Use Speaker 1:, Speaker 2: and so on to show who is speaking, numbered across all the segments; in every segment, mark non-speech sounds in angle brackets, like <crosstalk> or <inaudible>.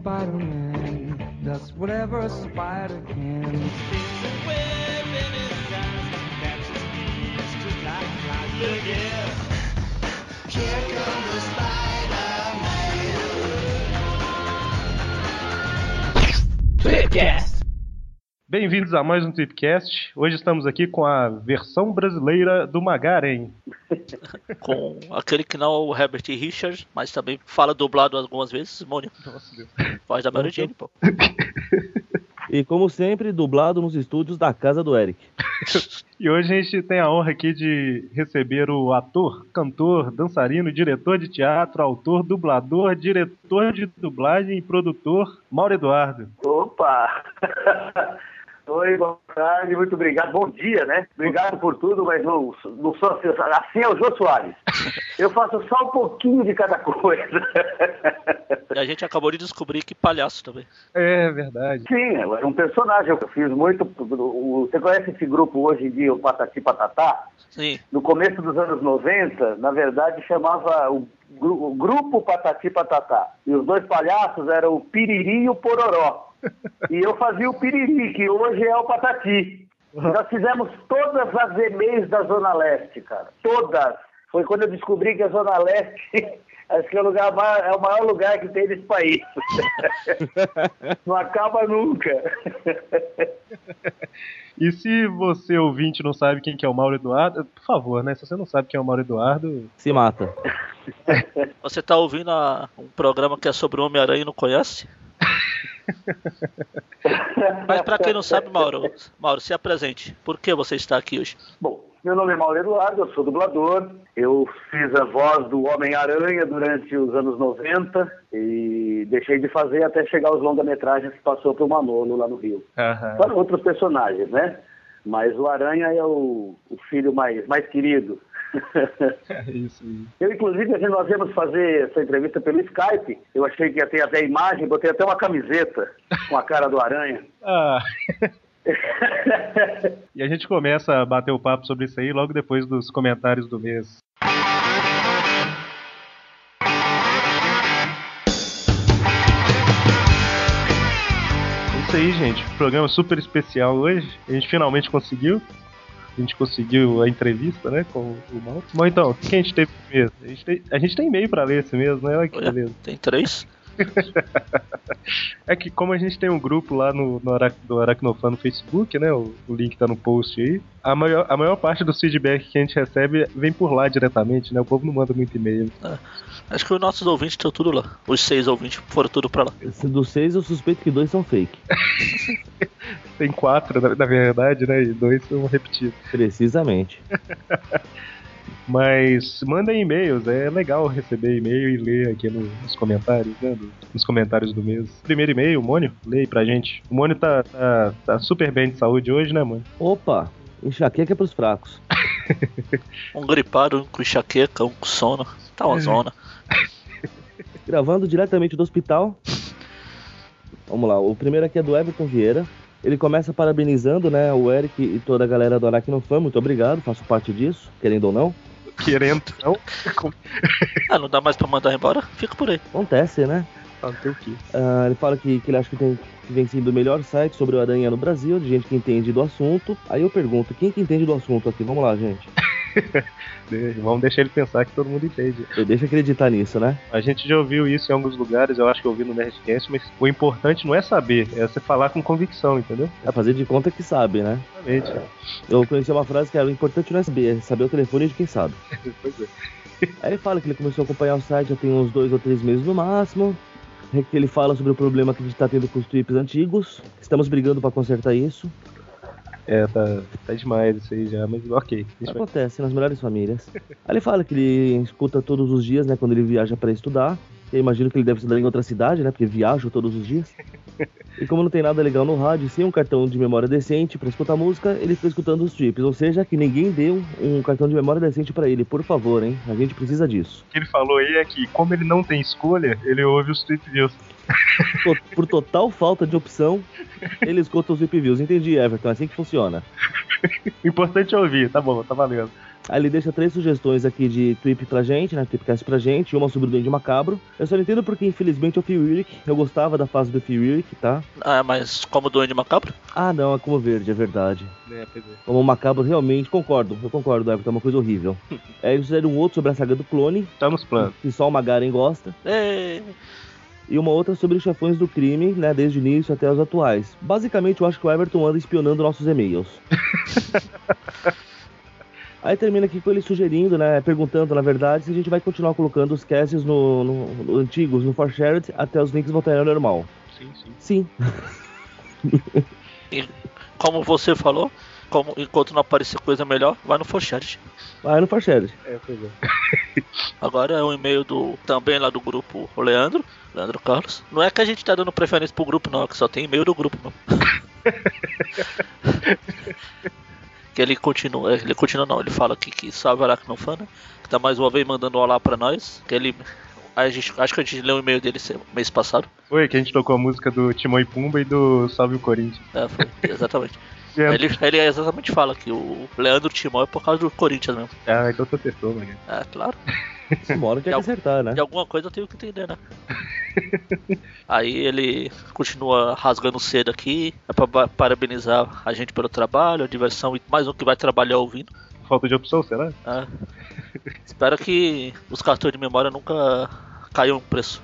Speaker 1: Spider-Man does whatever a spider can. Here comes the Spider-Man. Flipcast.
Speaker 2: Bem-vindos a mais um Tripcast. Hoje estamos aqui com a versão brasileira do Magaren. <laughs>
Speaker 3: com aquele que não é o Herbert Richards, mas também fala dublado algumas vezes, Mônio.
Speaker 2: Nossa Deus.
Speaker 3: Voz da Mary Jane, pô. <laughs>
Speaker 4: E como sempre, dublado nos estúdios da casa do Eric. <laughs>
Speaker 2: E hoje a gente tem a honra aqui de receber o ator, cantor, dançarino, diretor de teatro, autor, dublador, diretor de dublagem e produtor, Mauro Eduardo.
Speaker 5: Opa! Oi, boa tarde, muito obrigado. Bom dia, né? Obrigado por tudo, mas não, não sou assim, assim é o Jô Soares. <laughs> Eu faço só um pouquinho de cada coisa.
Speaker 3: E a gente acabou de descobrir que palhaço também.
Speaker 2: É verdade.
Speaker 5: Sim, é um personagem. Eu fiz muito. Você conhece esse grupo hoje em dia, o Patati Patatá?
Speaker 3: Sim.
Speaker 5: No começo dos anos 90, na verdade, chamava o, gru- o Grupo Patati Patatá. E os dois palhaços eram o Piriri e o Pororó. E eu fazia o Piriri, que hoje é o Patati. Nós fizemos todas as e-mails da Zona Leste, cara. Todas. Foi quando eu descobri que a Zona Leste <laughs> acho que é o, lugar é o maior lugar que tem nesse país. <laughs> Não acaba nunca. <laughs>
Speaker 2: E se você, ouvinte, não sabe quem que é o Mauro Eduardo, por favor, né? Se você não sabe quem é o Mauro Eduardo,
Speaker 4: Se mata.
Speaker 3: Você tá ouvindo a- um programa que é sobre o Homem-Aranha e não conhece? Mas pra quem não sabe, Mauro, Mauro, se apresente. Por que você está aqui hoje?
Speaker 5: Bom, meu nome é Mauro Eduardo, eu sou dublador. Eu fiz a voz do Homem-Aranha durante os anos 90 e deixei de fazer até chegar aos longa-metragens que passou pro Manolo lá no Rio.
Speaker 2: Aham.
Speaker 5: Para outros personagens, né? Mas o Aranha é o, o filho mais, mais querido.
Speaker 2: É isso aí.
Speaker 5: Eu, inclusive, assim, nós íamos fazer essa entrevista pelo Skype. Eu achei que ia ter até imagem, botei até uma camiseta com a cara do Aranha.
Speaker 2: Ah. <laughs> E a gente começa a bater o papo sobre isso aí logo depois dos comentários do mês. É isso aí, gente. Programa super especial hoje. A gente finalmente conseguiu. A gente conseguiu a entrevista, né, com o Mauro. Bom, então, o que a gente teve mesmo? A gente tem, a gente tem e-mail pra ler esse mês, né? Olha que
Speaker 3: Olha,
Speaker 2: beleza.
Speaker 3: tem três?
Speaker 2: É que como a gente tem um grupo lá no, no Arac- do Aracnofan no Facebook, né? O, o link tá no post aí. A maior, a maior parte dos feedback que a gente recebe vem por lá diretamente, né? O povo não manda muito e-mail.
Speaker 3: Acho que os nossos ouvintes estão tudo lá. Os seis ouvintes foram tudo pra lá.
Speaker 4: Esse Dos seis, eu suspeito que dois são fake. <laughs>
Speaker 2: Tem quatro, na, na verdade, né? E dois são repetidos.
Speaker 4: Precisamente. <laughs>
Speaker 2: Mas mandem e-mails, é legal receber e-mail e ler aqui no- nos comentários, né? do- nos comentários do mês. Primeiro e-mail, o Mônio, lê aí pra gente. O Mônio tá, tá, tá super bem de saúde hoje, né, Mônio?
Speaker 4: Opa! Enxaqueca é pros fracos. <laughs>
Speaker 3: Um gripado, um com enxaqueca, um com sono. Tá uma zona.
Speaker 4: Gravando diretamente do hospital. Vamos lá, o primeiro aqui é do Everton Vieira. Ele começa parabenizando, né, o Eric e toda a galera do Aracnofan. Muito obrigado, faço parte disso, querendo ou não.
Speaker 2: Querendo, não? <laughs>
Speaker 3: Ah, não dá mais pra mandar embora? Fica por aí.
Speaker 4: Acontece, né?
Speaker 2: O quê?
Speaker 4: Ah, ele fala que, que ele acha que, tem, que vem sendo o melhor site sobre o Aranha no Brasil, de gente que entende do assunto. Aí eu pergunto, quem que entende do assunto aqui? Vamos lá, gente. <laughs> <laughs>
Speaker 2: Vamos deixar ele pensar que todo mundo entende.
Speaker 4: Eu deixo acreditar nisso, né?
Speaker 2: A gente já ouviu isso em alguns lugares, eu acho que eu ouvi no Nerdcast, mas o importante não é saber, é você falar com convicção, entendeu?
Speaker 4: É fazer de conta que sabe, né?
Speaker 2: Exatamente.
Speaker 4: Eu conheci uma frase que era o importante não é saber, é saber o telefone de quem sabe. <laughs>
Speaker 2: Pois é.
Speaker 4: Aí ele fala que ele começou a acompanhar o site já tem uns dois ou três meses no máximo. Que Ele fala sobre o problema que a gente tá tendo com os tweets antigos. Estamos brigando pra consertar isso.
Speaker 2: É, tá, tá demais isso aí já, mas ok. vai-
Speaker 4: Acontece nas melhores famílias. Aí ele fala que ele escuta todos os dias, né, quando ele viaja pra estudar. Eu imagino que ele deve estudar em outra cidade, né, porque viaja todos os dias. E como não tem nada legal no rádio, sem um cartão de memória decente pra escutar música, ele fica escutando os trips. Ou seja, que ninguém deu um cartão de memória decente pra ele, por favor, hein? A gente precisa disso.
Speaker 2: O que ele falou aí é que, como ele não tem escolha, ele ouve os views.
Speaker 4: Por total falta de opção, ele escuta os VIP views. Entendi, Everton, é assim que funciona. <laughs>
Speaker 2: Importante é ouvir, tá bom, tá valendo.
Speaker 4: Aí ele deixa três sugestões aqui de trip pra gente, né? Tripcast pra gente, e uma sobre o Duende Macabro. Eu só não entendo porque, infelizmente, é o Willick. Eu gostava da fase do Willick, tá?
Speaker 3: Ah, mas como Duende Macabro?
Speaker 4: Ah, não, é como verde, é verdade.
Speaker 2: É, pois é.
Speaker 4: Como macabro, realmente, concordo. Eu concordo, Everton, é uma coisa horrível. Aí <laughs> eles fizeram um outro sobre a saga do clone,
Speaker 2: Tá nos planos.
Speaker 4: que só o Magaren gosta.
Speaker 3: É,
Speaker 4: E uma outra sobre os chefões do crime, né? Desde o início até os atuais. Basicamente, eu acho que o Everton anda espionando nossos e-mails. <laughs> Aí termina aqui com ele sugerindo, né? Perguntando, na verdade, se a gente vai continuar colocando os casts no, no- no- antigos no ForShared até os links voltarem ao normal.
Speaker 2: Sim, sim.
Speaker 4: Sim.
Speaker 3: como você falou, como, enquanto não aparecer coisa melhor, vai no Forchat.
Speaker 4: Vai no ForShared.
Speaker 2: É, pois é. <laughs>
Speaker 3: Agora é um e-mail do também lá do grupo o Leandro, Leandro Carlos. Não é que a gente tá dando preferência pro grupo, não, é que só tem e-mail do grupo, não. <laughs> que ele continua, ele continua não, ele fala aqui que salve Aracnofan, né? Que tá mais uma vez mandando um olá pra nós. Que ele. A gente, acho que a gente leu o e-mail dele mês passado.
Speaker 2: Foi que a gente tocou a música do Timão e Pumba e do Salve o Corinthians.
Speaker 3: É, foi, exatamente. <laughs>
Speaker 2: É.
Speaker 3: ele, ele exatamente fala que o Leandro Timó é por causa do Corinthians mesmo.
Speaker 2: Ah, então você acertou, mano.
Speaker 3: É, claro.
Speaker 4: Tinha que acertar, né?
Speaker 3: De alguma coisa eu tenho que entender, né? <laughs> Aí ele continua rasgando cedo aqui, é pra parabenizar a gente pelo trabalho, a diversão e mais um que vai trabalhar ouvindo.
Speaker 2: Falta de opção, será?
Speaker 3: né? Espero que os cartões de memória nunca caiam em preço.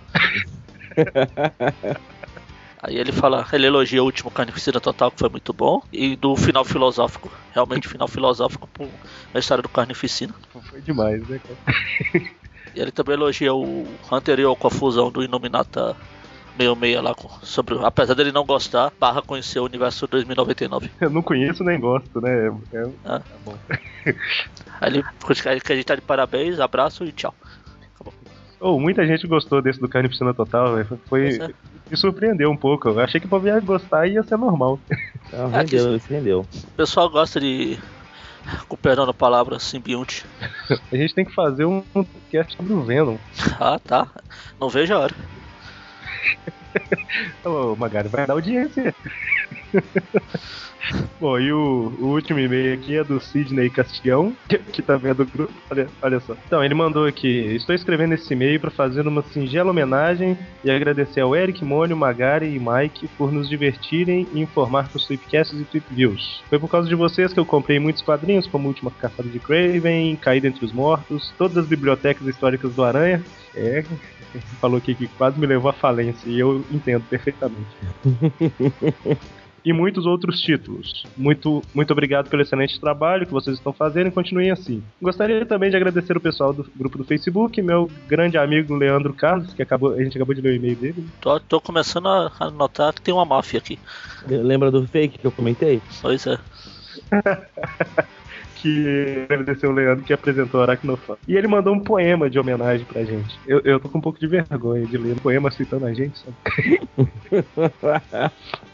Speaker 3: <laughs> Aí ele fala, ele elogia o último Carnificina Total, que foi muito bom, e do final filosófico. Realmente, final filosófico pro- na história do Carnificina.
Speaker 2: Foi demais, né, cara?
Speaker 3: E ele também elogia o anterior com a fusão do Inominata 66 lá, sobre, apesar dele não gostar, barra conhecer o universo 2099.
Speaker 2: Eu não conheço nem gosto, né? É, é-
Speaker 3: Ah.
Speaker 2: tá bom.
Speaker 3: Aí ele que a gente tá de parabéns, abraço e tchau.
Speaker 2: Oh, muita gente gostou desse do Carnificina Total, velho. Foi.
Speaker 3: É.
Speaker 2: Me surpreendeu um pouco. Eu achei que o povo ia gostar e ia ser normal.
Speaker 4: Ah,
Speaker 3: que-
Speaker 4: rendeu, isso rendeu.
Speaker 3: O pessoal gosta de. Com perdão da palavra, simbionte. <laughs>
Speaker 2: A gente tem que fazer um um cast sobre o Venom.
Speaker 3: Ah, tá. Não vejo a hora. <laughs>
Speaker 2: Ô, Magari, vai dar audiência. <laughs> Bom, e o, o último e-mail aqui é do Sidney Castião, que, que tá vendo o grupo. Olha, olha só. Então, ele mandou aqui: Estou escrevendo esse e-mail para fazer uma singela homenagem e agradecer ao Eric, Mônio, Magari e Mike por nos divertirem e informar com os Tripcasts e Trip Views. Foi por causa de vocês que eu comprei muitos quadrinhos, como Última Caçada de Craven, Caída Entre os Mortos, todas as bibliotecas históricas do Aranha. É, <laughs> falou aqui que quase me levou à falência e eu entendo perfeitamente. <laughs> e muitos outros títulos. Muito, muito obrigado pelo excelente trabalho que vocês estão fazendo e continuem assim. Gostaria também de agradecer o pessoal do grupo do Facebook, meu grande amigo Leandro Carlos, que acabou, a gente acabou de ler o e-mail dele.
Speaker 3: Tô, tô começando a, a notar que tem uma máfia aqui.
Speaker 4: Lembra do fake que eu comentei?
Speaker 3: Pois é. <laughs>
Speaker 2: que agradeceu o Leandro que apresentou o Aracnofan. E ele mandou um poema de homenagem pra gente. Eu, eu tô com um pouco de vergonha de ler um poema citando a gente, sabe? <laughs>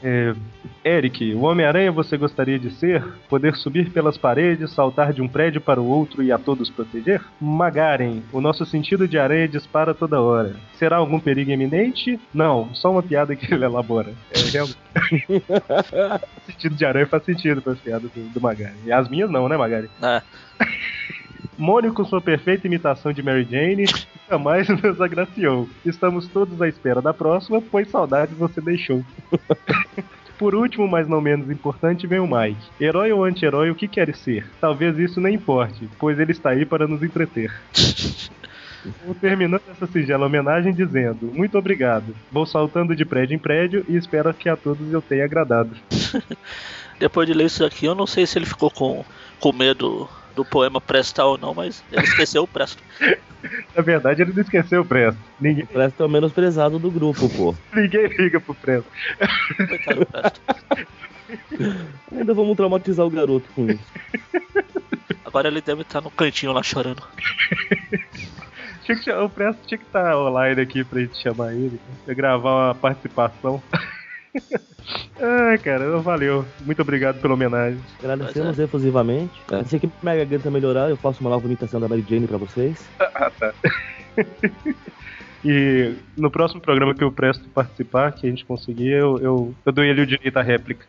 Speaker 2: É, Eric, o Homem-Aranha você gostaria de ser? Poder subir pelas paredes, saltar de um prédio para o outro e a todos proteger? Magaren, o nosso sentido de aranha dispara toda hora. Será algum perigo iminente? Não, só uma piada que ele elabora. É <laughs> realmente. <laughs> sentido de aranha faz sentido para as piadas do, do Magaren. E as minhas não, né, Magaren?
Speaker 3: É. <laughs>
Speaker 2: Mônio com sua perfeita imitação de Mary Jane jamais nos agraciou. Estamos todos à espera da próxima, pois saudades você deixou. <laughs> Por último, mas não menos importante, vem o Mike. Herói ou anti-herói, o que quer ser? Talvez isso não importe, pois ele está aí para nos entreter. <laughs> Vou terminando essa singela homenagem dizendo: Muito obrigado. Vou saltando de prédio em prédio e espero que a todos eu tenha agradado.
Speaker 3: Depois de ler isso aqui, eu não sei se ele ficou com, com medo do poema prestar ou não, mas ele esqueceu o presto. <laughs>
Speaker 2: Na verdade, ele não esqueceu o Presto. Ninguém,
Speaker 4: Presta é o menosprezado do grupo, pô. <laughs>
Speaker 2: ninguém liga pro Presto.
Speaker 3: Coitado do presto. <laughs>
Speaker 4: Ainda vamos traumatizar o garoto com isso.
Speaker 3: Agora ele deve estar no cantinho lá chorando.
Speaker 2: O Presto tinha que estar online aqui pra gente chamar ele, pra gravar uma participação. Ai, cara, valeu. Muito obrigado pela homenagem.
Speaker 4: Agradecemos
Speaker 3: é.
Speaker 4: efusivamente. Se a equipe Mega Garanta melhorar, eu faço uma nova imitação da Mary Jane pra vocês. <laughs>
Speaker 2: Ah, tá. E no próximo programa que eu presto participar, que a gente conseguir, eu, eu, eu dou ele o direito à réplica.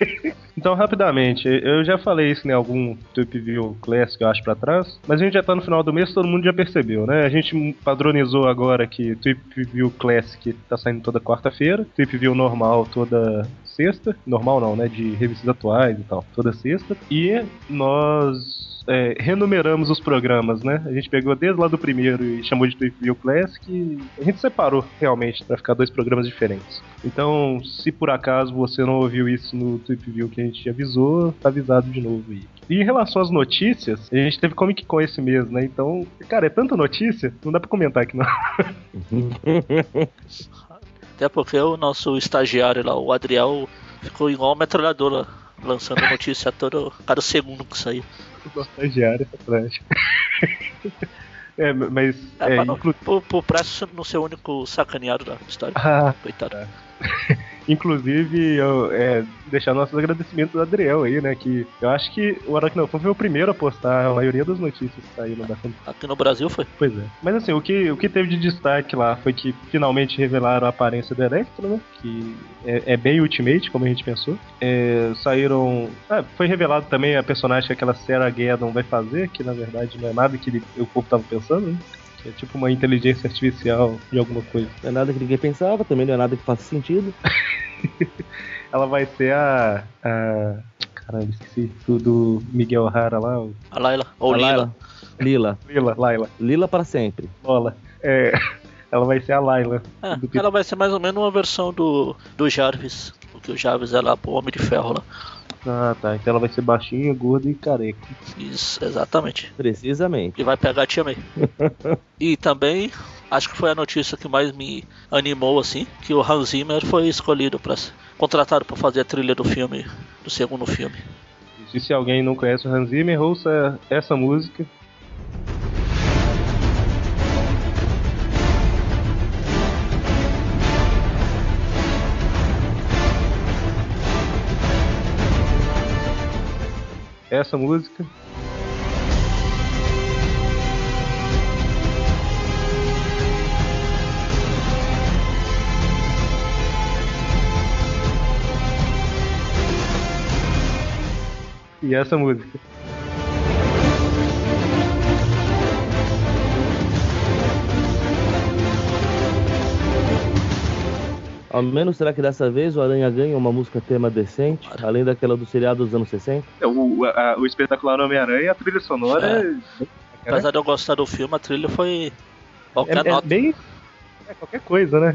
Speaker 2: <laughs> Então, rapidamente, eu já falei isso em algum Tweep View Classic, eu acho, pra trás, mas a gente já tá no final do mês, todo mundo já percebeu, né? A gente padronizou agora que Tweep View Classic tá saindo toda quarta-feira, Tweep View normal toda sexta, normal não, né? De revistas atuais e tal, toda sexta. E nós é, renumeramos os programas, né? A gente pegou desde lá do primeiro e chamou de Tweep View Classic e a gente separou realmente para ficar dois programas diferentes. Então, se por acaso você não ouviu isso no Tweep View que a gente avisou, tá avisado de novo aí. E em relação às notícias, a gente teve Comic Con esse mês, né? Então, cara, é tanta notícia, não dá pra comentar aqui não. <laughs>
Speaker 3: Até porque o nosso estagiário lá, o Adriel, ficou igual uma metralhadora, lançando notícia todo cada segundo que saiu.
Speaker 2: Nosso estagiário é atrás. <laughs> É, mas.
Speaker 3: É,
Speaker 2: É,
Speaker 3: não,
Speaker 2: inclu-
Speaker 3: pro, pro não ser o único sacaneado da história.
Speaker 2: Ah,
Speaker 3: Coitado. <laughs>
Speaker 2: Inclusive, eu, é, deixar nossos agradecimentos ao Adriel aí, né? Que eu acho que o Aracnofan foi o primeiro a postar a maioria das notícias que saíram da
Speaker 3: Aqui no Brasil foi.
Speaker 2: Pois é. Mas assim, o que, o que teve de destaque lá foi que finalmente revelaram a aparência do Electro, né? Que é, é bem Ultimate, como a gente pensou. É, saíram. Ah, foi revelado também a personagem que aquela Sarah Gaddon vai fazer, que na verdade não é nada que ele, o povo tava pensando, né? É tipo uma inteligência artificial de alguma coisa.
Speaker 4: Não é nada que ninguém pensava, também não é nada que faça sentido. <laughs>
Speaker 2: Ela vai ser a. a caramba, esqueci. Do, do Miguel O'Hara lá, o
Speaker 3: A Laila. Ou
Speaker 4: A
Speaker 3: Lila.
Speaker 4: Laila. Lila.
Speaker 2: Lila, Laila,
Speaker 4: Lila para sempre.
Speaker 2: Lola. É, <laughs> ela vai ser a Laila.
Speaker 3: É, ela vai ser mais ou menos uma versão do, do Jarvis. Porque o Jarvis é lá pro Homem de Ferro lá.
Speaker 2: Ah, tá. Então ela vai ser baixinha, gorda e careca.
Speaker 3: Isso, exatamente.
Speaker 4: Precisamente.
Speaker 3: E vai pegar a Tia May. <laughs> e também, acho que foi a notícia que mais me animou, assim, que o Hans Zimmer foi escolhido para contratado para fazer a trilha do filme, do segundo filme.
Speaker 2: E se alguém não conhece o Hans Zimmer, ouça essa música. Essa música. E essa música.
Speaker 4: Ao menos será que dessa vez o Aranha ganha uma música tema decente, além daquela do seriado dos anos 60?
Speaker 2: O, a- o espetacular Homem-Aranha, a trilha sonora é,
Speaker 3: Apesar de eu gostar do filme, a trilha foi qualquer
Speaker 2: é, é
Speaker 3: nota.
Speaker 2: bem. É qualquer coisa, né?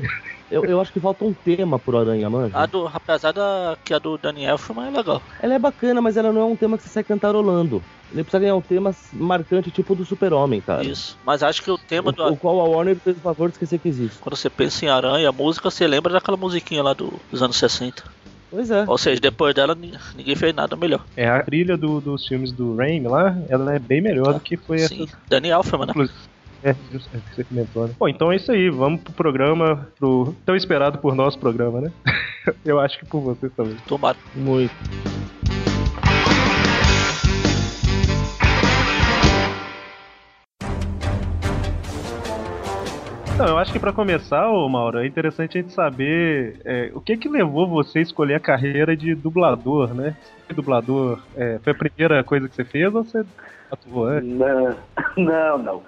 Speaker 4: Eu, eu acho que falta um tema pro Aranha, manja.
Speaker 3: A do, apesar da que a do Daniel Elfman é legal.
Speaker 4: Ela é bacana, mas ela não é um tema que você sai cantarolando. Ele precisa ganhar um tema marcante, tipo do Super-Homem, cara.
Speaker 3: Isso. Mas acho que o tema do.
Speaker 4: O, o qual a Warner fez o favor de esquecer que existe.
Speaker 3: Quando você pensa em aranha, a música, você lembra daquela musiquinha lá do- dos anos 60.
Speaker 4: Pois é.
Speaker 3: Ou seja, depois dela ni- ninguém fez nada melhor.
Speaker 2: É a trilha do- dos filmes do Raimi lá, ela é bem melhor do que foi
Speaker 3: Sim.
Speaker 2: essa.
Speaker 3: Daniel Elfman, né?
Speaker 2: Inclusive- É, justo, é que você comentou, né? Bom, então é isso aí, vamos pro programa, pro tão esperado por nós programa, né? <laughs> Eu acho que por vocês também.
Speaker 3: Tomara.
Speaker 4: Muito.
Speaker 2: Não, eu acho que pra começar, ô Mauro, é interessante a gente saber é, o que que levou você a escolher a carreira de dublador, né? Você dublador, é, foi a primeira coisa que você fez ou você atuou antes?
Speaker 5: Não, <laughs> não, não.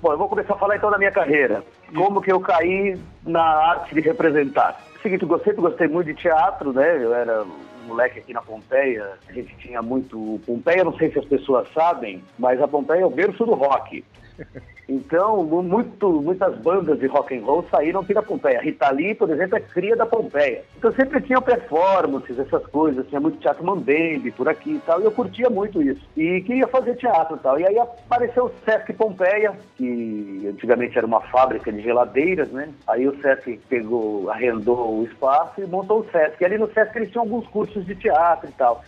Speaker 5: Bom, eu vou começar a falar então da minha carreira. Como que eu caí na arte de representar. Seguinte, gostei, gostei muito de teatro, né? Eu era um moleque aqui na Pompeia, a gente tinha muito... Pompeia, não sei se as pessoas sabem, mas a Pompeia é o berço do rock. Então, mu- muito, muitas bandas de rock and roll saíram aqui da Pompeia. Rita Lee, por exemplo, é cria da Pompeia. Então sempre tinha performances, essas coisas, tinha muito teatro mambembe por aqui e tal, e eu curtia muito isso. E queria fazer teatro e tal. E aí apareceu o Sesc Pompeia, que antigamente era uma fábrica de geladeiras, né? Aí o Sesc pegou, arrendou o espaço e montou o Sesc. E ali no Sesc eles tinham alguns cursos de teatro e tal.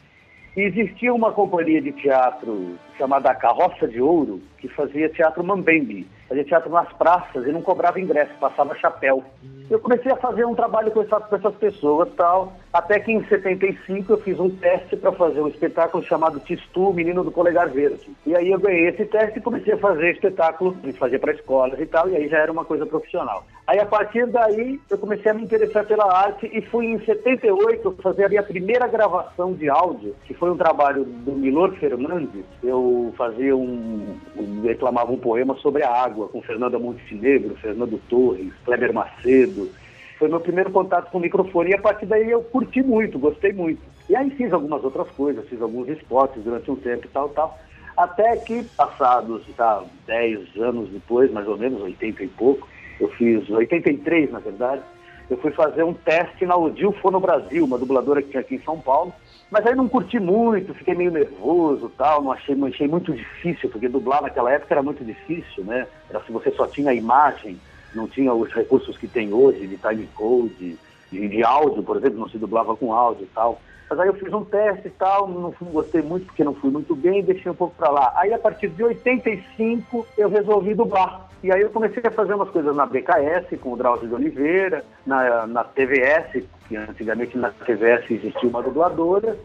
Speaker 5: Existia uma companhia de teatro chamada Carroça de Ouro, que fazia teatro mambembe. Fazia teatro nas praças e não cobrava ingresso, passava chapéu. Eu comecei a fazer um trabalho com, essa, com essas pessoas tal, até que em 75 eu fiz um teste para fazer um espetáculo chamado Tistu, Menino do Polegar Verde. E aí eu ganhei esse teste e comecei a fazer espetáculo, fazer para escolas e tal, e aí já era uma coisa profissional. Aí a partir daí eu comecei a me interessar pela arte e fui em 78 fazer a minha primeira gravação de áudio, que foi um trabalho do Milor Fernandes. Eu fazia um, um declamava um poema sobre a água com Fernanda Montenegro, Fernando Torres, Kleber Macedo. Foi meu primeiro contato com o microfone e a partir daí eu curti muito, gostei muito. E aí fiz algumas outras coisas, fiz alguns esportes durante um tempo e tal, tal. Até que, passados tá, 10 anos depois, mais ou menos, 80 e pouco, eu fiz 83, na verdade. Eu fui fazer um teste na Odil Fono Brasil, uma dubladora que tinha aqui em São Paulo. Mas aí não curti muito, fiquei meio nervoso tal, não achei, achei muito difícil, porque dublar naquela época era muito difícil, né? Era se você só tinha a imagem, não tinha os recursos que tem hoje, de time code, de, de áudio, por exemplo, não se dublava com áudio e tal. Mas aí eu fiz um teste e tal, não gostei muito porque não fui muito bem, deixei um pouco para lá. Aí a partir de 85 eu resolvi dublar. E aí eu comecei a fazer umas coisas na BKS com o Drauzio de Oliveira, na, na TVS, que antigamente na TVS existia uma dubladora.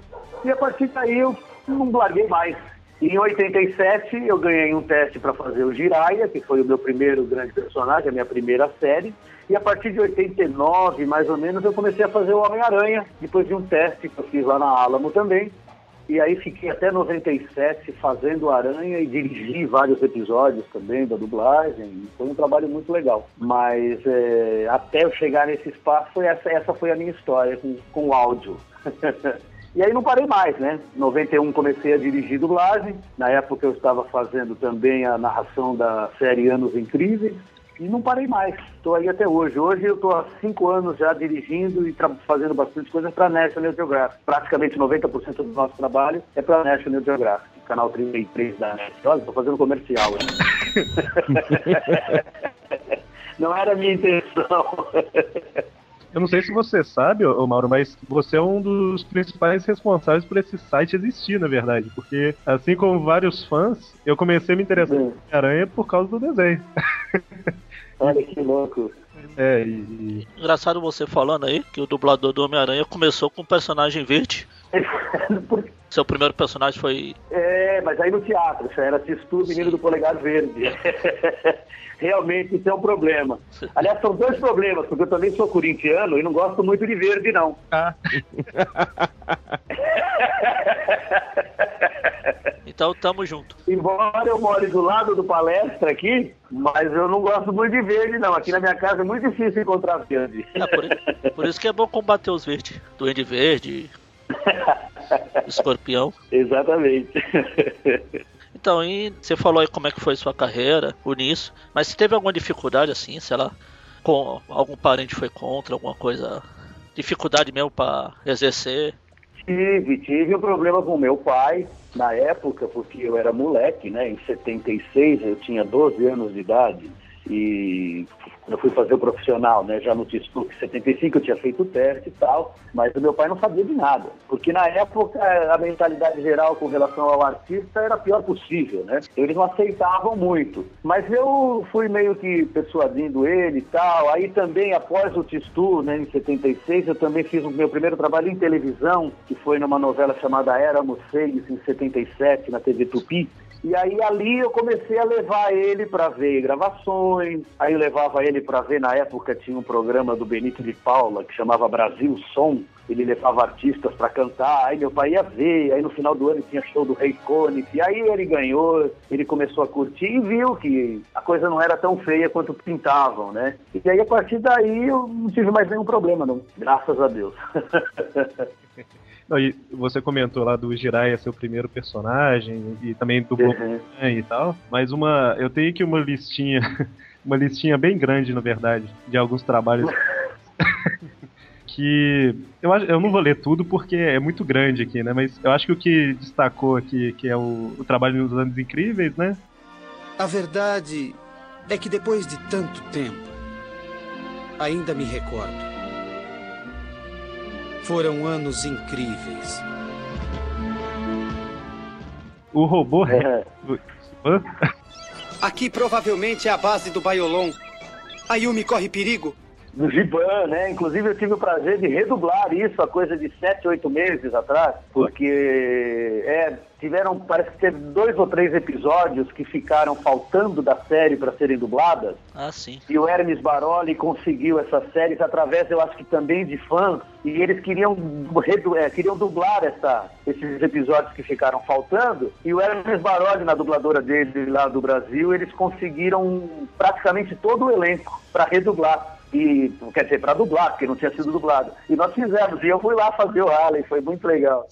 Speaker 5: E a partir daí eu não larguei mais. Em 87 eu ganhei um teste para fazer o Jiraiya, que foi o meu primeiro grande personagem, a minha primeira série. E a partir de 89, mais ou menos, eu comecei a fazer o Homem-Aranha, depois de um teste que eu fiz lá na Alamo também. E aí fiquei até 97 fazendo Aranha e dirigi vários episódios também da dublagem. Foi um trabalho muito legal. Mas é, até eu chegar nesse espaço, essa, essa foi a minha história com, com o áudio. <laughs> E aí não parei mais, né? Em 91 comecei a dirigir dublagem. Na época eu estava fazendo também a narração da série Anos Incríveis. E não parei mais. Estou aí até hoje. Hoje eu estou há cinco anos já dirigindo e fazendo bastante coisa para a National Geographic. Praticamente 90% do nosso trabalho é para a National Geographic, canal 33 da NET. Olha, estou fazendo comercial. <laughs> <laughs> não era a minha intenção. <laughs>
Speaker 2: Eu não sei se você sabe, ô Mauro, mas você é um dos principais responsáveis por esse site existir, na verdade. Porque, assim como vários fãs, eu comecei a me interessar em Aranha por causa do desenho.
Speaker 5: Olha que louco.
Speaker 2: É, e,
Speaker 3: Engraçado você falando aí que o dublador do Homem-Aranha começou com um personagem verde. <laughs> Seu primeiro personagem foi.
Speaker 5: É, mas aí no teatro, já era Tistu, menino do polegar verde. <laughs> Realmente isso é um problema. Aliás, são dois problemas, porque eu também sou corintiano e não gosto muito de verde, não.
Speaker 2: Ah. <laughs>
Speaker 3: Então tamo junto.
Speaker 5: Embora eu more do lado do palestra aqui, mas eu não gosto muito de verde, não. Aqui na minha casa é muito difícil encontrar verde.
Speaker 3: É, por, por isso que é bom combater os verdes. Duende verde, <laughs> escorpião.
Speaker 5: Exatamente. <laughs>
Speaker 3: Então, e você falou aí como é que foi sua carreira, o nisso, mas se teve alguma dificuldade assim, sei lá, com algum parente foi contra, alguma coisa, dificuldade mesmo para exercer?
Speaker 5: Tive, tive um problema com meu pai na época, porque eu era moleque, né? Em 76 eu tinha 12 anos de idade e eu fui fazer o profissional, né? Já no TISTUC 75 eu tinha feito o teste e tal, mas o meu pai não sabia de nada, porque na época a mentalidade geral com relação ao artista era a pior possível, né? Eles não aceitavam muito, mas eu fui meio que persuadindo ele e tal. Aí também após o TISTU, né, em 76, eu também fiz o meu primeiro trabalho em televisão, que foi numa novela chamada Éramos Seis em 77 na TV Tupi. E aí ali eu comecei a levar ele para ver gravações, aí eu levava ele para ver, na época tinha um programa do Benito de Paula que chamava Brasil Som, ele levava artistas para cantar, aí meu pai ia ver, aí no final do ano tinha show do Rei Cone, e aí ele ganhou, ele começou a curtir e viu que a coisa não era tão feia quanto pintavam, né? E aí a partir daí eu não tive mais nenhum problema, não, graças a Deus. <laughs>
Speaker 2: E você comentou lá do Jiraiya seu primeiro personagem e também do
Speaker 5: Uhum.
Speaker 2: e tal, mas uma eu tenho aqui uma listinha, <laughs> uma listinha bem grande na verdade de alguns trabalhos <laughs> que eu eu não vou ler tudo porque é muito grande aqui, né? Mas eu acho que o que destacou aqui que é o, o trabalho nos anos incríveis, né?
Speaker 6: A verdade é que depois de tanto tempo, ainda me recordo. Foram anos incríveis.
Speaker 2: O robô
Speaker 5: É.
Speaker 6: Aqui provavelmente é a base do Baiolon. A Yumi corre perigo.
Speaker 5: do Giban, né? Inclusive eu tive o prazer de redublar isso há coisa de sete, oito meses atrás, porque é, tiveram, parece que teve dois ou três episódios que ficaram faltando da série para serem dubladas.
Speaker 3: Ah, sim.
Speaker 5: E o Hermes Baroli conseguiu essas séries através, eu acho que também de fãs, e eles queriam, é, queriam dublar essa, esses episódios que ficaram faltando. E o Hermes Baroli, na dubladora dele lá do Brasil, eles conseguiram praticamente todo o elenco para redublar. E, quer dizer, para dublar, porque não tinha sido dublado. E nós fizemos, e eu fui lá fazer o Harley, foi muito legal.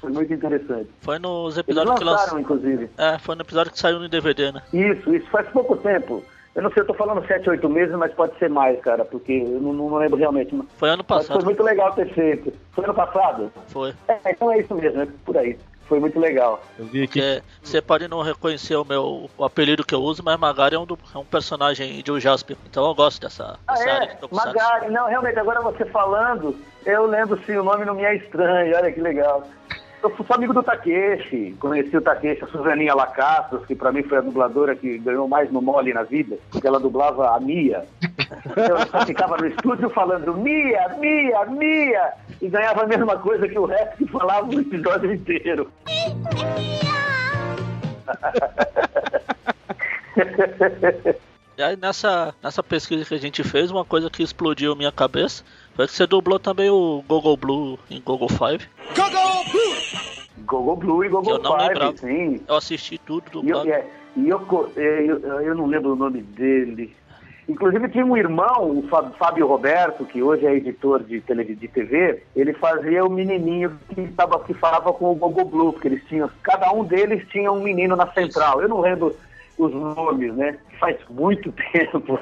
Speaker 5: Foi muito interessante.
Speaker 3: Foi nos
Speaker 5: Eles
Speaker 3: episódios que
Speaker 5: lançaram,
Speaker 3: lançaram.
Speaker 5: inclusive.
Speaker 3: É, foi no episódio que saiu no DVD, né?
Speaker 5: Isso, isso faz pouco tempo. Eu não sei, eu tô falando 7, 8 meses, mas pode ser mais, cara, porque eu não, não lembro realmente. Mas
Speaker 3: Foi ano
Speaker 5: foi
Speaker 3: passado.
Speaker 5: muito legal ter feito. Foi ano passado?
Speaker 3: Foi.
Speaker 5: É, então é isso mesmo, é por aí. Foi muito legal.
Speaker 2: Eu vi aqui.
Speaker 3: Você pode não reconhecer o meu o apelido que eu uso, mas Magari é um, do- é um personagem de o Jasper. Então eu gosto dessa,
Speaker 5: Ah,
Speaker 3: dessa área
Speaker 5: é?
Speaker 3: de Tokusatsu.
Speaker 5: Magari. Não, realmente, agora você falando, eu lembro sim, o nome não me é estranho, olha que legal. Eu sou amigo do Takeshi, conheci o Takeshi, a Suzaninha Lacastros, que pra mim foi a dubladora que ganhou mais no mole na vida, porque ela dublava a Mia. Eu só ficava no estúdio falando Mia, Mia, Mia, e ganhava a mesma coisa que o resto que falava o episódio inteiro.
Speaker 3: E aí nessa, nessa pesquisa que a gente fez, uma coisa que explodiu minha cabeça foi que você dublou também o Google Blue em Google Five.
Speaker 5: Gogo Blue e Gogo
Speaker 3: Eu não
Speaker 5: Five,
Speaker 3: lembrava.
Speaker 5: sim.
Speaker 3: Eu assisti tudo
Speaker 5: E eu, é, e eu, é, eu, eu não lembro o nome dele. Inclusive tinha um irmão, o Fá- Fábio Roberto, que hoje é editor de, tele, de TV, ele fazia o menininho que, tava, que falava com o Gogo Blue, porque eles tinham, cada um deles tinha um menino na central. Eu não lembro os nomes, né? Faz muito <laughs> tempo.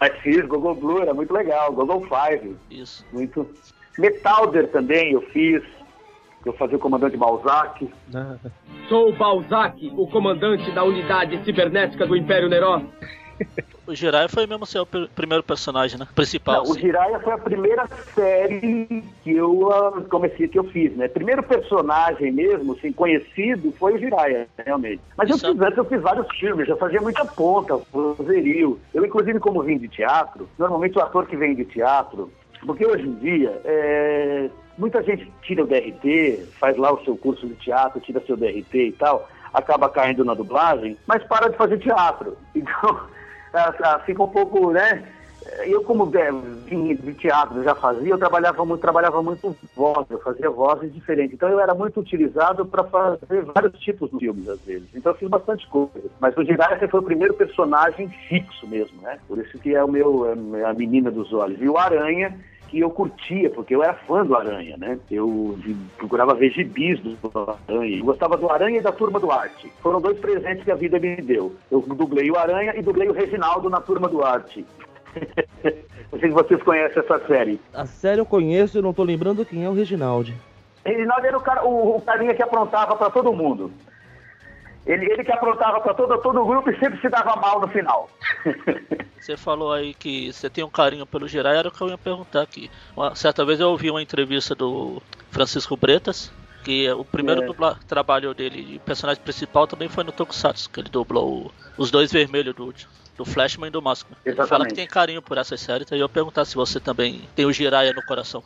Speaker 5: Mas fiz, Gogo Blue era muito legal, Gogo Five,
Speaker 3: Isso.
Speaker 5: muito. Metalder também eu fiz, eu fazia o comandante Balzac.
Speaker 2: Ah,
Speaker 7: Sou Balzac, o comandante da unidade cibernética do Império Neró. <laughs>
Speaker 3: O Jiraiya foi mesmo seu pr- primeiro personagem, né? Principal.
Speaker 5: Não, o. Jiraiya foi a primeira série que eu ah, comecei, que eu fiz, né? Primeiro personagem mesmo, assim, conhecido, foi o Jiraiya, realmente. Mas eu
Speaker 3: Isso
Speaker 5: fiz antes, eu fiz vários filmes, já fazia muita ponta, vozerio. Eu, inclusive, como vim de teatro, normalmente o ator que vem de teatro, porque hoje em dia, é, muita gente tira o DRT, faz lá o seu curso de teatro, tira seu DRT e tal, acaba caindo na dublagem, mas para de fazer teatro. <laughs> Então, fica um pouco, né? Eu, como vim de teatro, já fazia, eu trabalhava muito, trabalhava muito voz, eu fazia vozes diferentes. Então eu era muito utilizado para fazer vários tipos de filmes, às vezes. Então eu fiz bastante coisa. Mas o Jiraiya foi o primeiro personagem fixo mesmo, né? Por isso que é o meu, é a menina dos olhos. E o Aranha, que eu curtia, porque eu era fã do Aranha, né? Eu procurava ver gibis do Aranha. Eu gostava do Aranha e da Turma do Arte. Foram dois presentes que a vida me deu. Eu dublei o Aranha e dublei o Reginaldo na Turma do Arte. <laughs> Não sei se vocês conhecem essa série.
Speaker 4: A série eu conheço, eu não tô lembrando quem é o Reginaldi.
Speaker 5: Reginaldo era o, cara, o, o carinha que aprontava para todo mundo. Ele, ele que aprontava para todo, todo o grupo e sempre se dava mal no final. <laughs>
Speaker 3: Você falou aí que você tem um carinho pelo Jiraiya, era o que eu ia perguntar aqui. Uma, certa vez eu ouvi uma entrevista do Francisco Bretas, que o primeiro
Speaker 5: É.
Speaker 3: dubla- trabalho dele de personagem principal também foi no Tokusatsu, que ele dublou os dois vermelhos do, do Flashman e do Maskman. Ele fala que tem carinho por essas séries, então eu ia perguntar se você também tem o Jiraiya no coração.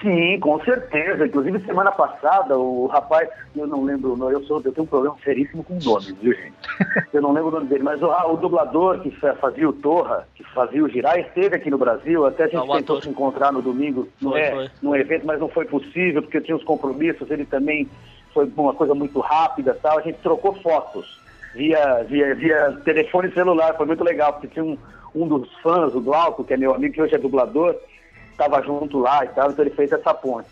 Speaker 5: Sim, com certeza. Inclusive, semana passada, o rapaz, eu não lembro o nome, eu, sou, eu tenho um problema seríssimo com nomes, viu, gente? <laughs> Eu não lembro o nome dele, mas o, o dublador que fa- fazia o Torra, que fazia o Jirai, esteve aqui no Brasil. Até a gente
Speaker 3: Ah, o
Speaker 5: tentou se encontrar no domingo
Speaker 3: Foi,
Speaker 5: é, num evento, mas não foi possível, porque eu tinha os compromissos. Ele também foi uma coisa muito rápida e tal. A gente trocou fotos via, via, via telefone celular. Foi muito legal, porque tinha um, um dos fãs, o Glauco, que é meu amigo, que hoje é dublador, estava junto lá e tal, então ele fez essa ponte.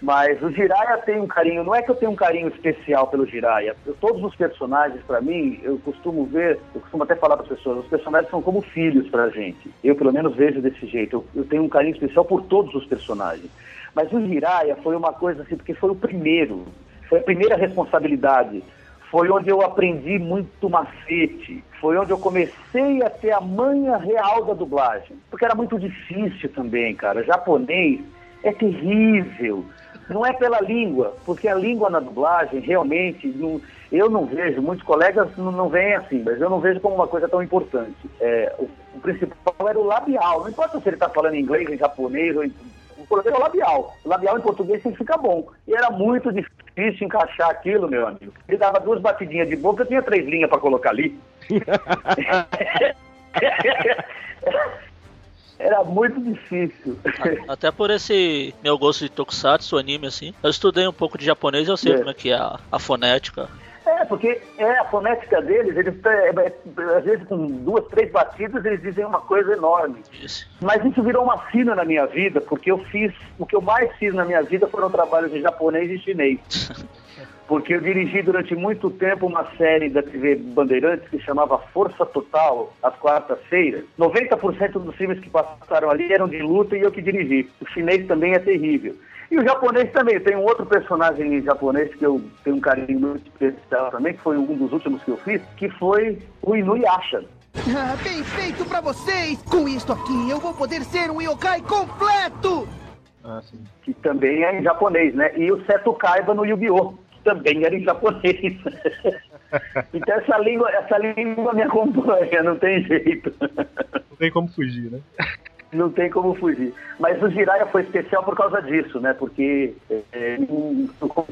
Speaker 5: Mas o Jiraiya tem um carinho, não é que eu tenho um carinho especial pelo Jiraiya. Eu- todos os personagens, para mim, eu costumo ver, eu costumo até falar para as pessoas, os personagens são como filhos para a gente. Eu, pelo menos, vejo desse jeito. Eu, eu tenho um carinho especial por todos os personagens. Mas o Jiraiya foi uma coisa assim, porque foi o primeiro, foi a primeira responsabilidade. Foi onde eu aprendi muito macete. Foi onde eu comecei a ter a manha real da dublagem. Porque era muito difícil também, cara. Japonês É terrível. Não é pela língua, porque a língua na dublagem realmente, não, eu não vejo, muitos colegas não, não veem assim, mas eu não vejo como uma coisa tão importante. É, o, o principal era o labial, não importa se ele está falando inglês, em japonês ou em o problema é o labial. O labial em português tem que ficar bom. E era muito difícil encaixar aquilo, meu amigo. Ele dava duas batidinhas de boca, eu tinha três linhas para colocar ali. <laughs> Era muito difícil.
Speaker 3: Até por esse meu gosto de tokusatsu, anime, assim. Eu estudei um pouco de japonês e eu sei
Speaker 5: É.
Speaker 3: como é que é a, a fonética.
Speaker 5: É, porque é a fonética deles, eles é, é, às vezes com duas, três batidas, eles dizem uma coisa enorme.
Speaker 3: Disse.
Speaker 5: Mas isso virou uma sina na minha vida, porque eu fiz, o que eu mais fiz na minha vida foram trabalhos de japonês e chinês. <laughs> Porque eu dirigi durante muito tempo uma série da TV Bandeirantes que chamava Força Total, às quartas-feiras. 90% dos filmes que passaram ali eram de luta e eu que dirigi. O chinês também é terrível. E o japonês também. Tem um outro personagem japonês que eu tenho um carinho muito especial também, que foi um dos últimos que eu fiz, que foi o Inuyasha.
Speaker 8: Ah, bem feito pra vocês! Com isto aqui, eu vou poder ser um yokai completo!
Speaker 2: Ah, sim.
Speaker 5: que também é em japonês, né? E o Seto Kaiba no Yu-Gi-Oh! que também era em japonês. <laughs> então essa língua, essa língua me acompanha, não tem jeito.
Speaker 2: Não tem como fugir, né?
Speaker 5: Não tem como fugir. Mas o Jiraiya foi especial por causa disso, né? Porque é,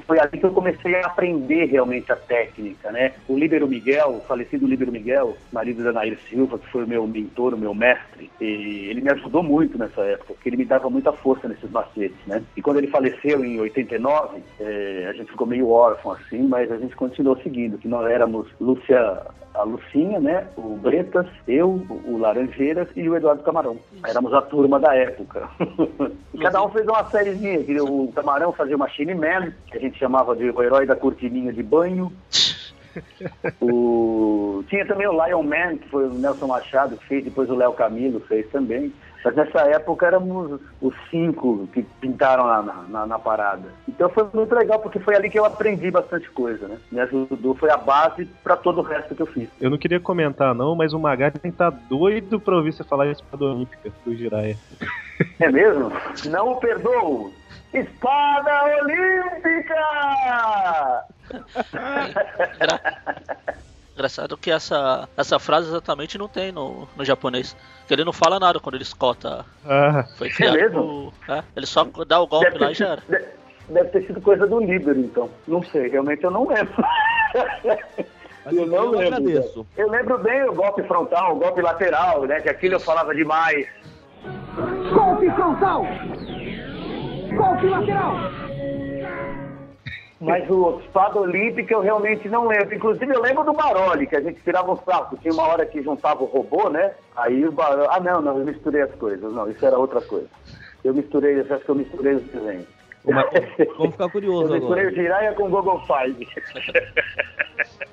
Speaker 5: foi ali que eu comecei a aprender realmente a técnica, né? O Líbero Miguel, o falecido Líbero Miguel, marido da Nair Silva, que foi meu mentor, meu mestre, ele me ajudou muito nessa época, porque ele me dava muita força nesses macetes, né? E quando ele faleceu em 89, é, a gente ficou meio órfão assim, mas a gente continuou seguindo, que nós éramos Lúcia a Lucinha, né? O Bretas, eu, o Laranjeiras e o Eduardo Camarão. Éramos a turma da época. <laughs> e cada um fez uma sériezinha. O Camarão fazia o Machine Man, que a gente chamava de o herói da cortininha de banho. O... Tinha também o Lion Man, que foi o Nelson Machado que fez, depois o Léo Camilo fez também. Mas nessa época éramos os cinco que pintaram na, na, na parada. Então foi muito legal, porque foi ali que eu aprendi bastante coisa, né? Me ajudou, foi a base para todo o resto que eu fiz.
Speaker 2: Eu não queria comentar não, mas o Magari tá doido pra ouvir você falar a espada olímpica do Jiraiya. <laughs>
Speaker 5: É mesmo? Não o perdoo! Espada Olímpica! <laughs>
Speaker 3: Engraçado que essa, essa frase exatamente não tem no, no japonês. Que ele não fala nada quando ele escota.
Speaker 2: Ah,
Speaker 3: Foi criado
Speaker 5: mesmo?
Speaker 3: por- é, ele só dá o golpe
Speaker 5: Deve
Speaker 3: lá e já era.
Speaker 5: sido, de- deve ter sido coisa do Líbero, então. Não sei, realmente eu não lembro.
Speaker 4: Assim,
Speaker 5: eu não
Speaker 4: eu
Speaker 5: lembro.
Speaker 4: agradeço.
Speaker 5: Eu lembro bem o golpe frontal, o golpe lateral, né? Que aquilo eu falava demais.
Speaker 8: Golpe frontal! Golpe lateral!
Speaker 5: Mas o espada olímpica eu realmente não lembro. Inclusive eu lembro do Baroli, que a gente tirava um saco. Tinha uma hora que juntava o robô, né? Aí o Baroli. Ah, não, não, eu misturei as coisas. Não, isso era outra coisa. Eu misturei, eu acho que eu misturei os desenhos.
Speaker 4: Vamos ficar curiosos
Speaker 5: Eu misturei
Speaker 4: agora.
Speaker 5: o Jiraiya com o Google Five.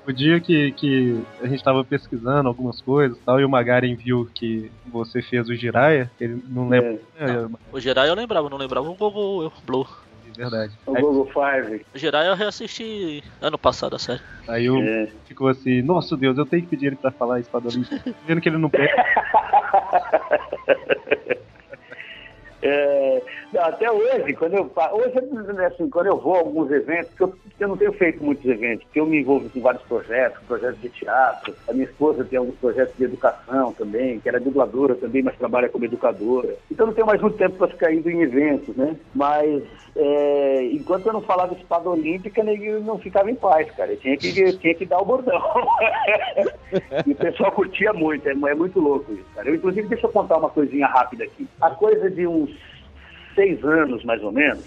Speaker 2: o dia que, que a gente tava pesquisando algumas coisas e tal, e o Magaren viu que você fez o Jiraiya, ele não lembra. É,
Speaker 3: O Jirai eu lembrava, não lembrava o Gogo Blue.
Speaker 2: Verdade.
Speaker 5: O
Speaker 2: Aí,
Speaker 5: Google Five.
Speaker 3: Jirai eu reassisti ano passado a série.
Speaker 2: aí eu
Speaker 5: É.
Speaker 2: ficou assim, nossa Deus, eu tenho que pedir ele pra falar a espada olímpica. Vendo que ele não pega. <laughs>
Speaker 5: É, até hoje, quando eu hoje assim, quando eu vou a alguns eventos, eu, eu não tenho feito muitos eventos, porque eu me envolvo com vários projetos, projetos de teatro, a minha esposa tem alguns projetos de educação também, que ela é dubladora também, mas trabalha como educadora. Então não tenho mais muito tempo para ficar indo em eventos, né? Mas é, enquanto eu não falava espada olímpica, eu não ficava em paz, cara. Eu tinha que, eu tinha que dar o bordão. <laughs> e o pessoal curtia muito, é, é muito louco isso, cara. Eu, inclusive, deixa eu contar uma coisinha rápida aqui. A coisa de uns seis anos, mais ou menos,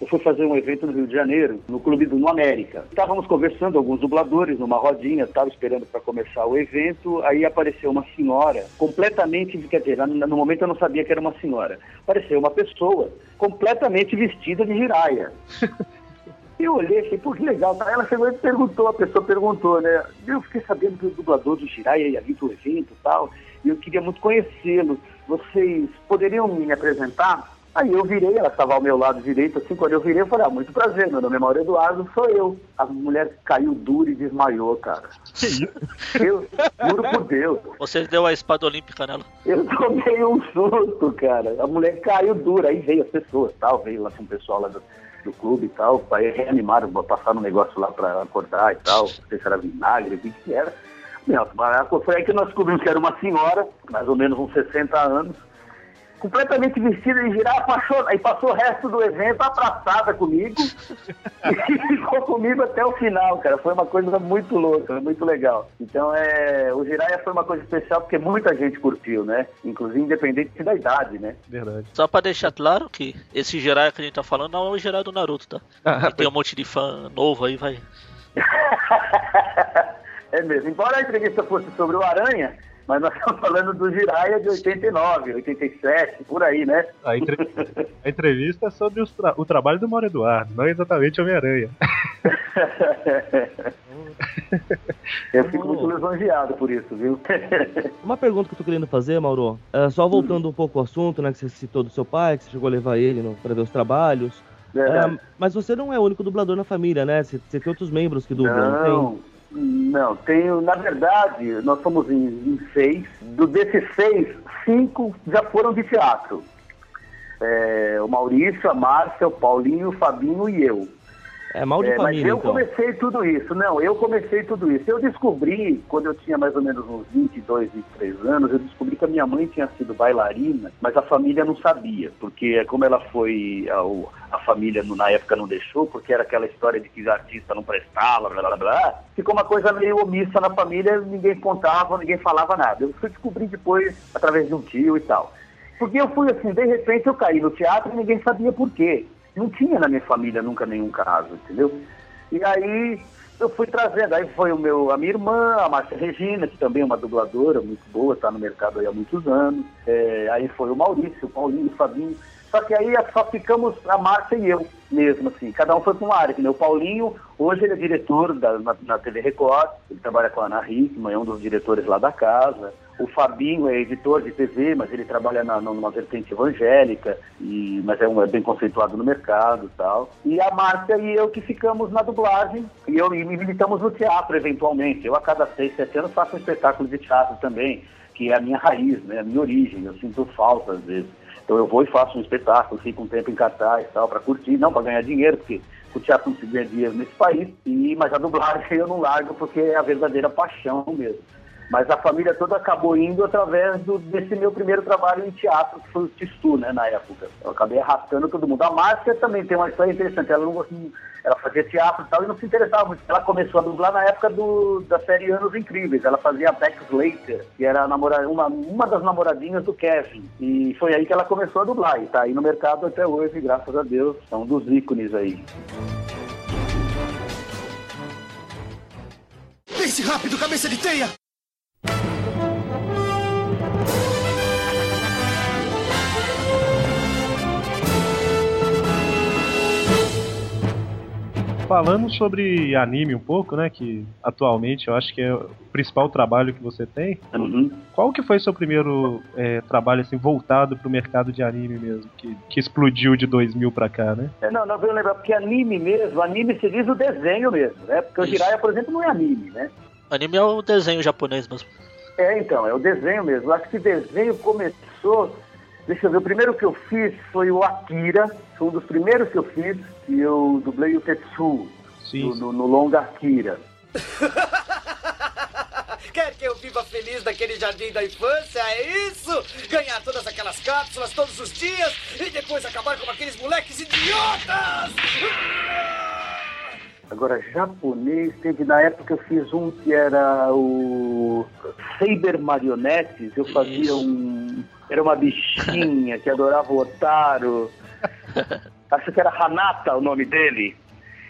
Speaker 5: eu fui fazer um evento no Rio de Janeiro, no Clube do No América. Estávamos conversando, alguns dubladores, numa rodinha, estava esperando para começar o evento, aí apareceu uma senhora, completamente, quer dizer, no momento eu não sabia que era uma senhora, apareceu uma pessoa completamente vestida de giraia. <laughs> Eu olhei falei, pô, que legal. Ela chegou e perguntou, a pessoa perguntou, né? Eu fiquei sabendo que o dublador do Jiraiya ia vir pro evento e tal, e eu queria muito conhecê-lo. Vocês poderiam me apresentar? Aí eu virei, ela estava ao meu lado direito, assim, quando eu virei, eu falei, ah, muito prazer, meu nome é Mauro Eduardo, sou eu. A mulher caiu dura e desmaiou, cara.
Speaker 2: Que isso?
Speaker 5: Eu juro por Deus.
Speaker 3: Você deu a espada olímpica nela.
Speaker 5: Eu tomei um susto, cara. A mulher caiu dura, aí veio as pessoas, tal, veio lá com o pessoal lá do, do clube e tal, aí reanimaram, passaram um negócio lá pra acordar e tal, não sei se era vinagre, o que que era. Não, foi aí que nós descobrimos que era uma senhora, mais ou menos uns 60 anos, completamente vestida de girafa, passou, aí passou o resto do evento abraçada comigo <laughs> e <laughs> ficou comigo até o final, cara. Foi uma coisa muito louca, muito legal. Então, é, o Jiraiya foi uma coisa especial porque muita gente curtiu, né? Inclusive, independente da idade, né?
Speaker 2: Verdade.
Speaker 3: Só pra deixar claro que esse Jiraiya que a gente tá falando não é o Jiraiya do Naruto, tá? <laughs>
Speaker 2: Ah,
Speaker 3: E tem um monte de fã novo aí, vai.
Speaker 5: é mesmo. Embora a entrevista fosse sobre o Aranha, mas nós estamos falando do Jiraiya de 89, 87, por aí, né?
Speaker 2: A, entre- a entrevista é sobre tra- o trabalho do Mauro Eduardo, não exatamente Homem-Aranha. <laughs>
Speaker 5: Eu fico muito lisonjeado por isso, viu? <laughs>
Speaker 4: Uma pergunta que eu tô querendo fazer, Mauro, é, só voltando um pouco ao assunto, né, que você citou do seu pai, que você chegou a levar ele no, pra ver os trabalhos.
Speaker 5: Verdade.
Speaker 4: É, mas você não é o único dublador na família, né? Você, você tem outros membros que dublam, não
Speaker 5: Não, não, tenho, na verdade, nós somos em, em seis. Do, desses seis, cinco já foram de teatro. É, o Maurício, a Márcia, o Paulinho, o Fabinho e eu.
Speaker 4: É mal de
Speaker 5: É, mas
Speaker 4: família,
Speaker 5: eu
Speaker 4: então.
Speaker 5: comecei tudo isso. Não, eu comecei tudo isso. Eu descobri, quando eu tinha mais ou menos uns 22, 23 anos, eu descobri que a minha mãe tinha sido bailarina, mas a família não sabia, porque como ela foi, a, a família na época não deixou, porque era aquela história de que artista não prestava, blá blá blá, ficou uma coisa meio omissa na família, ninguém contava, ninguém falava nada. Eu fui descobrir depois, através de um tio e tal. Porque eu fui assim, de repente eu caí no teatro e ninguém sabia por quê. Não tinha na minha família nunca nenhum caso, entendeu? E aí eu fui trazendo, aí foi o meu, a minha irmã, a Márcia Regina, que também é uma dubladora muito boa, está no mercado há muitos anos. É, aí foi o Maurício, o Paulinho, o Fabinho. Só que aí só ficamos a Márcia e eu mesmo, assim. Cada um foi para uma área. O Paulinho, hoje ele é diretor da, na, na TV Record, ele trabalha com a Ana Hickman, é um dos diretores lá da casa. O Fabinho é editor de TV, mas ele trabalha na, numa vertente evangélica, e, mas é, um, é bem conceituado no mercado e tal. E a Márcia e eu que ficamos na dublagem, e eu e militamos no teatro, eventualmente. Eu, a cada seis, sete anos, faço um espetáculo de teatro também, que é a minha raiz, né, a minha origem. Eu sinto falta, às vezes. Então eu vou e faço um espetáculo, fico um tempo em cartaz e tal, para curtir, não para ganhar dinheiro, porque o teatro não se ganha dinheiro nesse país, e, mas a dublagem <laughs> eu não largo porque é a verdadeira paixão mesmo. Mas a família toda acabou indo através do- desse meu primeiro trabalho em teatro, que foi o Tistu, né, na época. Eu acabei arrastando todo mundo. A Márcia também tem uma história interessante. Ela não ela fazia teatro e tal, e não se interessava muito. Ela começou a dublar na época do, da série Anos Incríveis. Ela fazia a Bex Slater, que era namora, uma, uma das namoradinhas do Kevin. E foi aí que ela começou a dublar. E tá aí no mercado até hoje, graças a Deus. É um dos ícones aí.
Speaker 8: Pense rápido, cabeça de teia!
Speaker 2: Falando sobre anime um pouco, né? Que atualmente eu acho que é o principal trabalho que você tem.
Speaker 5: Uhum.
Speaker 2: Qual que foi seu primeiro é, trabalho assim voltado pro mercado de anime mesmo, que, que explodiu de 2000 pra cá, né?
Speaker 5: É, não, não vou lembrar, porque anime mesmo, anime se diz o desenho mesmo, né? Porque o. Jiraiya, por exemplo, não é anime, né?
Speaker 3: Anime é o desenho japonês mesmo.
Speaker 5: É, então, é o desenho mesmo. Acho que desenho começou. Deixa eu ver, o primeiro que eu fiz foi o Akira, foi um dos primeiros que eu fiz, e eu dublei o Tetsu
Speaker 2: Sim.
Speaker 5: no, no- no longa Akira. <laughs>
Speaker 8: Quer que eu viva feliz naquele jardim da infância? É isso? Ganhar todas aquelas cápsulas todos os dias e depois acabar com aqueles moleques idiotas!
Speaker 5: Agora, japonês, teve na época eu fiz um que era o Saber Marionetes, eu fazia
Speaker 3: Isso.
Speaker 5: um. Era uma bichinha que adorava o Otaro. <laughs> Acho que era Hanata o nome dele.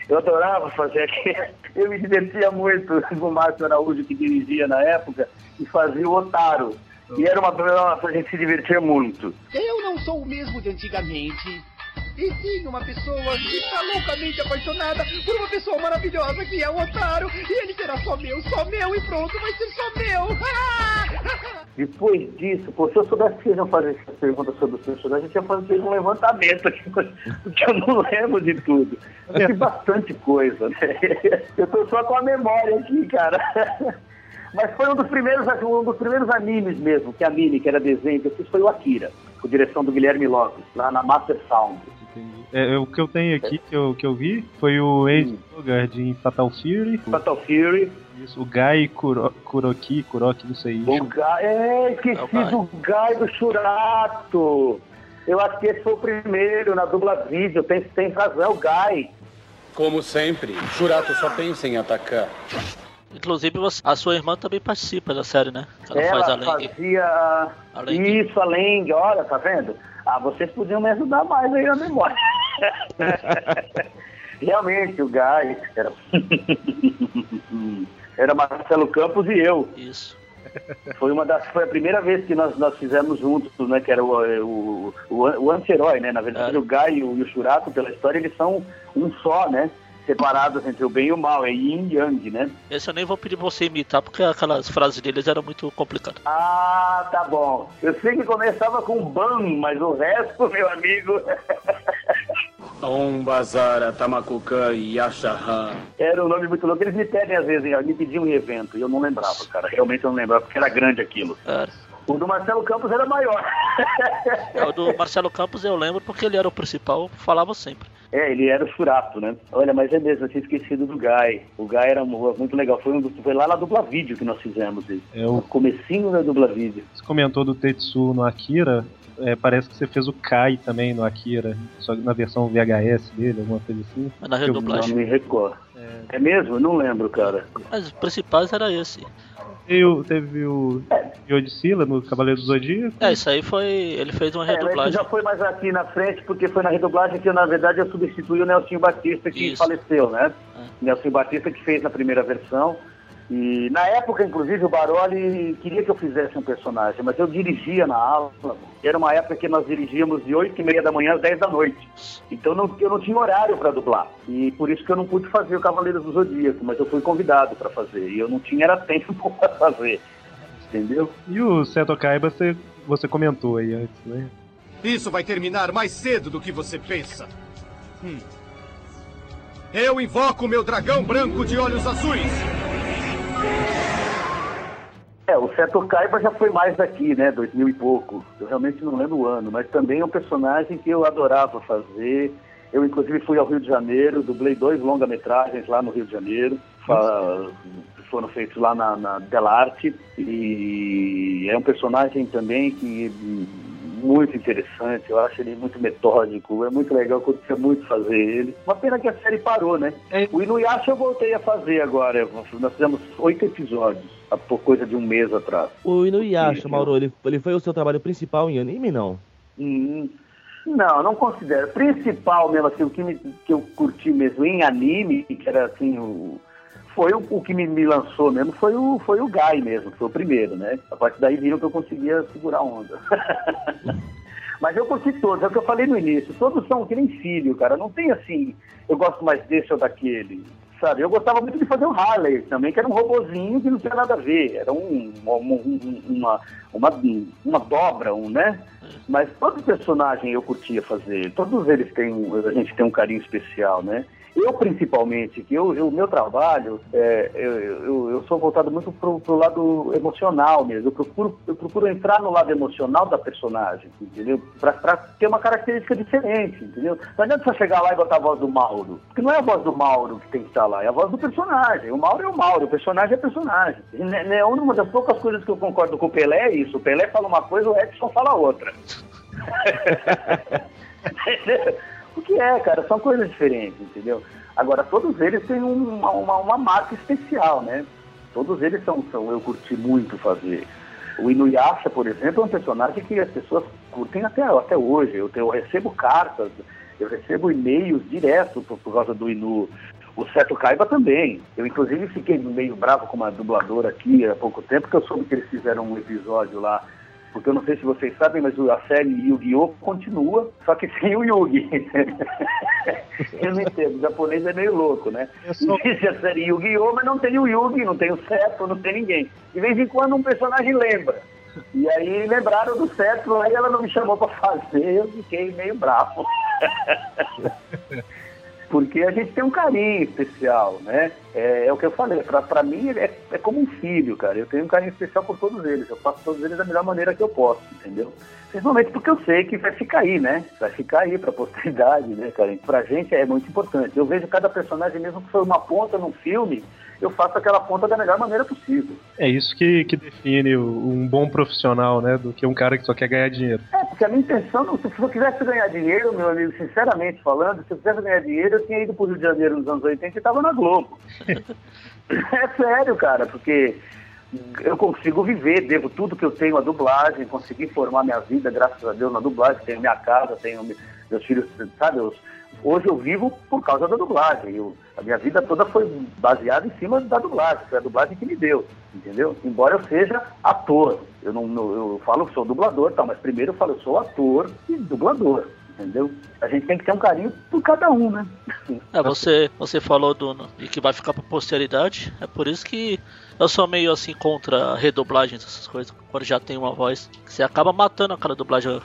Speaker 5: Eu adorava fazer aquilo. Eu me divertia muito com <laughs> o Márcio Araújo, que dirigia na época, e fazia o Otaro. E era uma pra gente se divertir muito.
Speaker 6: Eu não sou o mesmo de antigamente.
Speaker 9: E sim, uma pessoa que está loucamente apaixonada por uma pessoa maravilhosa que é o Otaro. E ele será só meu, só meu e pronto, vai ser só meu. <laughs>
Speaker 5: Depois disso, pô, se eu soubesse que iam fazer essa pergunta sobre os personagens, a gente ia fazer um levantamento aqui, <laughs> porque eu não lembro de tudo. Eu vi bastante coisa, né? <laughs> Eu tô só com a memória aqui, cara. Mas foi um dos primeiros, um dos primeiros animes mesmo, que a Mini, que era desenho, que eu fiz foi o Akira, com direção do Guilherme Lopes, lá na Master Sound.
Speaker 2: É, o que eu tenho aqui, que eu, que eu vi, foi o Ace Bogard em Fatal Fury.
Speaker 5: Fatal Fury.
Speaker 2: Isso, o Gai Kuro, Kuroki, Kuroki, não sei.
Speaker 5: O Gai, é, esqueci
Speaker 3: É o Gai.
Speaker 5: do Gai do Churato. Eu acho que esse foi o primeiro na dubla vídeo, tem, tem razão, é o Gai.
Speaker 10: Como sempre, Churato só pensa em atacar.
Speaker 3: Inclusive, você- a sua irmã também participa da série, né? Ela,
Speaker 5: Ela
Speaker 3: faz a Leng.
Speaker 5: fazia
Speaker 3: A Leng.
Speaker 5: isso, a Leng, olha, tá vendo? Ah, vocês podiam me ajudar mais aí na memória. <laughs> Realmente, o Gai era... <laughs> era Marcelo Campos e eu.
Speaker 3: Isso.
Speaker 5: Foi uma das, foi a primeira vez que nós, nós fizemos juntos, né? Que era o, o, o, o anti-herói, né? Na verdade,
Speaker 3: É.
Speaker 5: o Gai e o, e o Churato, pela história, eles são um só, né? Separados entre o bem e o mal, é yin e yang, né?
Speaker 3: Esse eu nem vou pedir pra você imitar, porque aquelas frases deles eram muito complicadas.
Speaker 5: Ah, tá bom. Eu sei que começava com ban, mas o resto, meu amigo, <laughs>
Speaker 10: Om Bazara, Tamakukan e Yashahan.
Speaker 5: era um nome muito louco. Eles me pedem às vezes, me pediam em evento, e eu não lembrava, cara. Realmente eu não lembrava, porque era grande aquilo.
Speaker 3: Era.
Speaker 5: O do Marcelo Campos era maior. <laughs>
Speaker 3: É, o do Marcelo Campos eu lembro porque ele era o principal, falava sempre.
Speaker 5: É, ele era o Churato, né? Olha, mas é mesmo, eu tinha esquecido do Gai. O Gai era mu- muito legal. Foi, um foi lá na dubla vídeo que nós fizemos ele.
Speaker 2: É o
Speaker 5: No comecinho da dubla vídeo.
Speaker 2: Você comentou do Tetsu no Akira. é, parece que você fez o Kai também no Akira, só que na versão VHS dele, alguma coisa assim.
Speaker 3: Mas na
Speaker 5: Eu não
Speaker 3: redublagem.
Speaker 5: me recordo. É mesmo? Eu não lembro, cara.
Speaker 3: Mas os principais era esse.
Speaker 2: E o- teve o Yodicila no Cavaleiro do Zodíaco.
Speaker 3: É, isso aí foi. Ele fez uma
Speaker 5: É,
Speaker 3: redublagem.
Speaker 5: já foi mais aqui na frente, porque foi na redublagem que, na verdade, eu substituí o Nelsinho Batista, que
Speaker 3: Isso.
Speaker 5: faleceu, né?
Speaker 3: É.
Speaker 5: Nelsinho Batista que fez na primeira versão. E na época, inclusive, o Baroli queria que eu fizesse um personagem, mas eu dirigia na aula. Era uma época que nós dirigíamos de 8 e meia da manhã às 10 da noite. Então não- eu não tinha horário para dublar. E por isso que eu não pude fazer o Cavaleiros do Zodíaco, mas eu fui convidado para fazer. E eu não tinha era tempo <laughs> para fazer. Entendeu?
Speaker 2: E o Seto Kaiba você, você comentou aí antes, né?
Speaker 9: Isso vai terminar mais cedo do que você pensa. Hum. Eu invoco o meu dragão branco de olhos azuis.
Speaker 5: É, o Seto Kaiba já foi mais daqui, né? 2000 e pouco. Eu realmente não lembro o ano, mas também é um personagem que eu adorava fazer. Eu, inclusive, fui ao Rio de Janeiro, dublei dois longa-metragens lá no Rio de Janeiro, foram feitos lá na, na Delarte. E é um personagem também que muito interessante, eu acho ele muito metódico, é muito legal, eu curtia muito fazer ele. Uma pena que a série parou, né? O Inuyasha eu voltei a fazer agora, nós fizemos oito episódios, por coisa de um mês atrás.
Speaker 4: O Inuyasha,
Speaker 5: Sim,
Speaker 4: Mauro, ele, ele foi o seu trabalho principal em anime, não?
Speaker 5: Hum, não, não considero. Principal mesmo, assim, o que, me- que eu curti mesmo em anime, que era assim, o, foi o, o que me, me lançou mesmo, foi o, foi o Guy mesmo, foi o primeiro, né? A partir daí viram que eu conseguia segurar a onda. <laughs> Mas eu curti todos, é o que eu falei no início, todos são que nem filho, cara. Não tem assim, eu gosto mais desse ou daquele. Sabe, eu gostava muito de fazer o Harley também, que era um robozinho que não tinha nada a ver. Era um, um- um- uma, uma, uma dobra, um, né? Mas todo personagem eu curtia fazer. Todos eles têm, um- a gente tem um carinho especial, né? Eu, principalmente, que eu, o meu trabalho, é, eu, eu, eu sou voltado muito pro, pro lado emocional mesmo. Eu procuro, eu procuro entrar no lado emocional da personagem, entendeu? Pra, pra ter uma característica diferente, entendeu? Não adianta você chegar lá e botar a voz do Mauro. Porque não é a voz do Mauro que tem que estar lá, é a voz do personagem. O Mauro é o Mauro, o personagem é personagem. Né, uma das poucas coisas que eu concordo com o Pelé é isso. O Pelé fala uma coisa, o Edson fala outra. <laughs> <laughs> <laughs> o que é, cara? São coisas diferentes, entendeu? Agora, todos eles têm um, uma, uma, uma marca especial, né? Todos eles são, são, eu curti muito fazer. O Inuyasha, por exemplo, é um personagem que as pessoas curtem até, até hoje. Eu, eu recebo cartas, eu recebo e-mails direto por, por causa do Inu. O Seto Kaiba também. Eu, inclusive, fiquei meio bravo com uma dubladora aqui há pouco tempo, porque eu soube que eles fizeram um episódio lá Porque eu não sei se vocês sabem, mas a série Yu-Gi-Oh! continua, só que <laughs> sem o Yugi. <laughs> eu não entendo, o japonês é meio louco, né? Existe a série Yu-Gi-Oh! mas não tem o Yugi, não tem o Seto, não tem ninguém. De vez em quando um personagem lembra. E aí lembraram do Seto, aí ela não me chamou pra fazer, eu fiquei meio bravo. <laughs> porque a gente tem um carinho especial, né? É, é o que eu falei, para mim é, é, como um filho, cara. Eu tenho um carinho especial por todos eles, eu faço todos eles da melhor maneira que eu posso, entendeu? Principalmente porque eu sei que vai ficar aí, né? Vai ficar aí pra <laughs> posteridade, né, cara? Pra gente é muito importante. Eu vejo cada personagem, mesmo que foi uma ponta num filme, eu faço aquela ponta da melhor maneira possível.
Speaker 2: É isso que, que define um bom profissional, né? Do que um cara que só quer ganhar dinheiro.
Speaker 5: É, porque a minha intenção, se eu quisesse ganhar dinheiro, meu amigo, sinceramente falando, se eu quisesse ganhar dinheiro, eu tinha ido pro Rio de Janeiro nos anos 80 e estava na Globo. <laughs> é sério, cara, porque eu consigo viver, devo tudo que eu tenho à dublagem, consegui formar minha vida, graças a Deus, na dublagem, tenho minha casa, tenho meus filhos, sabe, os, Hoje eu vivo por causa da dublagem. Eu, a minha vida toda foi baseada em cima da dublagem. Foi a dublagem que me deu, entendeu? Embora eu seja ator. Eu não, eu falo que sou dublador, tá, mas primeiro eu falo, eu sou ator e dublador entendeu? A gente tem que ter um carinho por cada um, né?
Speaker 3: É, você, você falou do e que vai ficar pra posteridade, é por isso que eu sou meio assim contra redublagens, essas coisas, quando já tem uma voz, você acaba matando aquela dublagem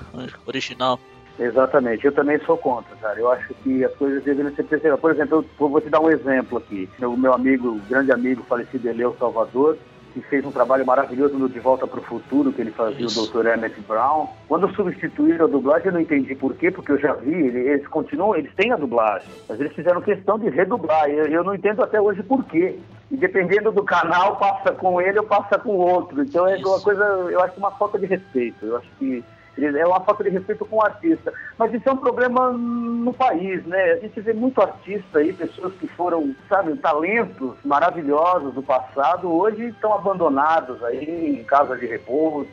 Speaker 3: original.
Speaker 5: Exatamente, eu também sou contra, cara. Eu acho que as coisas deveriam ser percebidas. Por exemplo, eu vou te dar um exemplo aqui. O meu amigo, o grande amigo falecido Eleu Salvador, que fez um trabalho maravilhoso no De Volta para o Futuro, que ele fazia Isso. o Dr. Emmett Brown. Quando substituíram a dublagem, eu não entendi por quê, porque eu já vi, eles continuam, eles têm a dublagem, mas eles fizeram questão de redublar. Eu, eu não entendo até hoje por quê. E dependendo do canal, passa com ele ou passa com o outro. Então é Isso. uma coisa, eu acho uma falta de respeito. Eu acho que é uma falta de respeito com o artista. Mas isso é um problema no país, né? A gente vê muito artista aí, pessoas que foram, sabe, talentos maravilhosos do passado, hoje estão abandonados aí em casa de repouso,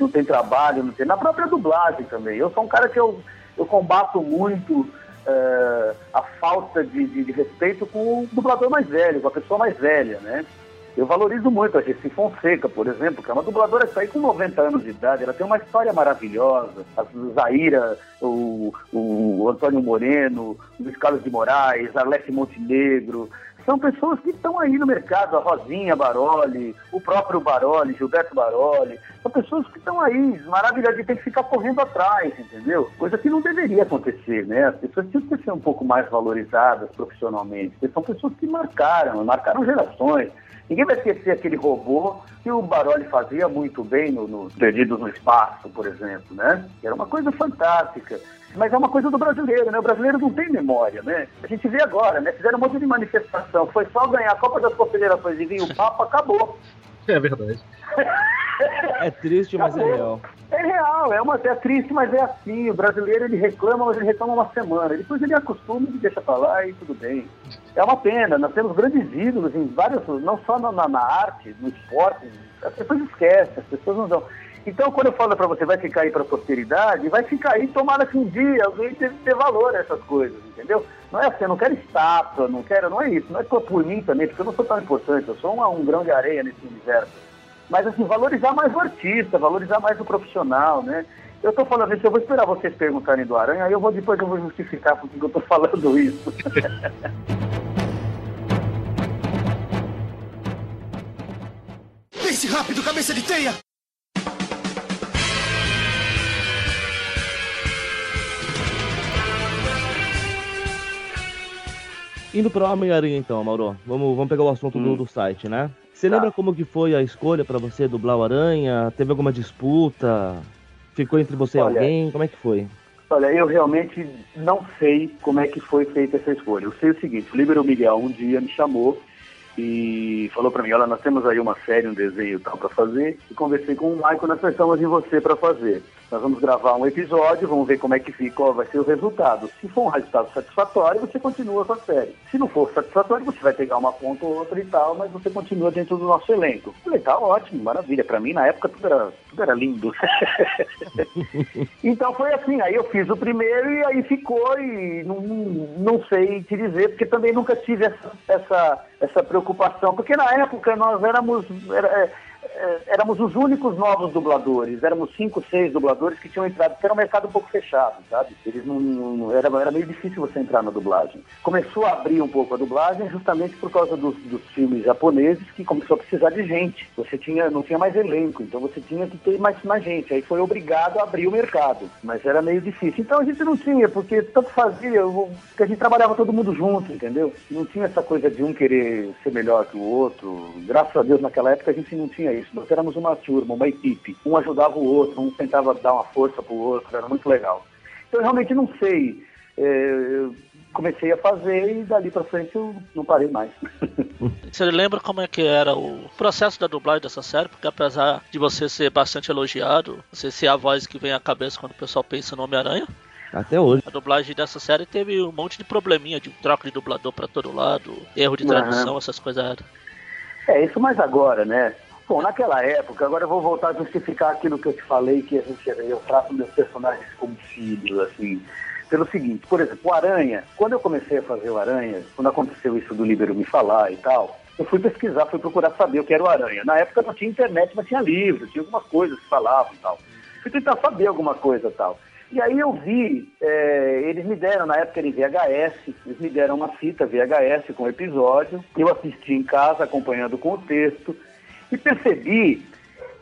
Speaker 5: não tem trabalho, não tem. Na própria dublagem também. Eu sou um cara que eu, eu combato muito. Uh, a falta de, de, de respeito com o dublador mais velho, com a pessoa mais velha, né? Eu valorizo muito a Jessi Fonseca, por exemplo, que é uma dubladora que está aí com 90 anos de idade. Ela tem uma história maravilhosa. A Zaira, o, o Antônio Moreno, o Luiz Carlos de Moraes, a Alessi Montenegro. São pessoas que estão aí no mercado, a Rosinha Baroli, o próprio Baroli, Gilberto Baroli. São pessoas que estão aí, maravilhosas, e tem que ficar correndo atrás, entendeu? Coisa que não deveria acontecer, né? As pessoas tinham que ser um pouco mais valorizadas profissionalmente, são pessoas que marcaram, marcaram gerações. Ninguém vai esquecer aquele robô que o Baroli fazia muito bem no, no Perdidos no Espaço, por exemplo, né? Era uma coisa fantástica. Mas é uma coisa do brasileiro, né? O brasileiro não tem memória, né? A gente vê agora, né? Fizeram um monte de manifestação. Foi só ganhar a Copa das Confederações e vir o Papa, acabou. <laughs>
Speaker 2: É verdade.
Speaker 4: É triste, mas é real.
Speaker 5: É real, é, uma, é triste, mas é assim. O brasileiro ele reclama, mas ele reclama uma semana. Depois ele acostuma e deixa pra lá e tudo bem. É uma pena, nós temos grandes ídolos em vários, não só na, na arte, no esporte, as pessoas esquecem, as pessoas não dão. Então, quando eu falo para você, vai ficar aí para a posteridade, vai ficar aí, tomara que um dia alguém deve ter valor a essas coisas, entendeu? Não é assim, eu não quero estátua, não quero, não é isso, não é por mim também, porque eu não sou tão importante, eu sou um, um grão de areia nesse universo. Mas, assim, valorizar mais o artista, valorizar mais o profissional, né? Eu estou falando isso, eu vou esperar vocês perguntarem do Aranha, aí eu vou depois eu vou justificar por que eu estou <laughs> falando isso.
Speaker 6: Pense rápido, cabeça de teia!
Speaker 4: Indo para Homem-Aranha então, Mauro. Vamos, vamos pegar o assunto hum. do, do, site, né? Você tá. lembra como que foi a escolha para você dublar o Aranha? Teve alguma disputa? Ficou entre você Olha, e alguém? Como é que foi?
Speaker 5: Olha, eu realmente não sei como é que foi feita essa escolha. Eu sei o seguinte, o Líbero Miguel um dia me chamou e falou para mim, olha, nós temos aí uma série, um desenho tal para fazer, e conversei com o Michael, nós pensamos em você para fazer. Nós vamos gravar um episódio, vamos ver como é que fica, qual vai ser o resultado. Se for um resultado satisfatório, você continua com a série. Se não for satisfatório, você vai pegar uma ponta ou outra e tal, mas você continua dentro do nosso elenco. Eu falei, tá ótimo, maravilha. Para mim, na época, tudo era, tudo era lindo. <laughs> então foi assim, aí eu fiz o primeiro e aí ficou e não, não sei te dizer, porque também nunca tive essa, essa, essa preocupação, porque na época nós éramos... Era, é, éramos os únicos novos dubladores, éramos cinco, seis dubladores que tinham entrado, porque era um mercado um pouco fechado, sabe? Eles não, não- era, era meio difícil você entrar na dublagem. Começou a abrir um pouco a dublagem justamente por causa dos, dos filmes japoneses que começou a precisar de gente. Você tinha, não tinha mais elenco, então você tinha que ter mais, mais gente. Aí foi obrigado a abrir o mercado, mas era meio difícil. Então a gente não tinha, porque tanto fazia, porque a gente trabalhava todo mundo junto, entendeu? Não tinha essa coisa de um querer ser melhor que o outro. Graças a Deus naquela época a gente não tinha isso. Nós éramos uma turma, uma equipe. Um ajudava o outro, um tentava dar uma força pro outro, era muito legal. Então eu realmente não sei. É, eu comecei a fazer e dali pra frente eu não parei mais. <laughs>
Speaker 3: Você lembra como é que era o processo da dublagem dessa série? Porque apesar de você ser bastante elogiado, você ser a voz que vem à cabeça quando o pessoal pensa no Homem-Aranha,
Speaker 4: Até hoje.
Speaker 3: a dublagem dessa série teve um monte de probleminha de troca de dublador pra todo lado, erro de tradução,
Speaker 5: Aham.
Speaker 3: essas coisas.
Speaker 5: É, isso mais agora, né? Bom, naquela época, agora eu vou voltar a justificar aquilo que eu te falei, que a gente, eu trato meus personagens como filhos, assim. Pelo seguinte, por exemplo, o Aranha, quando eu comecei a fazer o Aranha, quando aconteceu isso do Líbero me falar e tal, eu fui pesquisar, fui procurar saber o que era o Aranha. Na época não tinha internet, mas tinha livro, tinha algumas coisas que falavam e tal. Fui tentar saber alguma coisa e tal. E aí eu vi, é, eles me deram, na época era em VHS, eles me deram uma fita VHS com episódio, eu assisti em casa, acompanhando com o texto, e percebi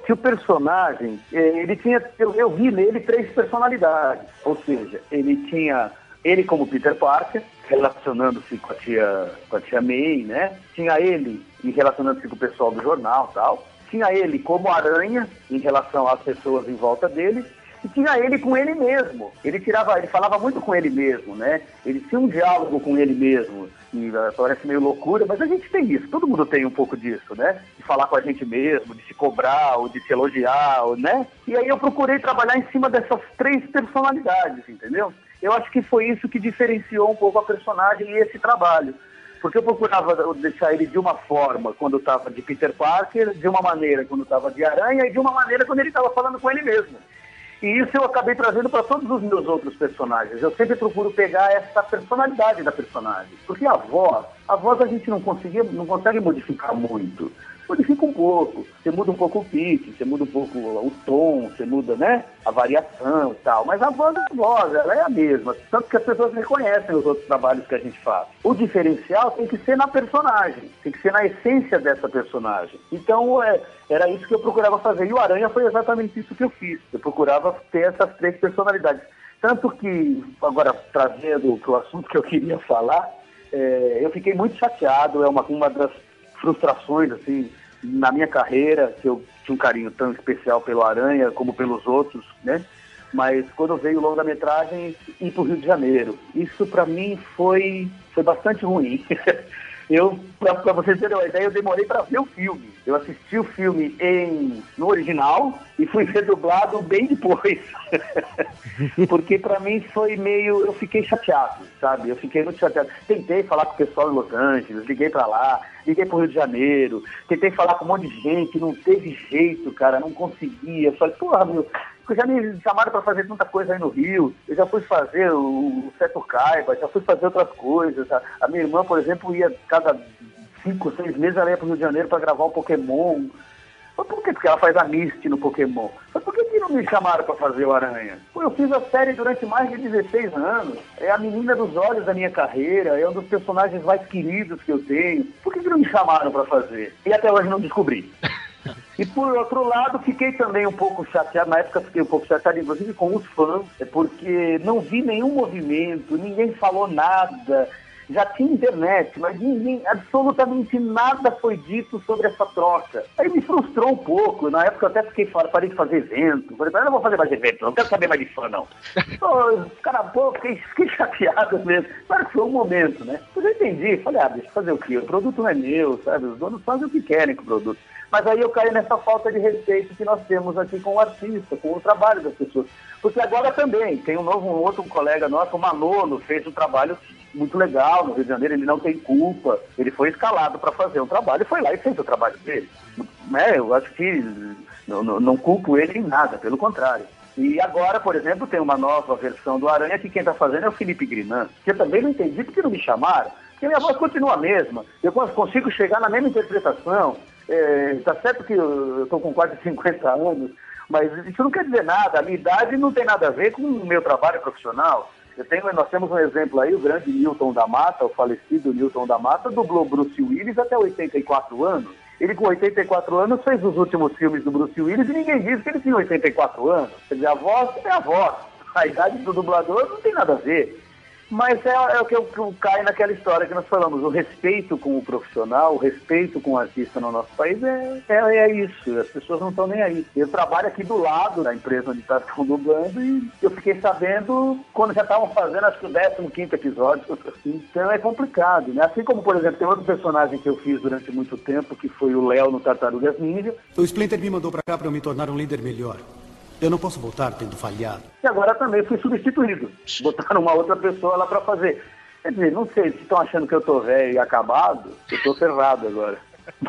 Speaker 5: que o personagem, eh, ele tinha, eu, eu vi nele três personalidades, ou seja, ele tinha ele como Peter Parker, relacionando-se com a tia, com a tia May, né? Tinha ele e relacionando-se com o pessoal do jornal, tal. Tinha ele como Aranha em relação às pessoas em volta dele e tinha ele com ele mesmo. Ele tirava, ele falava muito com ele mesmo, né? Ele tinha um diálogo com ele mesmo. E eh, parece meio loucura, mas a gente tem isso. Todo mundo tem um pouco disso, né? De falar com a gente mesmo, de se cobrar, ou de se elogiar, ou, né? E aí eu procurei trabalhar em cima dessas três personalidades, entendeu? Eu acho que foi isso que diferenciou um pouco a personagem e esse trabalho. Porque eu procurava deixar ele de uma forma quando estava de Peter Parker, de uma maneira quando estava de Aranha e de uma maneira quando ele estava falando com ele mesmo. E isso eu acabei trazendo para todos os meus outros personagens. Eu sempre procuro pegar essa personalidade da personagem. Porque a voz, a voz a gente não, conseguia, não consegue modificar muito. Modifica um pouco. Você muda um pouco o pitch, você muda um pouco o tom, você muda, né? A variação e tal. Mas a voz é a voz, ela é a mesma. Tanto que as pessoas reconhecem os outros trabalhos que a gente faz. O diferencial tem que ser na personagem, tem que ser na essência dessa personagem. Então, é, era isso que eu procurava fazer. E o Aranha foi exatamente isso que eu fiz. Eu procurava ter essas três personalidades. Tanto que, agora trazendo o assunto que eu queria falar, é, eu fiquei muito chateado. É uma, uma das frustrações, assim, na minha carreira, que eu tinha um carinho tão especial pelo Aranha como pelos outros, né? Mas quando veio o longa-metragem, ir para o Rio de Janeiro. Isso para mim foi, foi bastante ruim. <laughs> Eu, para vocês terem uma ideia, eu demorei para ver o filme. Eu assisti o filme em, no original e fui ver dublado bem depois. <laughs> Porque para mim foi meio. Eu fiquei chateado, sabe? Eu fiquei muito chateado. Tentei falar com o pessoal em Los Angeles, liguei para lá, liguei pro Rio de Janeiro, tentei falar com um monte de gente, não teve jeito, cara, não conseguia. Falei, porra, meu, porque já me chamaram para fazer tanta coisa aí no Rio. Eu já fui fazer o, o Seto Caiba, já fui fazer outras coisas. A, a minha irmã, por exemplo, ia cada cinco, seis meses ela ia pro Rio de Janeiro para gravar um Pokémon. Mas por quê? Porque ela faz a Misty no Pokémon. Mas por que, que não me chamaram para fazer o Aranha? Pô, eu fiz a série durante mais de 16 anos. É a menina dos olhos da minha carreira, é um dos personagens mais queridos que eu tenho. Por que, que não me chamaram para fazer? E até hoje não descobri. <laughs> E por outro lado, fiquei também um pouco chateado, na época fiquei um pouco chateado, inclusive com os fãs, é porque não vi nenhum movimento, ninguém falou nada. Já tinha internet, mas ninguém, absolutamente nada foi dito sobre essa troca. Aí me frustrou um pouco. Na época eu até fiquei fora, parei de fazer evento. Falei, eu não vou fazer mais evento, não quero saber mais de fã, não. Cara, <laughs> pô, fiquei, fiquei chateado mesmo. Claro que foi um momento, né? Mas eu entendi, falei, ah, deixa eu fazer o quê? O produto não é meu, sabe? Os donos fazem o que querem com o produto. Mas aí eu caí nessa falta de respeito que nós temos aqui com o artista, com o trabalho das pessoas. Porque agora também, tem um novo, um outro colega nosso, o Manolo, fez um trabalho muito legal no Rio de Janeiro, ele não tem culpa, ele foi escalado para fazer um trabalho, foi lá e fez o trabalho dele. É, eu acho que não, não, não culpo ele em nada, pelo contrário. E agora, por exemplo, tem uma nova versão do Aranha que quem está fazendo é o Felipe Grinan, que eu também não entendi porque não me chamaram. Porque minha voz continua a mesma, eu consigo chegar na mesma interpretação. É, tá certo que eu, tô com quase 50 anos, mas isso não quer dizer nada. A minha idade não tem nada a ver com o meu trabalho profissional. Eu tenho, nós temos um exemplo aí, o grande Newton da Mata, o falecido Newton da Mata, dublou Bruce Willis até 84 anos. Ele com 84 anos fez os últimos filmes do Bruce Willis e ninguém disse que ele tinha 84 anos. Quer dizer, a voz é a voz. A idade do dublador não tem nada a ver. Mas é, é o que que cai naquela história que nós falamos, o respeito com o profissional, o respeito com o artista no nosso país é, é, é isso, as pessoas não estão nem aí. Eu trabalho aqui do lado da empresa onde está dublando e eu fiquei sabendo quando já estavam fazendo acho que o 15 episódio. <laughs> Então é complicado, né? Assim como, por exemplo, tem outro personagem que eu fiz durante muito tempo, que foi o Léo no Tartarugas Ninja.
Speaker 6: O Splinter me mandou para cá para eu me tornar um líder melhor. Eu não posso voltar tendo falhado.
Speaker 5: E agora também fui substituído. Botaram uma outra pessoa lá para fazer. Quer dizer, não sei, se estão achando que eu tô velho e acabado, eu tô ferrado agora. <laughs>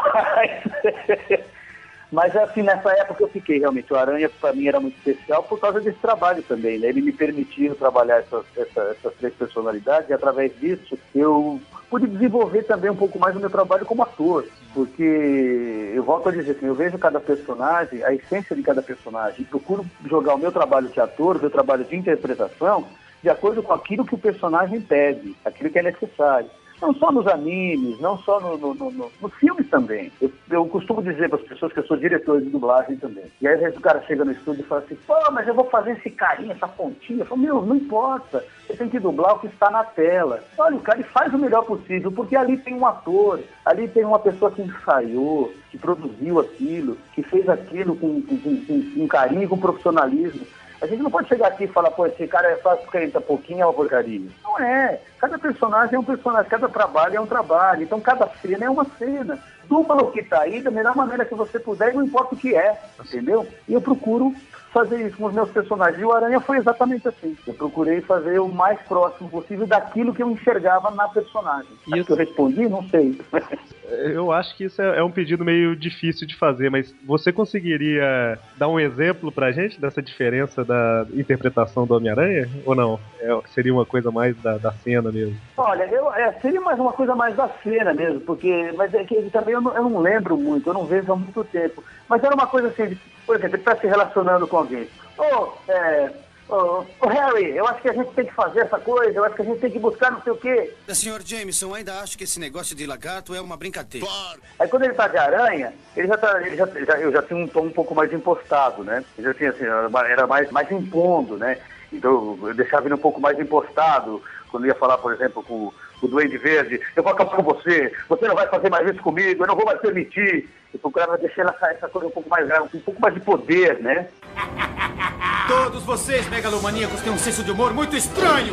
Speaker 5: Mas, mas assim, nessa época eu fiquei realmente. O Aranha para mim era muito especial por causa desse trabalho também. Né? Ele me permitiu trabalhar essas, essas, essas três personalidades e através disso eu pude desenvolver também um pouco mais o meu trabalho como ator, porque eu volto a dizer assim, eu vejo cada personagem, a essência de cada personagem, procuro jogar o meu trabalho de ator, o meu trabalho de interpretação, de acordo com aquilo que o personagem pede, aquilo que é necessário. Não só nos animes, não só no, no, no, nos filmes também. Eu, eu costumo dizer para as pessoas que eu sou diretor de dublagem também. E aí às vezes o cara chega no estúdio e fala assim, pô, mas eu vou fazer esse carinho, essa pontinha. Eu falo, meu, não importa. Você tem que dublar o que está na tela. Olha, o cara ele faz o melhor possível, porque ali tem um ator, ali tem uma pessoa que ensaiou, que produziu aquilo, que fez aquilo com, com, com, com carinho, com profissionalismo. A gente não pode chegar aqui e falar, pô, esse cara é fácil porque ele tá pouquinho, é uma porcaria. Não é. Cada personagem é um personagem, cada trabalho é um trabalho. Então cada cena é uma cena. Dupla o que tá aí da melhor maneira que você puder não importa o que é, entendeu? E eu procuro fazer isso com os meus personagens. E o Aranha foi exatamente assim. Eu procurei fazer o mais próximo possível daquilo que eu enxergava na personagem. Isso... eu respondi? Não sei. <laughs>
Speaker 2: Eu acho que isso é, é um pedido meio difícil de fazer, mas você conseguiria dar um exemplo pra gente dessa diferença da interpretação do Homem-Aranha? Ou não? É, seria uma coisa mais da, da cena mesmo?
Speaker 5: Olha, eu, é, seria mais uma coisa mais da cena mesmo, porque. Mas é que também eu não, eu não lembro muito, eu não vejo há muito tempo. Mas era uma coisa assim, por exemplo, ele está se relacionando com alguém. Ô, oh, é, Ô, oh, Harry, eu acho que a gente tem que fazer essa coisa, eu acho que a gente tem que buscar não sei o quê.
Speaker 6: Senhor Jameson, ainda acho que esse negócio de lagarto é uma brincadeira. Claro.
Speaker 5: Aí quando ele tá de aranha, ele já tá, ele já, já, eu já tinha um tom um pouco mais impostado, né? Eu já tinha assim, era mais, mais impondo, né? Então eu deixava ele um pouco mais impostado, quando ia falar, por exemplo, com o Duende Verde, eu vou acabar com você, você não vai fazer mais isso comigo, eu não vou mais permitir. Eu procurava deixar essa, essa coisa um pouco mais um pouco mais de poder, né? <laughs>
Speaker 6: Todos vocês, megalomaníacos, têm um senso de humor muito estranho!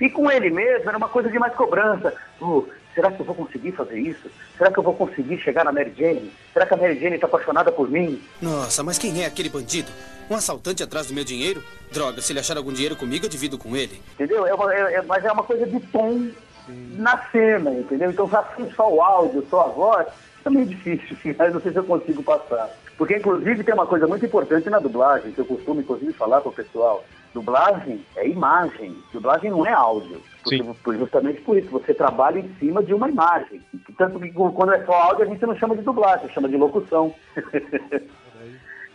Speaker 5: E com ele mesmo era uma coisa de mais cobrança. Oh, será que eu vou conseguir fazer isso? Será que eu vou conseguir chegar na Mary Jane? Será que a Mary Jane está apaixonada por mim?
Speaker 6: Nossa, mas quem é aquele bandido? Um assaltante atrás do meu dinheiro? Droga, se ele achar algum dinheiro comigo, eu divido com ele.
Speaker 5: Entendeu? É, uma, é, é mas é uma coisa de tom Sim. na cena, entendeu? Então, assim, só o áudio, só a voz, é meio difícil, <laughs> mas não sei se eu consigo passar. Porque, inclusive, tem uma coisa muito importante na dublagem, que eu costumo, inclusive, falar para o pessoal. Dublagem é imagem, dublagem não é áudio. Porque, justamente por isso, você trabalha em cima de uma imagem. Tanto que quando é só áudio, a gente não chama de dublagem, chama de locução. <laughs>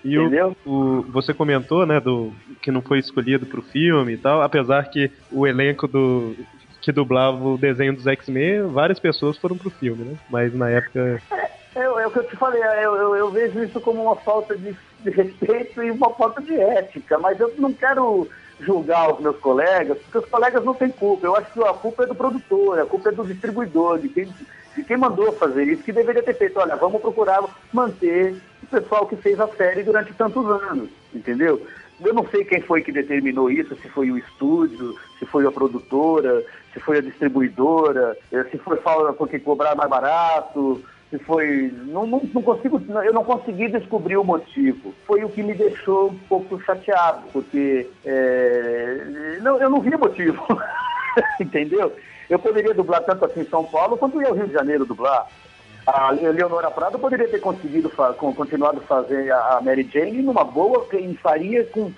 Speaker 2: E o, o, você comentou, né, do que não foi escolhido para o filme e tal, apesar que o elenco do que dublava o desenho dos X-Men, várias pessoas foram pro filme, né? Mas na época.
Speaker 5: É, é, é o que eu te falei, é, eu, eu, eu, vejo isso como uma falta de, de respeito e uma falta de ética, mas eu não quero julgar os meus colegas, porque os colegas não têm culpa. Eu acho que a culpa é do produtor, a culpa é do distribuidor, de quem, de quem mandou fazer isso, que deveria ter feito, olha, vamos procurar manter o pessoal que fez a série durante tantos anos, entendeu? Eu não sei quem foi que determinou isso, se foi o estúdio, se foi a produtora, se foi a distribuidora, eh, se foi porque cobrar mais barato, se foi. Não, não, não, consigo, eu não consegui descobrir o motivo. Foi o que me deixou um pouco chateado, porque é, não, eu não vi motivo. <laughs> Entendeu? Eu poderia dublar tanto aqui em São Paulo quanto ia ao Rio de Janeiro dublar. A Leonora Prado poderia ter conseguido fa continuado fazer a Mary Jane numa boa e faria com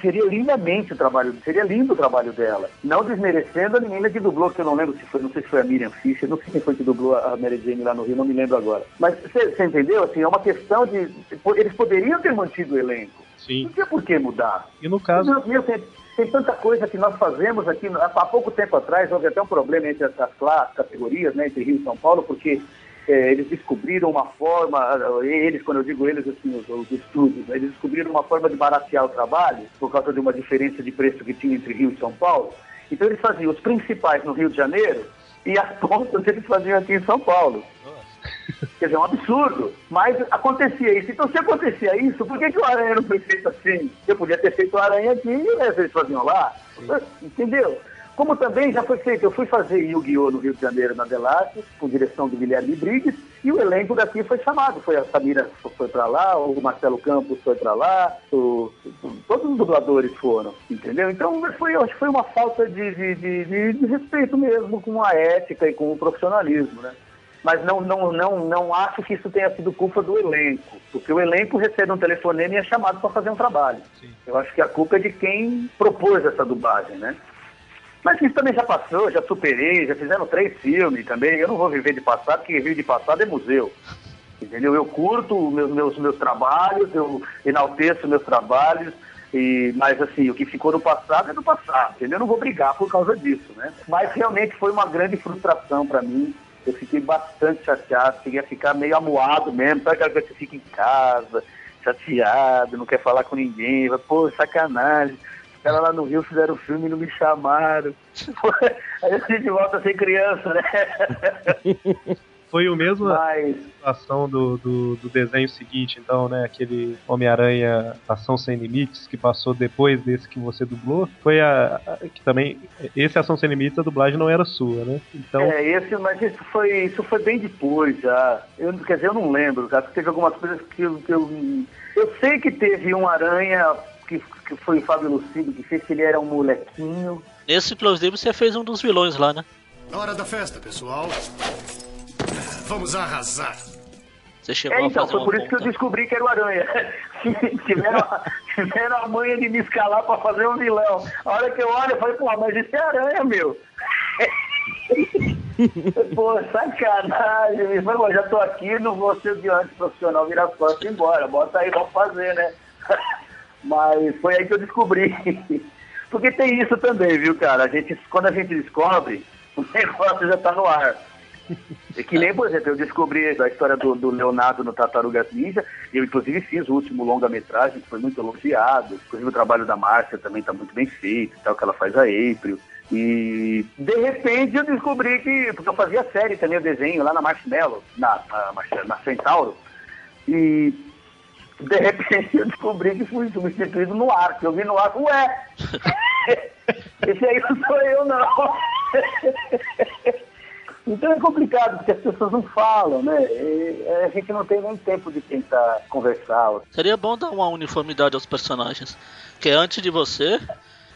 Speaker 5: seria lindamente o trabalho, seria lindo o trabalho dela. Não desmerecendo a menina que dublou, que eu não lembro se foi, não sei se foi a Miriam Fischer, não sei quem foi que dublou a Mary Jane lá no Rio, não me lembro agora. Mas você entendeu? Assim, é uma questão de. Eles poderiam ter mantido o elenco.
Speaker 2: Sim.
Speaker 5: Não tinha por que mudar.
Speaker 2: E no caso.
Speaker 5: Meu, meu, tem, tem tanta coisa que nós fazemos aqui. Há pouco tempo atrás houve até um problema entre as, as categorias, né, entre Rio e São Paulo, porque é, eles descobriram uma forma, eles, quando eu digo eles, assim, os, os estúdios, né, eles descobriram uma forma de baratear o trabalho por causa de uma diferença de preço que tinha entre Rio e São Paulo. Então eles faziam os principais no Rio de Janeiro e as pontas eles faziam aqui em São Paulo. Quer dizer, é um absurdo. Mas acontecia isso. Então, se acontecia isso, por que, que o Aranha não foi feito assim? Eu podia ter feito o Aranha aqui e eles faziam lá. Entendeu? Como também já foi feito, eu fui fazer Yu-Gi-Oh! no Rio de Janeiro, na Delarte, com direção do Guilherme Briggs, e o elenco daqui foi chamado. Foi a Samira foi para lá, o Marcelo Campos foi para lá, o, todos os dubladores foram, entendeu? Então foi, acho que foi uma falta de, de, de, de respeito mesmo com a ética e com o profissionalismo, né? mas não, não, não, não acho que isso tenha sido culpa do elenco, porque o elenco recebe um telefonema e é chamado para fazer um trabalho. Sim. Eu acho que a culpa é de quem propôs essa dublagem, né? Mas isso também já passou, já superei, já fizeram três filmes também. Eu não vou viver de passado, porque viver de passado é museu. Entendeu? Eu curto meus, meus, meus trabalhos, eu enalteço meus trabalhos, e, mas assim, o que ficou no passado é do passado, entendeu? Eu não vou brigar por causa disso, né? Mas realmente foi uma grande frustração para mim. Eu fiquei bastante chateado, cheguei a ficar meio amuado mesmo, sabe aquela coisa que você fica em casa, chateado, não quer falar com ninguém, pô, sacanagem caras lá no Rio fizeram o filme e não me chamaram. Aí a gente volta a ser criança, né? <laughs>
Speaker 2: Foi o mesmo Mas... situação do, do, do, desenho seguinte, então, né? Aquele Homem-Aranha Ação Sem Limites, que passou depois desse que você dublou. Foi a, a, que também. Esse Ação Sem Limites, a dublagem não era sua, né?
Speaker 5: Então... É, esse, mas isso foi, isso foi bem depois já. Eu, quer dizer, eu não lembro, cara. Teve algumas coisas que eu, que eu. Eu sei que teve um Aranha que, que foi o Fábio Lucido que fez, que ele era um molequinho.
Speaker 3: Nesse, inclusive, você fez um dos vilões lá, né?
Speaker 11: Hora da festa, pessoal. Vamos arrasar.
Speaker 3: Você chegou
Speaker 5: é, então,
Speaker 3: a fazer
Speaker 5: foi por isso
Speaker 3: conta.
Speaker 5: que eu descobri que era o Aranha. <laughs> tiveram, a, tiveram a manha de me escalar pra fazer um vilão. A hora que eu olho, eu falei, pô, mas isso é Aranha, meu. <laughs> Pô, sacanagem. Eu falei, já tô aqui, não vou ser de antes profissional, virar sócio e embora. Bota aí, vamos fazer, né? <laughs> Mas foi aí que eu descobri. <laughs> Porque tem isso também, viu, cara? A gente, quando a gente descobre, <laughs> o negócio já tá no ar. É que nem, por exemplo, eu descobri a história do, do Leonardo no Tartarugas Ninja, eu inclusive fiz o último longa-metragem, que foi muito elogiado. Inclusive o trabalho da Márcia também tá muito bem feito, tal, que ela faz a April. E de repente eu descobri que, porque eu fazia série também, o desenho lá na Marshmallow, na, na, na Centauro, e de repente eu descobri que fui substituído no ar, que eu vi no ar, ué, <laughs> esse aí não sou eu não. Então é complicado, porque as pessoas não falam, né? E a gente não tem nem tempo de tentar conversar.
Speaker 3: Seria bom dar uma uniformidade aos personagens. Porque antes de você,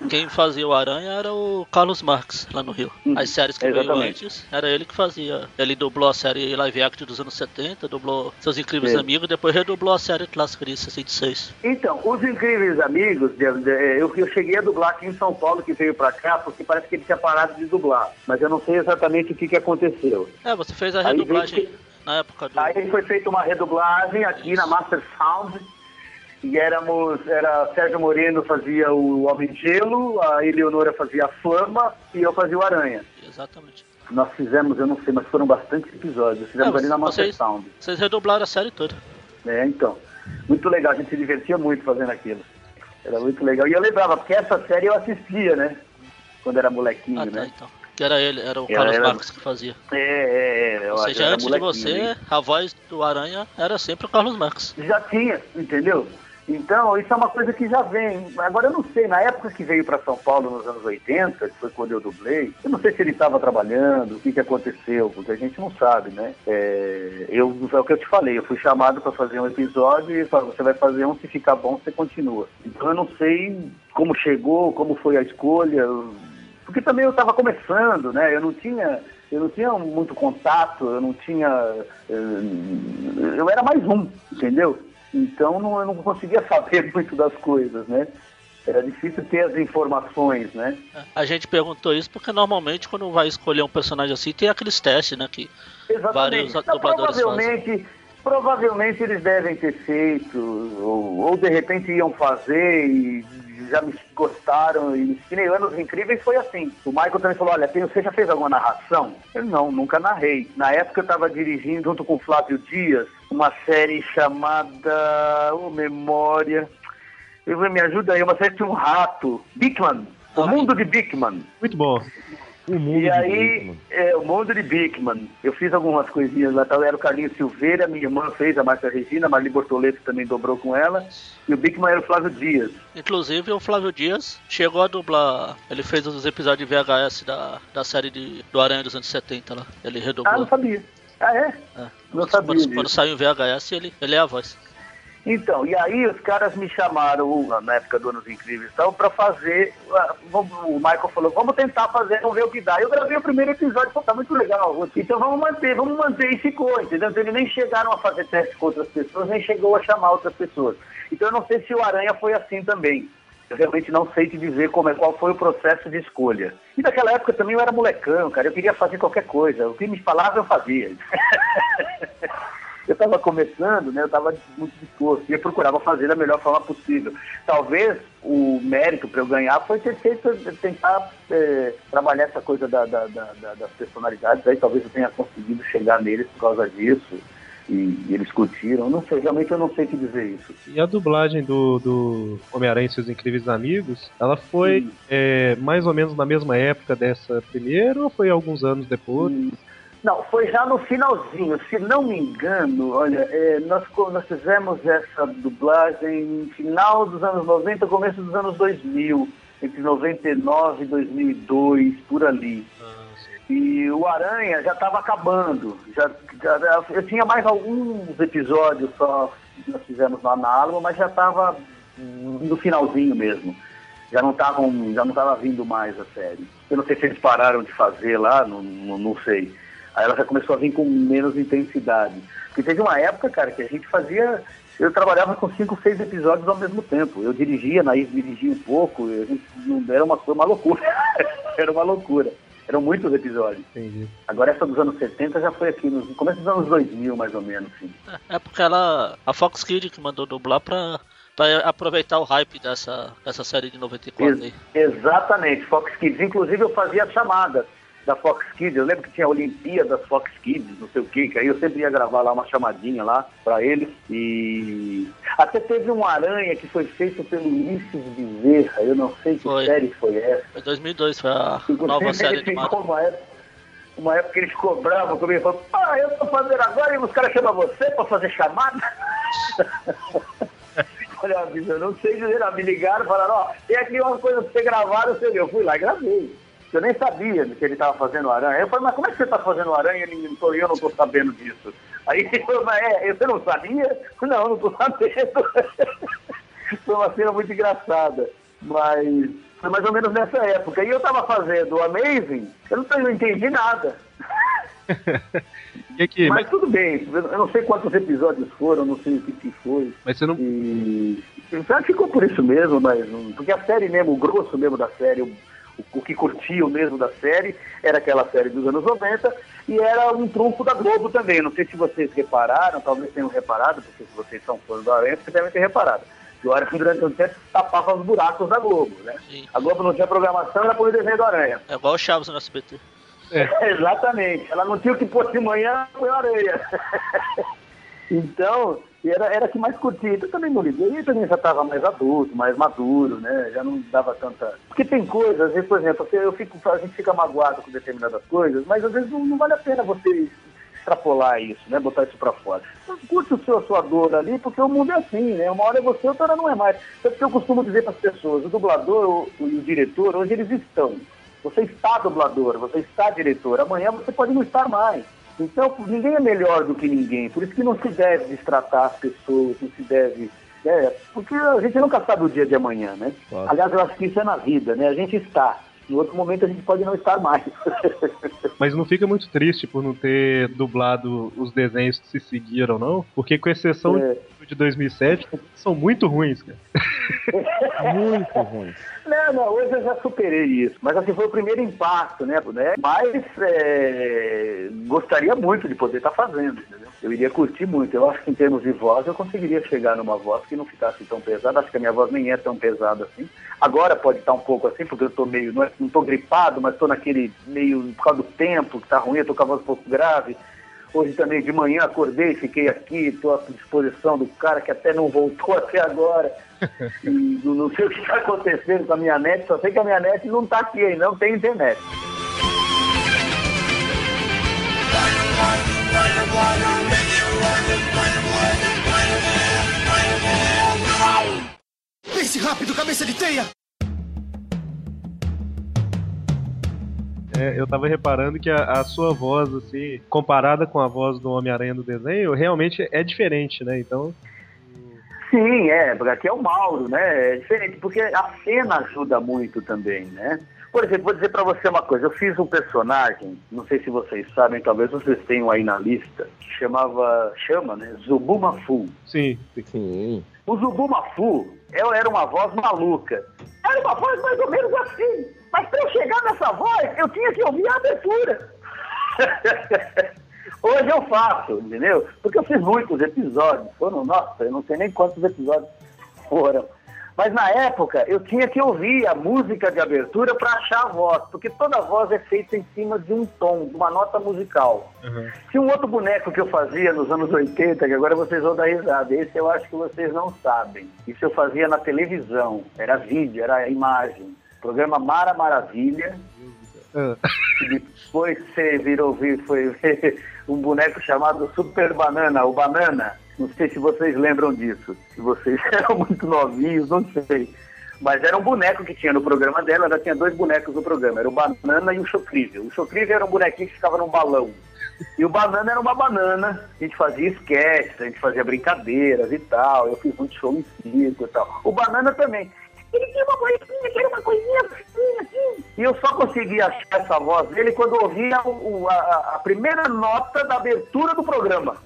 Speaker 3: quem fazia o Aranha era o Carlos Marques, lá no Rio.
Speaker 5: Uhum.
Speaker 3: As séries que Exatamente. veio antes, era ele que fazia. Ele dublou a série live action dos anos 70, dublou Seus Incríveis Sim. Amigos, depois redublou a série clássica de 66.
Speaker 5: Então, Os Incríveis Amigos, eu, eu cheguei a dublar aqui em São Paulo, que veio pra cá, porque parece que ele tinha parado de dublar. Mas eu não sei exatamente o que, que aconteceu.
Speaker 3: É, você fez a redublagem na época do...
Speaker 5: Aí foi feita uma redublagem aqui Isso. na Master Sound e éramos, era Sérgio Moreno fazia o Homem de Gelo, a Eleonora fazia a Fama e eu fazia o Aranha.
Speaker 3: Exatamente.
Speaker 5: Nós fizemos, eu não sei, mas foram bastantes episódios. Fizemos é, ali na Master
Speaker 3: vocês,
Speaker 5: Sound.
Speaker 3: Vocês redoblaram a série toda.
Speaker 5: É, então. Muito legal, a gente se divertia muito fazendo aquilo. Era muito legal. E eu lembrava, porque essa série eu assistia, né? Quando era molequinho,
Speaker 3: ah, tá,
Speaker 5: né?
Speaker 3: Então. Que era ele, era o Carlos era... Marques que fazia.
Speaker 5: É, é, é.
Speaker 3: Ou seja, antes de você, né? a voz do Aranha era sempre o Carlos Marques.
Speaker 5: Já tinha, entendeu? Então, isso é uma coisa que já vem. Agora, eu não sei, na época que veio para São Paulo, nos anos 80, que foi quando eu dublei, eu não sei se ele estava trabalhando, o que, que aconteceu, porque a gente não sabe, né? É, eu, é o que eu te falei, eu fui chamado para fazer um episódio e falou, você vai fazer um, se ficar bom, você continua. Então, eu não sei como chegou, como foi a escolha, porque também eu estava começando, né? Eu não tinha eu não tinha muito contato, eu não tinha. Eh, eu era mais um, entendeu? Então não, eu não conseguia <laughs> saber muito das coisas, né? Era difícil ter as informações, né?
Speaker 3: A gente perguntou isso porque normalmente quando vai escolher um personagem assim tem aqueles testes, né? Que vários
Speaker 5: Não,
Speaker 3: dubladores fazem.
Speaker 5: provavelmente, provavelmente eles devem ter feito, ou, ou de repente iam fazer e já me gostaram. E que nem Anos Incríveis foi assim. O Michael também falou: Olha, tem- você já fez alguma narração? Eu não, nunca narrei. Na época eu estava dirigindo, junto com o Flávio Dias, uma série chamada. Oh, Memória. Eu, me ajuda aí, uma série de um rato. Bigman. O Mundo de Bigman.
Speaker 2: Muito bom.
Speaker 4: O mundo
Speaker 5: E
Speaker 4: de
Speaker 5: aí, é, o mundo de Bigman. Eu fiz algumas coisinhas lá, tal. Era o Carlinhos Silveira, minha irmã fez, a Márcia Regina, a Marli Bortoleto também dobrou com ela. E o Bigman era o Flávio Dias.
Speaker 3: Inclusive o Flávio Dias chegou a dublar. Ele fez os episódios de VHS da, da série de, do Aranha dos anos 70 lá. Ele
Speaker 5: Ah,
Speaker 3: redublou.
Speaker 5: não sabia. Ah, é?
Speaker 3: É.
Speaker 5: Não sabia
Speaker 3: Quando, quando saiu em VHS, ele, ele é a voz.
Speaker 5: Então, e aí os caras me chamaram na época do Anos Incríveis então, pra fazer. ah, O Michael falou, vamos tentar fazer, vamos ver o que dá. Eu gravei o primeiro episódio, pô, tá muito legal. Então vamos manter, vamos manter e ficou, entendeu? Então, eles nem chegaram a fazer teste com outras pessoas, nem chegou a chamar outras pessoas. Então eu não sei se o Aranha foi assim também. Eu realmente não sei te dizer como é, qual foi o processo de escolha. E naquela época também eu era molecão, cara. Eu queria fazer qualquer coisa. O que me falava, eu fazia. <laughs> eu estava começando, né? Eu estava muito disposto. E eu procurava fazer da melhor forma possível. Talvez o mérito para eu ganhar foi ter feito, tentar eh, trabalhar essa coisa da- da- da- das personalidades. Aí talvez eu tenha conseguido chegar neles por causa disso. E, e eles curtiram. Não sei, realmente eu não sei o que dizer isso.
Speaker 2: E a dublagem do, do Homem-Aranha e seus Incríveis Amigos, ela foi é, mais ou menos na mesma época dessa primeira ou foi alguns anos depois?
Speaker 5: Não, foi já no finalzinho. Se não me engano, olha, é, nós, nós fizemos essa dublagem no final dos anos 90, começo dos anos 2000, entre 99 e 2002, por ali. E o Aranha já estava acabando. Já, já- eu tinha mais alguns episódios só que nós fizemos na Alma, mas já estava no finalzinho mesmo. Já não já não estava vindo mais a série. Eu não sei se eles pararam de fazer lá, não, não, não sei. Aí ela já começou a vir com menos intensidade. Porque teve uma época, cara, que a gente fazia. Eu trabalhava com cinco, seis episódios ao mesmo tempo. Eu dirigia, Naís dirigia um pouco, a gente era uma, uma loucura. <laughs> era uma loucura. Eram muitos episódios.
Speaker 2: Entendi.
Speaker 5: Agora essa dos anos 70 já foi aqui no começo dos anos 2000, mais ou menos. Assim.
Speaker 3: É porque ela. A Fox Kids que mandou dublar pra, pra aproveitar o hype dessa, dessa série de 94 aí.
Speaker 5: Ex- exatamente, Fox Kids. Inclusive eu fazia as chamadas da Fox Kids. Eu lembro que tinha a Olimpíada das Fox Kids, não sei o que, que aí eu sempre ia gravar lá uma chamadinha lá pra eles. E até teve um aranha que foi feito pelo Ulisses Bezerra. Eu não sei que
Speaker 3: Foi.
Speaker 5: série foi essa.
Speaker 3: Foi 2002, foi a
Speaker 5: Inclusive,
Speaker 3: nova série <laughs>
Speaker 5: ficou
Speaker 3: animada.
Speaker 5: uma época, uma época que eles cobravam comigo e falavam, ah, eu tô fazendo agora e os caras chamam você pra fazer chamada? <laughs> Olha, eu não sei dizer, me ligaram e falaram, ó, tem aqui uma coisa pra você gravar, eu, sei, eu fui lá e gravei. Eu nem sabia que ele estava fazendo aranha. Eu falei, mas como é que você está fazendo aranha e eu não estou sabendo disso? Aí ele falou, mas é, você não sabia? Não, não estou sabendo. <laughs> Foi uma cena muito engraçada. Mas foi mais ou menos nessa época. E eu estava fazendo o Amazing, eu não, entendi nada. <laughs>
Speaker 2: E aqui,
Speaker 5: mas,
Speaker 2: mas,
Speaker 5: tudo bem, eu não sei quantos episódios foram, não sei o que, que foi.
Speaker 2: mas você não.
Speaker 5: E já ficou por isso mesmo, mas porque a série mesmo, o grosso mesmo da série, o, o que curtiam mesmo da série, era aquela série dos anos 90 e era um trunfo da Globo também. Não sei se vocês repararam, talvez tenham reparado, porque se vocês são fãs do Aranha, vocês devem ter reparado. Que o Aranha durante um tempo tapava os buracos da Globo, né?
Speaker 3: Sim.
Speaker 5: A Globo não tinha programação, era por desenho do Aranha.
Speaker 3: É igual o Chaves no SBT. <laughs>
Speaker 5: Exatamente. Ela não tinha o que pôr de manhã, foi areia. <laughs> então, era, era que mais curtia. Então, Eu também não liguei. Eu também já estava mais adulto, mais maduro, né? Já não dava tanta... Porque tem coisas, às vezes, por exemplo, eu fico, a gente fica magoado com determinadas coisas, mas às vezes não, não vale a pena você extrapolar isso, né? Botar isso pra fora. Então, curte o seu, a sua dor ali, porque o mundo é assim, né? Uma hora é você, outra hora não é mais. Tanto que eu costumo dizer para as pessoas, o dublador o- e o diretor, hoje eles estão. Você está dublador, você está diretor. Amanhã você pode não estar mais. Então, ninguém é melhor do que ninguém. Por isso que não se deve destratar as pessoas, não se deve. né? porque a gente nunca sabe o dia de amanhã, né?
Speaker 4: Claro.
Speaker 5: Aliás, eu acho que isso é na vida, né? A gente está. Em outro momento a gente pode não estar mais. <laughs>
Speaker 2: Mas não fica muito triste por não ter dublado os desenhos que se seguiram, não? Porque com exceção
Speaker 5: É.
Speaker 2: de 2007, são muito ruins, cara. <laughs>
Speaker 4: Muito ruins.
Speaker 5: Não, não, hoje eu já superei isso. Mas assim, foi o primeiro impacto, né? né? Mas é, gostaria muito de poder estar fazendo, entendeu? Eu iria curtir muito. Eu acho que em termos de voz eu conseguiria chegar numa voz que não ficasse tão pesada. Acho que a minha voz nem é tão pesada assim. Agora pode estar um pouco assim, porque eu tô meio, não, é, não tô gripado, mas tô naquele meio, por causa do tempo que tá ruim, eu tô com a voz um pouco grave. Hoje também de manhã acordei, fiquei aqui, estou à disposição do cara que até não voltou <laughs> até agora. E não sei o que está acontecendo com a minha net, só sei que a minha net não está aqui ainda, não tem internet.
Speaker 11: Pense rápido, cabeça de teia!
Speaker 2: É, eu tava reparando que a, a sua voz, assim, comparada com a voz do Homem-Aranha do desenho, realmente é diferente, né? Então.
Speaker 5: Sim, é, porque aqui é o Mauro, né? É diferente, porque a cena ajuda muito também, né? Por exemplo, vou dizer pra você uma coisa, eu fiz um personagem, não sei se vocês sabem, talvez vocês tenham aí na lista, que chamava, chama, né? Zubumafu.
Speaker 2: Sim.
Speaker 4: Sim.
Speaker 5: O Zubumafu, eu era uma voz maluca. Era uma voz mais ou menos assim. Mas para eu chegar nessa voz, eu tinha que ouvir a abertura. <laughs> Hoje eu faço, entendeu? Porque eu fiz muitos episódios. Foram, nossa, eu não sei nem quantos episódios foram. Mas na época eu tinha que ouvir a música de abertura para achar a voz, porque toda voz é feita em cima de um tom, de uma nota musical. Tinha um outro boneco que eu fazia nos anos 80, que agora vocês vão dar risada. Esse eu acho que vocês não sabem. Isso eu fazia na televisão. Era vídeo, era imagem. Programa Mara Maravilha. E depois você virou vir, foi ver <laughs> um boneco chamado Super Banana, o Banana. Não sei se vocês lembram disso. Se vocês <laughs> eram muito novinhos, não sei. Mas era um boneco que tinha no programa dela, ela tinha dois bonecos no programa, era o Banana e o Chocrível. O Chocrível era um bonequinho que ficava num balão. E o Banana era uma banana, a gente fazia sketches, a gente fazia brincadeiras e tal, eu fiz muito show em circo e tal. O Banana também. Ele tinha uma coisinha, que era uma coisinha assim, assim. E eu só conseguia achar essa voz dele quando eu ouvia o- a, a primeira nota da abertura do programa.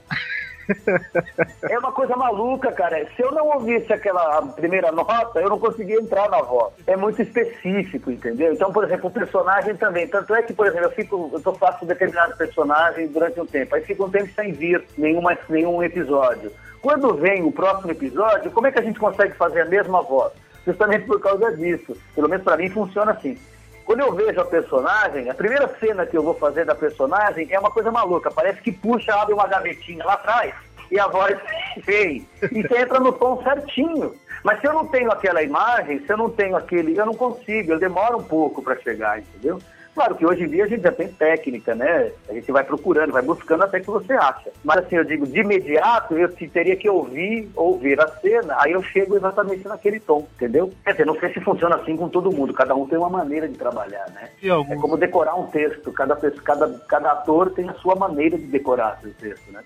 Speaker 5: É uma coisa maluca, cara. Se eu não ouvisse aquela primeira nota, eu não conseguia entrar na voz. É muito específico, entendeu? Então, por exemplo, o personagem também. Tanto é que, por exemplo, eu fico, eu faço determinado personagem durante um tempo. Aí fica um tempo sem vir nenhuma, nenhum episódio. Quando vem o próximo episódio, como é que a gente consegue fazer a mesma voz? Justamente por causa disso. Pelo menos pra mim funciona assim. Quando eu vejo a personagem, a primeira cena que eu vou fazer da personagem é uma coisa maluca. Parece que puxa, abre uma gavetinha lá atrás e a voz <laughs> vem. E você entra no tom certinho. Mas se eu não tenho aquela imagem, se eu não tenho aquele. Eu não consigo, eu demoro um pouco para chegar, entendeu? Claro que hoje em dia a gente já tem técnica, né? A gente vai procurando, vai buscando até que você acha. Mas assim, eu digo, de imediato eu te- teria que ouvir, ouvir a cena, aí eu chego exatamente naquele tom, entendeu? Quer dizer, não sei se funciona assim com todo mundo, cada um tem uma maneira de trabalhar, né?
Speaker 2: Alguns-
Speaker 5: É como decorar um texto, cada, cada, cada ator tem a sua maneira de decorar esse texto, né?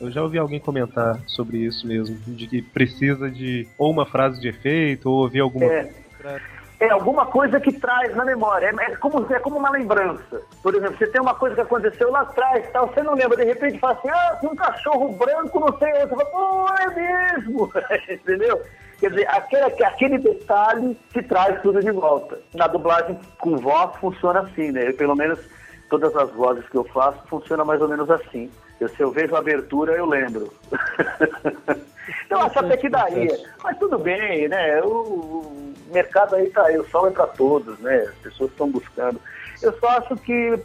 Speaker 2: Eu já ouvi alguém comentar sobre isso mesmo, de que precisa de ou uma frase de efeito, ou ouvir alguma
Speaker 5: É. É alguma coisa que traz na memória. É, é como, é como uma lembrança. Por exemplo, você tem uma coisa que aconteceu lá atrás, tal, você não lembra, de repente fala assim, ah, um cachorro branco, não sei, você fala, pô, é mesmo, <laughs> entendeu? Quer dizer, aquele, aquele detalhe te traz tudo de volta. Na dublagem com voz funciona assim, né? Eu, pelo menos todas as vozes que eu faço funciona mais ou menos assim. Eu, se eu vejo a abertura, eu lembro. <laughs> então acho até que daria. Mas tudo bem, né? O, mercado aí tá aí, o sol é para todos, né? As pessoas estão buscando. Eu só acho que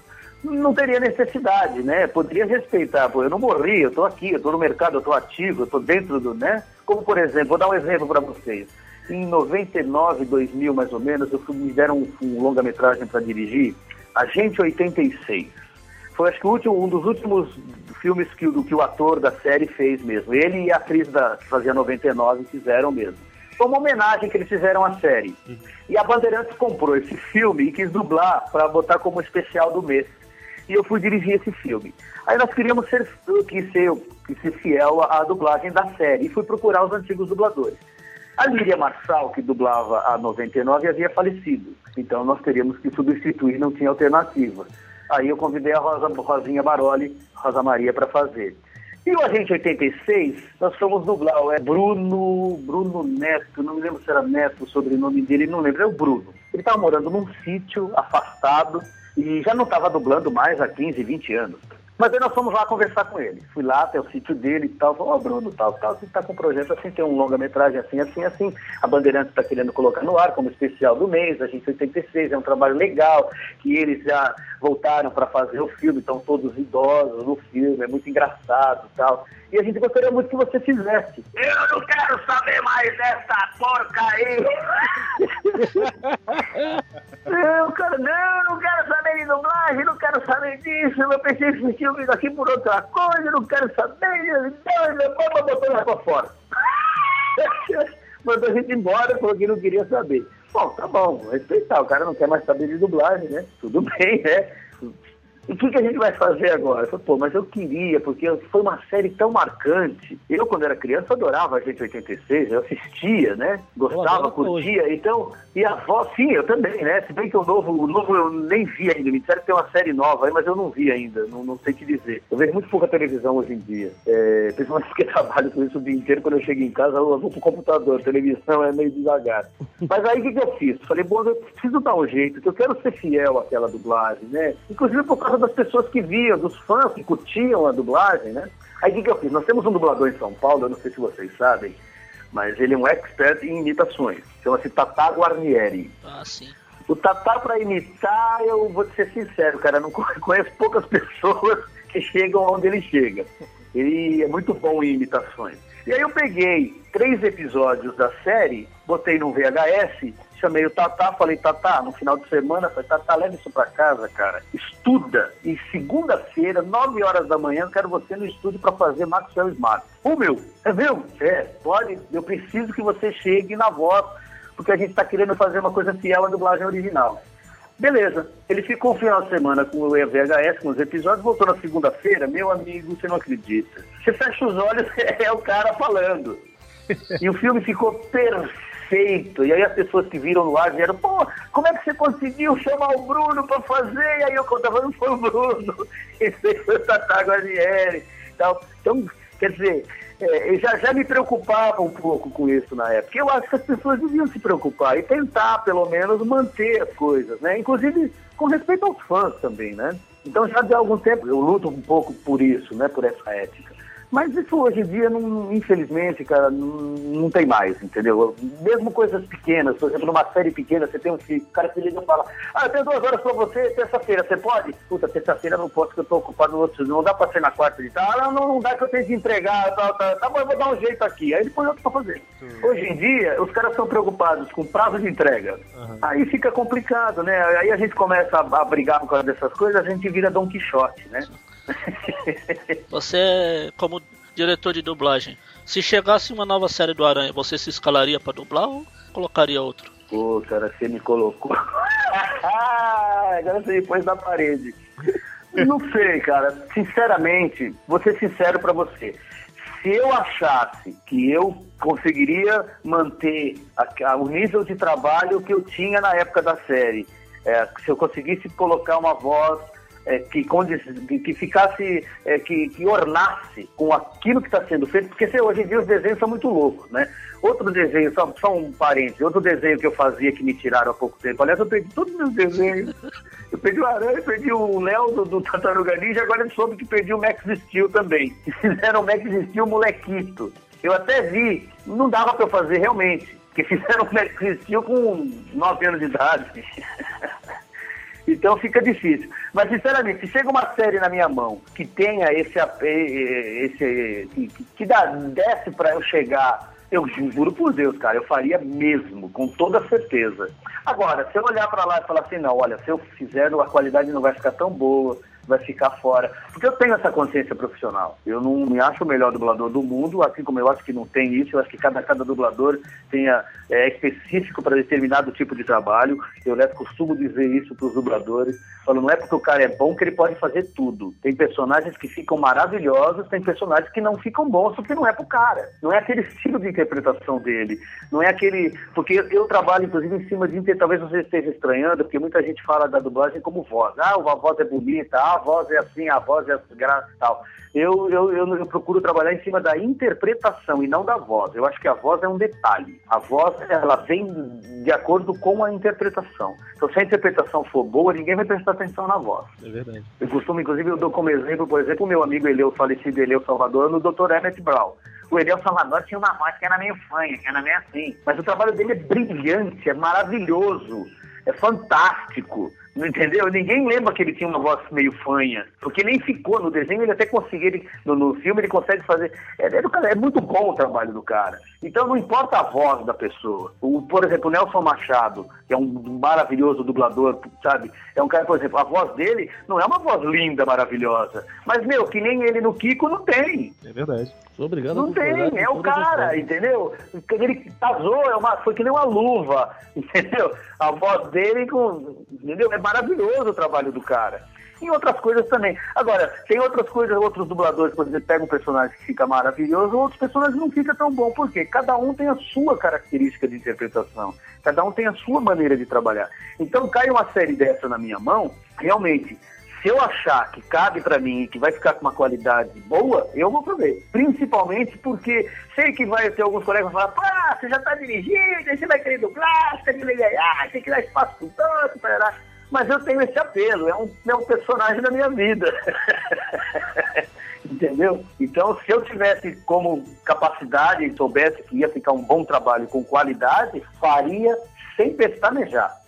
Speaker 5: não teria necessidade, né? Poderia respeitar, pô, eu não morri, eu tô aqui, eu tô no mercado, eu tô ativo, eu tô dentro do, né? Como por exemplo, vou dar um exemplo para vocês. Em 99, 2000 mais ou menos, eu fui- me deram um, um longa-metragem para dirigir, Agente 86. Foi acho que último, um dos últimos filmes que, o- que o ator da série fez mesmo. Ele e a atriz da, que fazia 99 fizeram mesmo. Foi uma homenagem que eles fizeram à série. E a Bandeirantes comprou esse filme e quis dublar para botar como especial do mês. E eu fui dirigir esse filme. Aí nós queríamos ser, que ser, que ser fiel à, à dublagem da série e fui procurar os antigos dubladores. A Líria Marçal, que dublava a 99, havia falecido. Então nós teríamos que substituir, não tinha alternativa. Aí eu convidei a Rosa, Rosinha Baroli, Rosa Maria, para fazer. E o Agente 86, nós fomos dublar, é Bruno, Bruno Neto, não me lembro se era Neto o sobrenome dele, não lembro, é o Bruno. Ele estava morando num sítio afastado e já não estava dublando mais há 15, 20 anos. Mas aí nós fomos lá conversar com ele. Fui lá até o sítio dele e tal. Falei, ó, Bruno, tal, tal, você está com um projeto assim, tem um longa-metragem assim, assim, assim. A Bandeirantes está querendo colocar no ar como especial do mês, a gente 86, é um trabalho legal, que eles já voltaram para fazer o filme, estão todos idosos no filme, é muito engraçado e tal. E a gente gostaria muito que você fizesse. Eu não quero saber mais dessa porca aí! <laughs> <laughs> eu, cara, não, não quero saber de dublagem, não quero saber disso, eu pensei esse filme daqui por outra coisa, não quero saber, não, meu pai botou lá pra fora. <laughs> Mandou a gente embora, falou que não queria saber. Bom, tá bom, vou respeitar, o cara não quer mais saber de dublagem, né? Tudo bem, né? E o que, que, a gente vai fazer agora? Eu falei, pô, mas eu queria, porque foi uma série tão marcante. Eu, quando era criança, adorava a gente 86, eu assistia, né? Gostava, curtia. Hoje. Então, e a voz, sim, eu também, né? Se bem que o novo, o novo eu nem vi ainda. Me disseram que tem uma série nova aí, mas eu não vi ainda, não, não sei o que dizer. Eu vejo muito pouca televisão hoje em dia. É, principalmente porque <laughs> trabalho com isso o dia inteiro. Quando eu chego em casa, eu vou pro computador. A televisão é meio devagar. <laughs> Mas aí o que, que eu fiz? Falei, bom, eu preciso dar um jeito, que eu quero ser fiel àquela dublagem, né? Inclusive por causa das pessoas que viam, dos fãs que curtiam a dublagem, né? Aí o que, que eu fiz? Nós temos um dublador em São Paulo, eu não sei se vocês sabem, mas ele é um expert em imitações. Chama-se Tata Guarnieri.
Speaker 3: Ah, sim.
Speaker 5: O Tata, para imitar, eu vou ser sincero, cara, não <laughs> conheço poucas pessoas <laughs> que chegam onde ele chega. Ele é muito bom em imitações. E aí eu peguei três episódios da série, botei num VHS chamei o Tatá, falei, Tatá, no final de semana, falei, Tatá, leva isso pra casa, cara. Estuda. E segunda-feira, nove horas da manhã, quero você no estúdio para fazer Maxwell Smart. Ô, meu, é meu? É, pode. Eu preciso que você chegue na voz, porque a gente está querendo fazer uma coisa fiel à dublagem original. Beleza. Ele ficou um final de semana com o VHS, com os episódios, voltou na segunda-feira, meu amigo, você não acredita. Você fecha os olhos, <laughs> é o cara falando. E o filme ficou perfeito perfeito. E aí as pessoas que viram no ar vieram, pô, como é que você conseguiu chamar o Bruno para fazer? E aí eu contava, não foi o Bruno, <laughs> esse foi o Tata Guarnieri. Então, então, quer dizer, é, já, já me preocupava um pouco com isso na época. Eu acho que as pessoas deviam se preocupar e tentar, pelo menos, manter as coisas, né? Inclusive com respeito aos fãs também, né? Então já de algum tempo eu luto um pouco por isso, né? Por essa ética. Mas isso hoje em dia, não, infelizmente, cara, não, não, tem mais, entendeu? Mesmo coisas pequenas, por exemplo, numa série pequena, você tem um filho, o cara te liga e fala, ah, eu tenho duas horas pra você, terça-feira, você pode? Puta, terça-feira não posso, porque eu tô ocupado no outro, não dá pra ser na quarta de tal, ah, não, não dá que eu tenho que entregar, tal, tal, tá bom, eu vou dar um jeito aqui. Aí ele põe outro pra fazer. Hoje em dia, os caras são preocupados com prazo de entrega. Uhum. Aí fica complicado, né? Aí a gente começa a, a brigar por causa dessas coisas, a gente vira Don Quixote, né? <laughs>
Speaker 3: Você, como diretor de dublagem, se chegasse uma nova série do Aranha, você se escalaria para dublar ou colocaria outro?
Speaker 5: Pô, cara, você me colocou. <laughs> Agora você me pôs na parede. Não sei, cara. Sinceramente, vou ser sincero para você. Se eu achasse que eu conseguiria manter a, a, o nível de trabalho que eu tinha na época da série, é, se eu conseguisse colocar uma voz é, que, que ficasse, é, que, que ornasse com aquilo que está sendo feito, porque hoje em dia os desenhos são muito loucos, né? Outro desenho, só, só um parênteses, outro desenho que eu fazia que me tiraram há pouco tempo, aliás, eu perdi todos os meus desenhos. Eu perdi o Aranha, perdi o Léo do, do Ninja, agora eu soube que perdi o Max Steel também. <laughs> Fizeram o Max Steel molequito. Eu até vi, não dava para eu fazer realmente, porque fizeram o Max Steel com 9 anos de idade. <laughs> Então fica difícil. Mas, sinceramente, se chega uma série na minha mão que tenha esse. esse que, que dá, desce para eu chegar, eu juro por Deus, cara, eu faria mesmo, com toda certeza. Agora, se eu olhar para lá e falar assim, não, olha, se eu fizer, a qualidade não vai ficar tão boa, vai ficar fora. Porque eu tenho essa consciência profissional. Eu não me acho o melhor dublador do mundo, assim como eu acho que não tem isso. Eu acho que cada, cada dublador tenha, é específico para determinado tipo de trabalho. Eu né, costumo dizer isso para os dubladores. Falo, não é porque o cara é bom que ele pode fazer tudo. Tem personagens que ficam maravilhosos, tem personagens que não ficam bons porque não é pro cara. Não é aquele estilo de interpretação dele. Não é aquele. Porque eu trabalho, inclusive, em cima de. Talvez você esteja estranhando, porque muita gente fala da dublagem como voz. Ah, a voz é bonita, ah, a voz é assim, a voz é graça e tal. Eu, eu, eu, eu procuro trabalhar em cima da interpretação e não da voz. Eu acho que a voz é um detalhe. A voz, ela vem de acordo com a interpretação. Então, se a interpretação for boa, ninguém vai prestar atenção na voz.
Speaker 2: É verdade.
Speaker 5: Eu costumo, inclusive, eu dou como exemplo, por exemplo, o meu amigo Eleu, falecido Eleu Salvador, no Dr. Emmett Brown. O Eleu Salvador tinha uma voz que era meio fanha, que era meio assim. Mas o trabalho dele é brilhante, é maravilhoso, é fantástico. Não entendeu? Ninguém lembra que ele tinha uma voz meio fanha, porque nem ficou no desenho, ele até conseguiu, ele, no, no filme ele consegue fazer. É, é, é muito bom o trabalho do cara. Então não importa a voz da pessoa. O, por exemplo, o Nelson Machado, que é um maravilhoso dublador, sabe? É um cara, por exemplo, a voz dele não é uma voz linda, maravilhosa. Mas, meu, que nem ele no Kiko não tem.
Speaker 2: É verdade.
Speaker 4: Sou obrigado
Speaker 5: Não tem, é o cara, entendeu? Ele casou, é uma, foi que nem uma luva, <laughs> entendeu? A voz dele, com, entendeu? É maravilhoso o trabalho do cara. E outras coisas também. Agora, tem outras coisas, outros dubladores, por exemplo, pega um personagem que fica maravilhoso, outros personagens não fica tão bom. Por quê? Cada um tem a sua característica de interpretação. Cada um tem a sua maneira de trabalhar. Então, cai uma série dessa na minha mão, realmente, se eu achar que cabe pra mim e que vai ficar com uma qualidade boa, eu vou fazer. Principalmente porque sei que vai ter alguns colegas que vão falar, pá, você já tá dirigindo, você vai querer dublar, você tem que ganhar, tem que dar espaço pro tanto, parará. mas eu tenho esse apelo, é um, é um personagem da minha vida. <laughs> Entendeu? Então, se eu tivesse como capacidade e soubesse que ia ficar um bom trabalho com qualidade, faria sem pestanejar.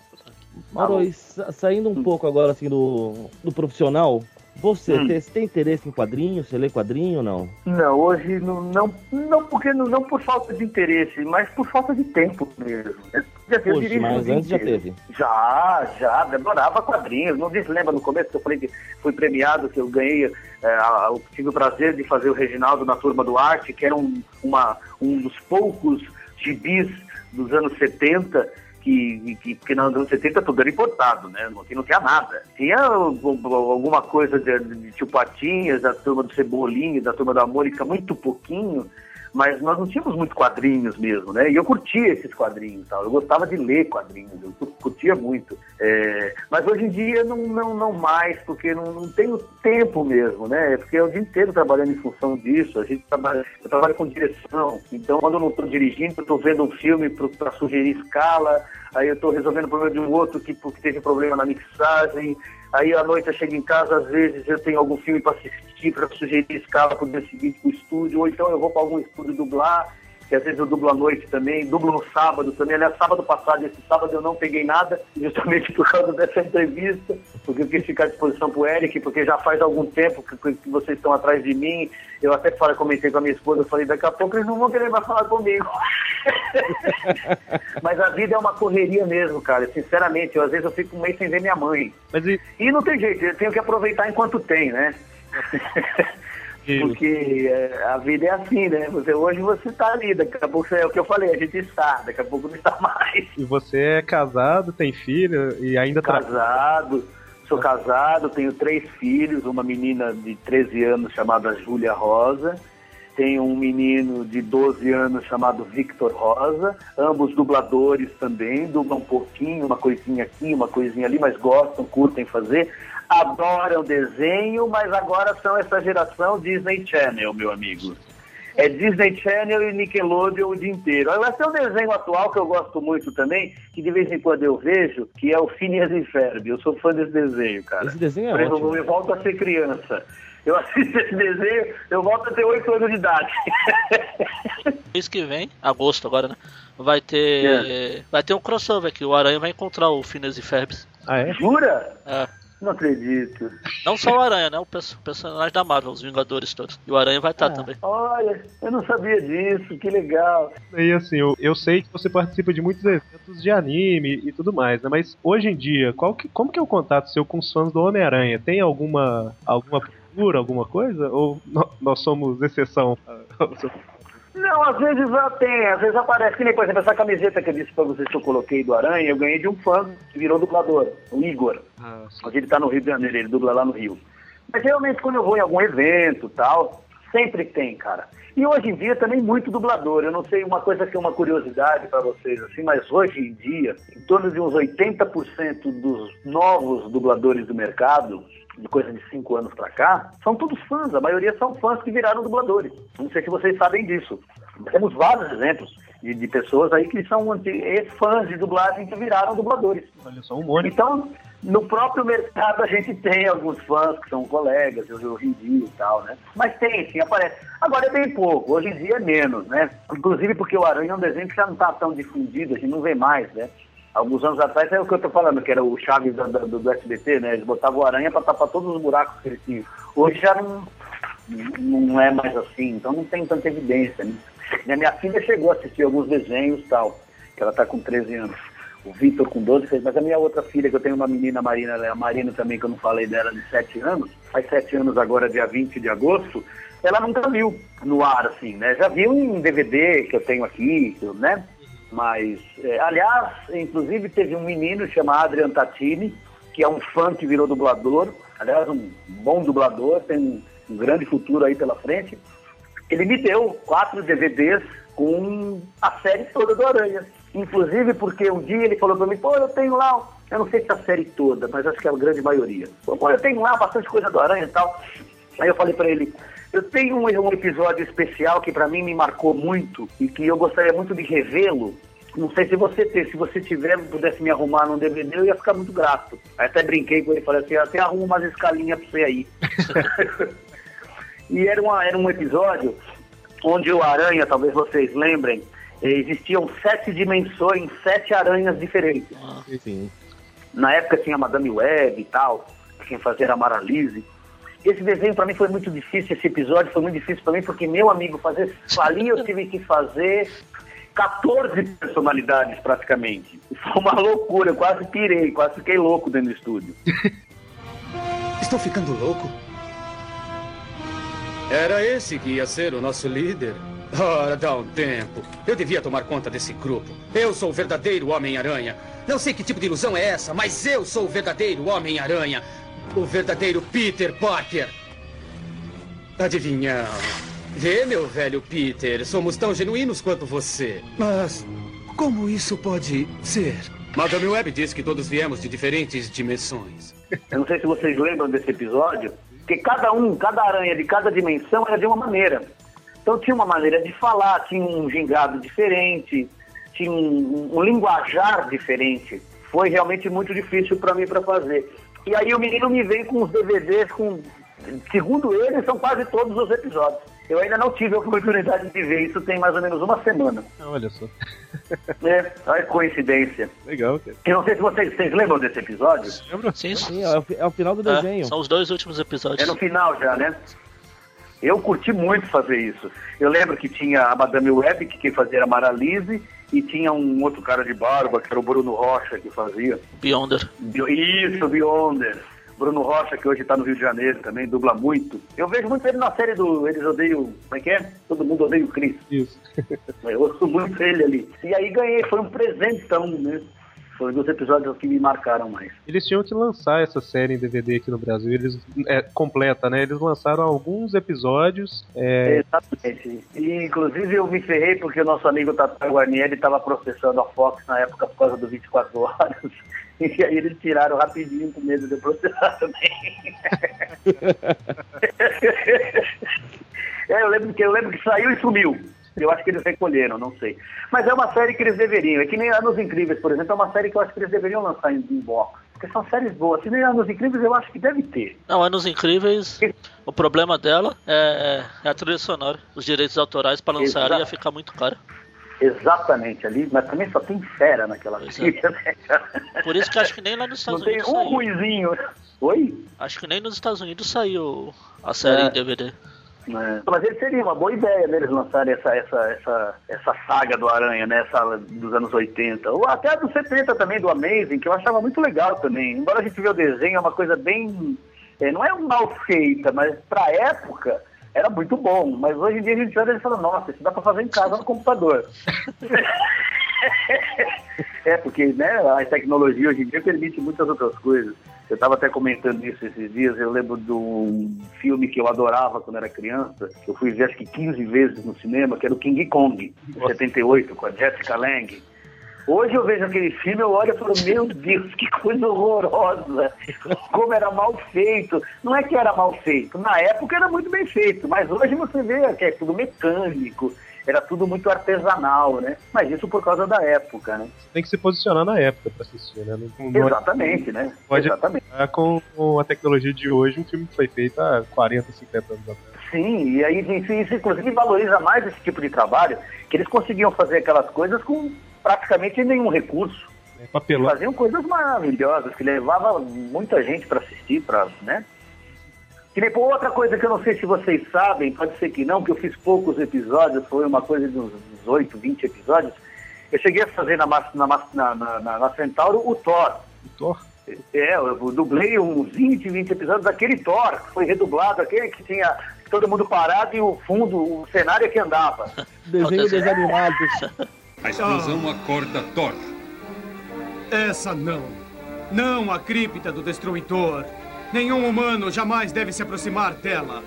Speaker 4: E sa- saindo um pouco agora assim do, do profissional, você
Speaker 5: Hum.
Speaker 4: tem, tem interesse em quadrinho? Você lê quadrinho ou não?
Speaker 5: Não, hoje não, não, não porque não, não por falta de interesse, mas por falta de tempo mesmo. Eu, já- eu
Speaker 4: Poxa, mas antes já teve.
Speaker 5: Já, já, adorava quadrinhos. Não se lembra no começo que eu falei que fui premiado, que eu ganhei, é, eu tive o prazer de fazer o Reginaldo na Turma do Arte, que era um, uma, um dos poucos gibis dos anos 70 que, que, que nos anos 70 tudo era importado, né? Não, não tinha nada. Tinha alguma coisa de, de tio Patinhas, da turma do Cebolinha, da turma da Mônica, muito pouquinho, mas nós não tínhamos muitos quadrinhos mesmo, né? E eu curtia esses quadrinhos tal. Eu gostava de ler quadrinhos, eu cu- curtia muito. É, mas hoje em dia não, não, não mais, porque não, não tenho tempo mesmo, né? Porque é o dia inteiro trabalhando em função disso. A gente trabalha, eu trabalho com direção, então quando eu não estou dirigindo, eu estou vendo um filme para sugerir escala, aí eu estou resolvendo o problema de um outro que, que teve problema na mixagem, Aí à noite eu chego em casa, às vezes eu tenho algum filme para assistir, para sugerir escala para o dia seguinte para o estúdio, ou então eu vou para algum estúdio dublar, que às vezes eu dublo à noite também, dublo no sábado também. Aliás, sábado passado, esse sábado eu não peguei nada, justamente <laughs> por causa dessa entrevista, porque eu quis ficar à disposição para o Eric, porque já faz algum tempo que, que vocês estão atrás de mim. Eu até falei, comentei com a minha esposa, eu falei, daqui a pouco eles não vão querer mais falar comigo. <laughs> Mas a vida é uma correria mesmo, cara. Sinceramente, eu, às vezes eu fico um mês sem ver minha mãe.
Speaker 2: Mas e,
Speaker 5: E não tem jeito, eu tenho que aproveitar enquanto tem, né? <laughs> Porque é, a vida é assim, né? Você, hoje você tá ali, daqui a pouco é o que eu falei, a gente está, daqui a pouco não está <laughs> mais.
Speaker 2: e você é casado, tem filho e ainda trabalha.
Speaker 5: Casado, sou casado, tenho três filhos, uma menina de 13 anos chamada Júlia Rosa, tenho um menino de 12 anos chamado Victor Rosa, ambos dubladores também, dublam um pouquinho, uma coisinha aqui, uma coisinha ali, mas gostam, curtem fazer, adoram desenho, mas agora são essa geração Disney Channel, meu amigo. É Disney Channel e Nickelodeon o dia inteiro. Agora tem um desenho atual que eu gosto muito também, que de vez em quando eu vejo, que é o Phineas e Ferb. Eu sou fã desse desenho, cara.
Speaker 4: Esse desenho é
Speaker 5: Por exemplo,
Speaker 4: ótimo.
Speaker 5: eu volto a ser criança. Eu assisto esse desenho, eu volto a ter 8 anos de idade. <laughs>
Speaker 3: Mês que vem, agosto agora, né? Vai ter. Vai ter um crossover aqui. O Aranha vai encontrar o Phineas e Ferbs.
Speaker 2: Ah, é?
Speaker 5: Jura?
Speaker 3: É.
Speaker 5: Não acredito.
Speaker 3: Não só o Aranha, né? O perso- personagem da Marvel, os Vingadores todos. E o Aranha vai estar também.
Speaker 5: Olha, eu não sabia disso, que legal.
Speaker 2: E assim, eu, eu sei que você participa de muitos eventos de anime e tudo mais, né? Mas hoje em dia, qual que, como que é o contato seu com os fãs do Homem-Aranha? Tem alguma alguma procura, alguma coisa? Ou nós somos exceção? <laughs>
Speaker 5: Não, às vezes tem, às vezes aparece, que nem, por exemplo, essa camiseta que eu disse pra vocês que eu coloquei do Aranha, eu ganhei de um fã que virou dublador, o Igor. Hoje ele tá no Rio de Janeiro, ele dubla lá no Rio. Mas realmente quando eu vou em algum evento tal, sempre tem, cara. E hoje em dia também muito dublador. Eu não sei uma coisa que é uma curiosidade para vocês, assim, mas hoje em dia, em torno de uns 80% dos novos dubladores do mercado de coisa de cinco anos pra cá, são todos fãs. A maioria são fãs que viraram dubladores. Não sei se vocês sabem disso. Temos vários exemplos de, de pessoas aí que são anti- fãs de dublagem que viraram dubladores.
Speaker 2: Olha só, um monte.
Speaker 5: Então, no próprio mercado a gente tem alguns fãs que são colegas, hoje em dia e tal, né? Mas tem, sim, aparece. Agora é bem pouco, hoje em dia é menos, né? Inclusive porque o Aranha é um desenho que já não está tão difundido, a gente não vê mais, né? Alguns anos atrás é o que eu tô falando, que era o Chaves da- do, do SBT, né? Eles botavam Aranha para tapar todos os buracos que ele tinha. Hoje já não, não é mais assim, então não tem tanta evidência, né? E a minha filha chegou a assistir alguns desenhos tal, que ela tá com 13 anos. O Vitor com 12 fez, mas a minha outra filha, que eu tenho uma menina, a Marina, ela é a Marina também, que eu não falei dela, de 7 anos, faz 7 anos agora, dia 20 de agosto, ela nunca viu no ar, assim, né? Já viu em DVD que eu tenho aqui, né? Mas, é, aliás, inclusive teve um menino chamado Adrian Tatini, que é um fã que virou dublador, aliás, um bom dublador, tem um, um grande futuro aí pela frente. Ele me deu quatro DVDs com a série toda do Aranha. Inclusive porque um dia ele falou pra mim, pô, eu tenho lá, eu não sei se a série toda, mas acho que é a grande maioria. Pô, eu tenho lá bastante coisa do Aranha e tal. Aí eu falei pra ele, eu tenho um, um episódio especial que pra mim me marcou muito e que eu gostaria muito de revê-lo. Não sei se você tem, se você tiver, pudesse me arrumar num DVD, eu ia ficar muito grato. Aí até brinquei com ele, falei assim, até arrumo umas escalinhas pra você aí. <laughs> E era, uma, era um episódio onde o Aranha, talvez vocês lembrem, eh, existiam sete dimensões, sete aranhas diferentes.
Speaker 4: Sim.
Speaker 5: Na época tinha a Madame Web e tal, quem fazia era a Maralise. Esse desenho para mim foi muito difícil, esse episódio foi muito difícil para mim, porque meu amigo fazer ali eu tive que fazer 14 personalidades praticamente. Foi uma loucura, eu quase pirei, quase fiquei louco dentro do estúdio. <laughs>
Speaker 12: Estou ficando louco? Era esse que ia ser o nosso líder? Ora, dá um tempo. Eu devia tomar conta desse grupo. Eu sou o verdadeiro Homem-Aranha. Não sei que tipo de ilusão é essa, mas eu sou o verdadeiro Homem-Aranha. O verdadeiro Peter Parker. Adivinhão. Vê, meu velho Peter, somos tão genuínos quanto você. Mas como isso pode ser? Madame Web diz que todos viemos de diferentes dimensões.
Speaker 5: Eu não sei se vocês lembram desse episódio, que cada um, cada aranha de cada dimensão era de uma maneira. Então tinha uma maneira de falar, tinha um gingado diferente, tinha um, um linguajar diferente. Foi realmente muito difícil para mim para fazer. E aí o menino me vem com os DVDs com, segundo ele, são quase todos os episódios. Eu ainda não tive a oportunidade de ver isso tem mais ou menos uma semana.
Speaker 2: Ah, Olha só. <laughs>
Speaker 5: É, olha que coincidência.
Speaker 2: Legal, cara.
Speaker 5: Eu não sei se vocês, vocês lembram desse episódio.
Speaker 3: Sim,
Speaker 4: Sim, é o, é o final do
Speaker 3: É,
Speaker 4: desenho.
Speaker 3: são os dois últimos episódios.
Speaker 5: É no final já, né? Eu curti muito fazer isso. Eu lembro que tinha a Madame Web, que quem fazia era a Maralise, e tinha um outro cara de barba, que era o Bruno Rocha, que fazia.
Speaker 3: Beyonder.
Speaker 5: Isso, Beyonder. Bruno Rocha, que hoje tá no Rio de Janeiro também, dubla muito. Eu vejo muito ele na série do Eles Odeiam. Como é que é? Todo mundo odeia o Chris.
Speaker 2: Isso.
Speaker 5: Eu ouço muito ele ali. E aí ganhei, foi um presentão, né? Foi um dos episódios que me marcaram mais.
Speaker 2: Eles tinham que lançar essa série em DVD aqui no Brasil. Eles é, completa, né? Eles lançaram alguns episódios. É,
Speaker 5: Exatamente. E, inclusive, eu me ferrei porque o nosso amigo Tata Guarnieri estava processando a Fox na época por causa do 24 horas. <laughs> E aí eles tiraram rapidinho com medo de eu processar também. <laughs> <laughs> é, eu lembro, que, eu lembro que saiu e sumiu. Eu acho que eles recolheram, não sei. Mas é uma série que eles deveriam. É que nem Anos Incríveis, por exemplo, é uma série que eu acho que eles deveriam lançar em, em box. Porque são séries boas. Se nem Anos Incríveis, eu acho que deve ter.
Speaker 3: Não, Anos Incríveis, o problema dela é, é a trilha sonora. Os direitos autorais para lançar
Speaker 5: Exato.
Speaker 3: ia ficar muito caro.
Speaker 5: Exatamente ali, mas também só tem fera naquela
Speaker 3: Pois
Speaker 5: série. né?
Speaker 3: Por isso que acho que nem lá nos Estados
Speaker 5: Não tem
Speaker 3: Unidos
Speaker 5: um
Speaker 3: saiu.
Speaker 5: ruizinho. Oi?
Speaker 3: Acho que nem nos Estados Unidos saiu a série
Speaker 5: É.
Speaker 3: em DVD.
Speaker 5: É. Mas ele seria uma boa ideia deles lançarem essa, essa, essa, essa saga do Aranha, né? Essa dos anos 80. Ou até dos 70 também, do Amazing, que eu achava muito legal também. Embora a gente vê o desenho, é uma coisa bem. é, não é mal feita, mas pra época era muito bom. Mas hoje em dia a gente olha e fala, nossa, isso dá pra fazer em casa no computador. <laughs> é, porque né, a tecnologia hoje em dia permite muitas outras coisas. Eu estava até comentando isso esses dias. Eu lembro de um filme que eu adorava quando era criança. que Eu fui ver acho que 15 vezes no cinema, que era o King Kong, de 78, com a Jessica Lange. Hoje eu vejo aquele filme, eu olho e falo, meu Deus, que coisa horrorosa. Como era mal feito. Não é que era mal feito, na época era muito bem feito, mas hoje você vê que é tudo mecânico, era tudo muito artesanal, né? Mas isso por causa da época, né?
Speaker 2: Tem que se posicionar na época pra assistir, né? Não, não
Speaker 5: Exatamente, né?
Speaker 2: Pode
Speaker 5: Exatamente.
Speaker 2: com, com a tecnologia de hoje, um filme que foi feito há 40, 50 anos atrás.
Speaker 5: Sim, e aí isso, isso inclusive valoriza mais esse tipo de trabalho, que eles conseguiam fazer aquelas coisas com praticamente nenhum recurso.
Speaker 2: É papelão.
Speaker 5: Faziam coisas maravilhosas, que levava muita gente para assistir, para, né? Que depois outra coisa que eu não sei se vocês sabem, pode ser que não, que eu fiz poucos episódios, foi uma coisa de uns 18, 20 episódios. Eu cheguei a fazer na, na, na, na, na, na Centauro o Thor.
Speaker 2: O Thor?
Speaker 5: É, eu dublei uns 20, 20 episódios daquele Thor, que foi redublado, aquele que tinha todo mundo parado e o fundo, o cenário é que andava. <laughs> <laughs>
Speaker 4: Desenho desanimado.
Speaker 13: A explosão acorda Thor.
Speaker 6: Essa não. Não a cripta do destruidor. Nenhum humano jamais deve se aproximar dela.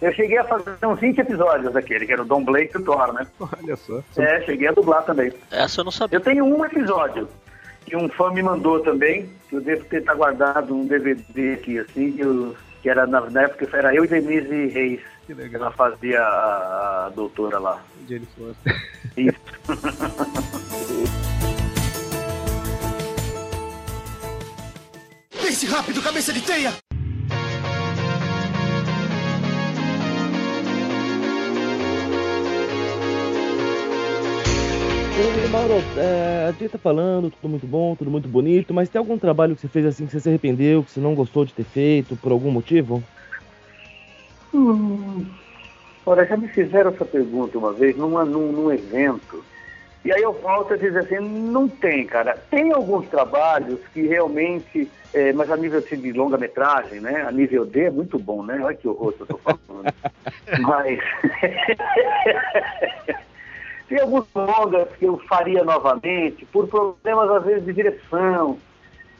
Speaker 5: Eu cheguei a fazer uns 20 episódios daquele, que era o Don Blake e o Thor, né? <laughs>
Speaker 2: Olha só.
Speaker 5: É, cheguei a dublar também.
Speaker 3: Essa eu não sabia.
Speaker 5: Eu tenho um episódio que um fã me mandou também, que eu devo ter tá guardado um DVD aqui, assim, que, eu- que era na, na época era eu e Denise Reis.
Speaker 2: Que legal.
Speaker 5: Ela fazia a, a doutora lá.
Speaker 2: Jenny Foster.
Speaker 5: Isso. <laughs>
Speaker 11: Pense rápido, cabeça de teia!
Speaker 4: Mauro, é, a gente tá falando, tudo muito bom, tudo muito bonito, mas tem algum trabalho que você fez assim que você se arrependeu, que você não gostou de ter feito, por algum motivo?
Speaker 5: Hum, olha, já me fizeram essa pergunta uma vez numa, num, num evento. E aí eu volto a dizer assim, não tem, cara. Tem alguns trabalhos que realmente, é, mas a nível assim, de longa-metragem, né? A nível D é muito bom, né? Olha que horror que eu tô falando. <laughs> mas <laughs> tem alguns longas que eu faria novamente, por problemas às vezes de direção.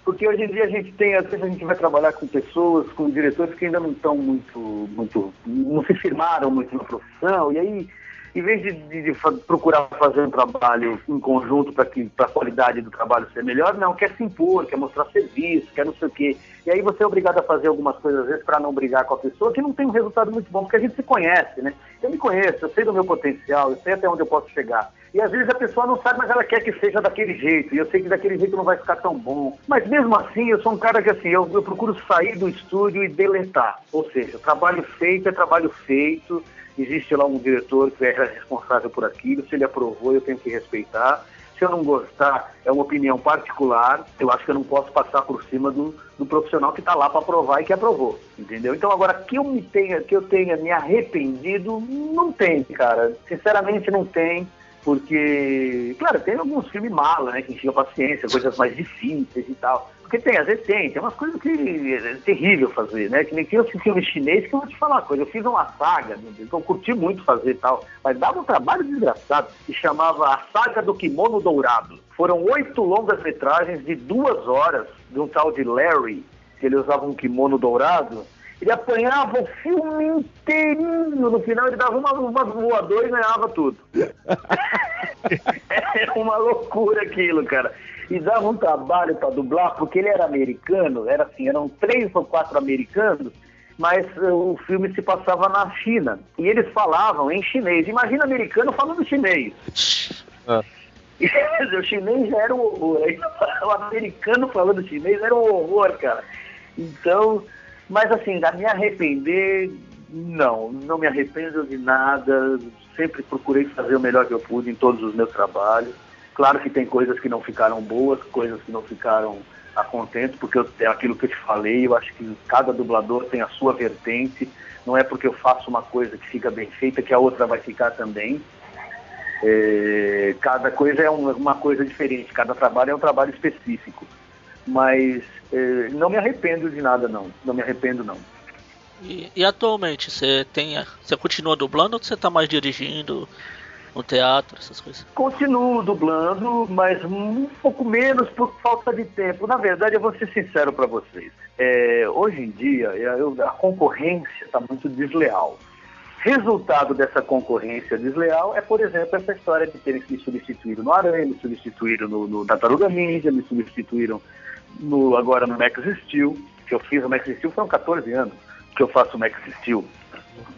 Speaker 5: Porque hoje em dia a gente tem, às vezes a gente vai trabalhar com pessoas, com diretores que ainda não estão muito, muito, não se firmaram muito na profissão, e aí, em vez de, de- de procurar fazer um trabalho em conjunto para a qualidade do trabalho ser melhor, não, quer se impor, quer mostrar serviço, quer não sei o quê. E aí você é obrigado a fazer algumas coisas, às vezes, para não brigar com a pessoa, que não tem um resultado muito bom, porque a gente se conhece, né? Eu me conheço, eu sei do meu potencial, eu sei até onde eu posso chegar. E às vezes a pessoa não sabe, mas ela quer que seja daquele jeito. E eu sei que daquele jeito não vai ficar tão bom. Mas mesmo assim, eu sou um cara que assim, eu, eu procuro sair do estúdio e deletar. Ou seja, trabalho feito é trabalho feito. Existe lá um diretor que é responsável por aquilo. Se ele aprovou, eu tenho que respeitar. Se eu não gostar, é uma opinião particular. Eu acho que eu não posso passar por cima do, do profissional que está lá para aprovar e que aprovou, entendeu? Então agora que eu me tenha, que eu tenha me arrependido, não tem, cara. Sinceramente não tem, porque, claro, tem alguns filmes mala, né, que encheu a paciência, coisas mais difíceis e tal. Porque tem, às vezes tem, tem umas coisas que é terrível fazer, né? Que nem tem esse filme chinês que eu vou te falar uma coisa. Eu fiz uma saga, que eu curti muito fazer e tal, mas dava um trabalho desgraçado, que chamava A Saga do Kimono Dourado. Foram oito longas metragens de duas horas de um tal de Larry, que ele usava um kimono dourado. Ele apanhava o filme inteirinho. No final ele dava uma, uma voadora e ganhava tudo. Era <laughs> uma loucura aquilo, cara. E dava um trabalho para dublar, porque ele era americano, era assim, eram três ou quatro americanos, mas eh, o filme se passava na China. E eles falavam em chinês. Imagina americano falando chinês. <laughs> o chinês já era um horror. <laughs> O americano falando chinês era um horror, cara. Então, mas assim, a me arrepender, não, não me arrependo de nada. Sempre procurei fazer o melhor que eu pude em todos os meus trabalhos. Claro que tem coisas que não ficaram boas, coisas que não ficaram a contento, porque eu, é aquilo que eu te falei, eu acho que cada dublador tem a sua vertente. Não é porque eu faço uma coisa que fica bem feita que a outra vai ficar também. É, cada coisa é uma, uma coisa diferente, cada trabalho é um trabalho específico. Mas é, não me arrependo de nada, não. Não me arrependo, não.
Speaker 3: E, e atualmente, você tem. Você continua dublando ou você tá mais dirigindo no teatro, essas coisas?
Speaker 5: Continuo dublando, mas um pouco menos por falta de tempo. Na verdade, eu vou ser sincero para vocês. É, hoje em dia, eu- a concorrência está muito desleal. Resultado dessa concorrência desleal é, por exemplo, essa história de terem me substituído no Aranha, me substituíram no, no Tartaruga Ninja, me substituíram no, agora no Max Steel, que eu fiz o Max Steel foram 14 anos que eu faço o Max Steel.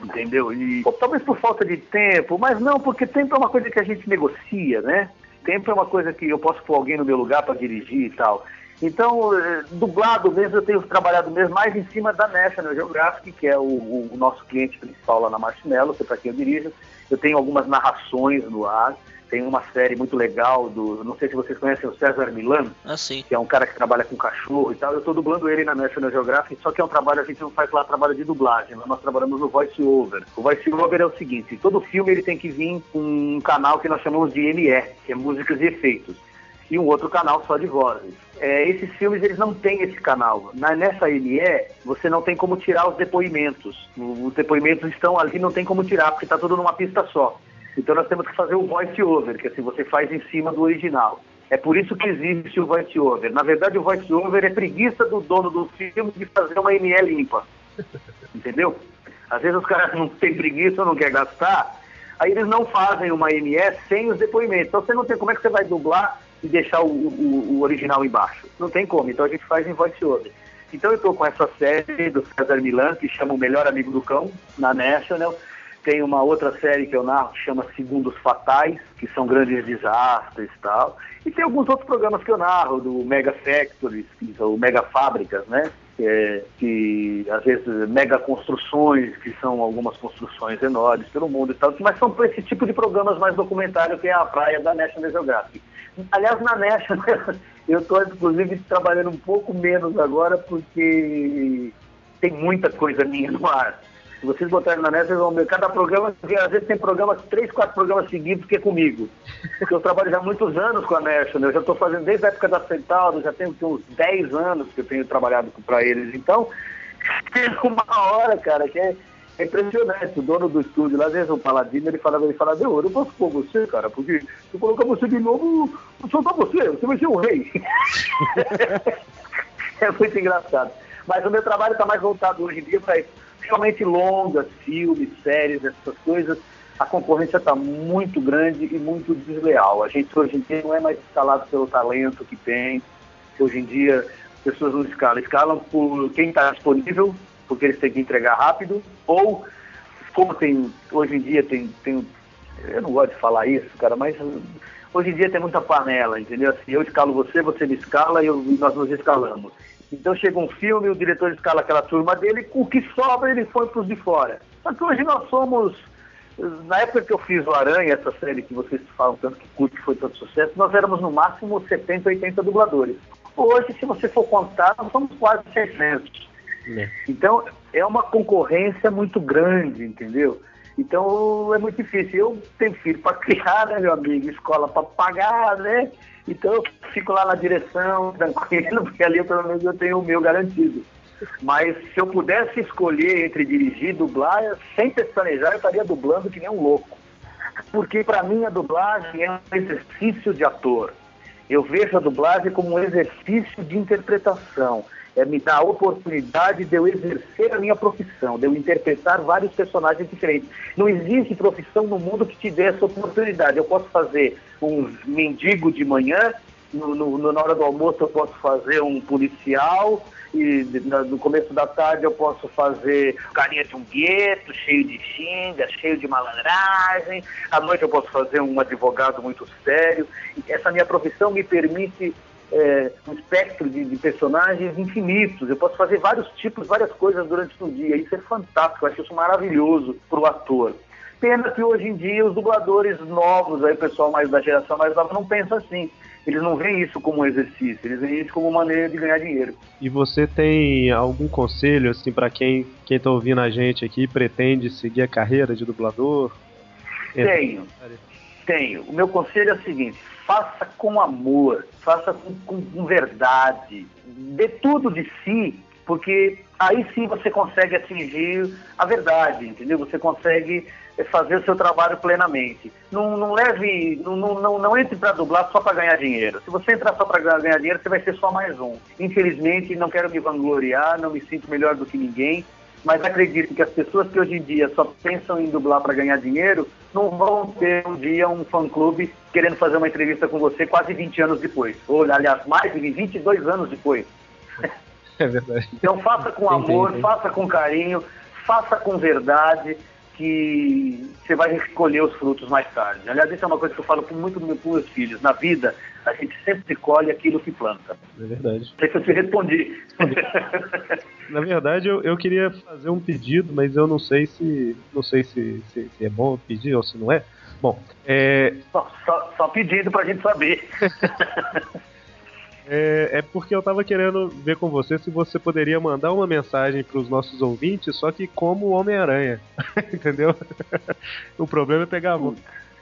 Speaker 5: Entendeu? E talvez por falta de tempo, mas não, porque tempo é uma coisa que a gente negocia, né? Tempo é uma coisa que eu posso pôr alguém no meu lugar para dirigir e tal. Então, eh, dublado mesmo, eu tenho trabalhado mesmo mais em cima da National Geographic, que é o, o nosso cliente principal lá na Marshmallow, que é para quem eu dirijo. Eu tenho algumas narrações no ar. Tem uma série muito legal do. Não sei se vocês conhecem o César Milan.
Speaker 3: Ah, sim.
Speaker 5: Que é um cara que trabalha com cachorro e tal. Eu estou dublando ele na National Geographic, só que é um trabalho, a gente não faz lá trabalho de dublagem, nós trabalhamos no voice over. O voice over é o seguinte: todo filme ele tem que vir com um canal que nós chamamos de ME, que é músicas e efeitos. E um outro canal só de vozes. É, esses filmes eles não têm esse canal. Na, nessa ME, você não tem como tirar os depoimentos. Os depoimentos estão ali, não tem como tirar, porque está tudo numa pista só. Então nós temos que fazer o voice over, que assim você faz em cima do original. É por isso que existe o voice over. Na verdade, o voice over é preguiça do dono do filme de fazer uma ME limpa. <laughs> Entendeu? Às vezes os caras não têm preguiça ou não querem gastar, aí eles não fazem uma ME sem os depoimentos. Então você não tem como é que você vai dublar e deixar o, o, o original embaixo. Não tem como. Então a gente faz em voice over. Então eu estou com essa série do César Milan, que chama O Melhor Amigo do Cão, na National. Tem uma outra série que eu narro que chama Segundos Fatais, que são grandes desastres e tal. E tem alguns outros programas que eu narro, do Mega Factories, são Mega Fábricas, né? É, que às vezes mega construções, que são algumas construções enormes pelo mundo e tal, mas são esse tipo de programas mais documentário que é a praia da National Geographic. Aliás, na National, <laughs> eu estou inclusive trabalhando um pouco menos agora porque tem muita coisa minha no ar. Se vocês botarem na net, vocês vão ver cada programa, às vezes tem programas, três, quatro programas seguidos que é comigo. Porque eu trabalho já há muitos anos com a National, eu já estou fazendo desde a época da Central, já tenho uns 10 anos que eu tenho trabalhado para eles. Então, <laughs> tem uma hora, cara, que é, é impressionante. O dono do estúdio, lá, às vezes o Paladino, ele fala, ele fala, Deu, eu não posso pôr você, cara, porque se eu colocar você de novo, eu sou você, você vai ser o rei. <laughs> é muito engraçado. Mas o meu trabalho está mais voltado hoje em dia para isso realmente longas, filmes, séries, essas coisas, a concorrência está muito grande e muito desleal. A gente hoje em dia não é mais escalado pelo talento que tem. Hoje em dia as pessoas não escalam, escalam por quem está disponível, porque eles têm que entregar rápido, ou como tem, hoje em dia tem, tem. Eu não gosto de falar isso, cara, mas hoje em dia tem muita panela, entendeu? Assim, eu escalo você, você me escala e nós nos escalamos. Então chega um filme, o diretor escala aquela turma dele, o que sobra ele foi para os de fora. Só que hoje nós somos, na época que eu fiz o Aranha, essa série que vocês falam tanto que curte, foi tanto sucesso, nós éramos no máximo 70, 80 dubladores. Hoje, se você for contar, nós somos quase 600. É. Então, é uma concorrência muito grande, entendeu? Então, é muito difícil. Eu tenho filho para criar, né, meu amigo? Escola para pagar, né? Então eu fico lá na direção, <laughs> tranquilo, porque ali pelo menos eu tenho o meu garantido. Mas se eu pudesse escolher entre dirigir e dublar, sem pestanejar, eu estaria dublando que nem um louco. Porque para mim a dublagem é um exercício de ator. Eu vejo a dublagem como um exercício de interpretação é me dar a oportunidade de eu exercer a minha profissão, de eu interpretar vários personagens diferentes. Não existe profissão no mundo que te dê essa oportunidade. Eu posso fazer um mendigo de manhã, no, no, na hora do almoço eu posso fazer um policial, e no começo da tarde eu posso fazer carinha de um gueto, cheio de xinga, cheio de malandragem. À noite eu posso fazer um advogado muito sério. Essa minha profissão me permite é, um espectro de, de, personagens infinitos. Eu posso fazer vários tipos, várias coisas durante o dia. Isso é fantástico, eu acho isso maravilhoso para o ator. Pena que hoje em dia os dubladores novos, aí, o pessoal mais da geração mais nova, não pensa assim. Eles não veem isso como um exercício, eles veem isso como uma maneira de ganhar dinheiro.
Speaker 2: E você tem algum conselho assim para quem quem está ouvindo a gente aqui pretende seguir a carreira de dublador?
Speaker 5: Tenho. Tenho. O meu conselho é o seguinte: faça com amor, faça com, com, com verdade, dê tudo de si, porque aí sim você consegue atingir a verdade, entendeu? Você consegue eh, fazer o seu trabalho plenamente. Não, não leve, não, não, não entre para dublar só para ganhar dinheiro. Se você entrar só para ganhar dinheiro, você vai ser só mais um. Infelizmente, não quero me vangloriar, não me sinto melhor do que ninguém, mas acredito que as pessoas que hoje em dia só pensam em dublar para ganhar dinheiro não vão ter um dia um fã-clube querendo fazer uma entrevista com você quase 20 anos depois. Ou, aliás, mais de 22 anos depois.
Speaker 2: É verdade.
Speaker 5: Então faça com amor,
Speaker 2: Sim, sim.
Speaker 5: faça com carinho, faça com verdade, que você vai recolher os frutos mais tarde. Aliás, isso é uma coisa que eu falo com muito para meus filhos. Na vida, a gente sempre colhe aquilo que planta.
Speaker 2: É verdade.
Speaker 5: Não sei se eu te respondi. <laughs>
Speaker 2: Na verdade, eu, eu queria fazer um pedido, mas eu não sei se não sei se, se- se é bom pedir ou se não é. Bom, é,
Speaker 5: só, só, só pedindo pra gente saber. <laughs>
Speaker 2: é, é porque eu tava querendo ver com você se você poderia mandar uma mensagem para os nossos ouvintes, só que como o Homem-Aranha. <laughs> Entendeu? o problema é pegar a mão.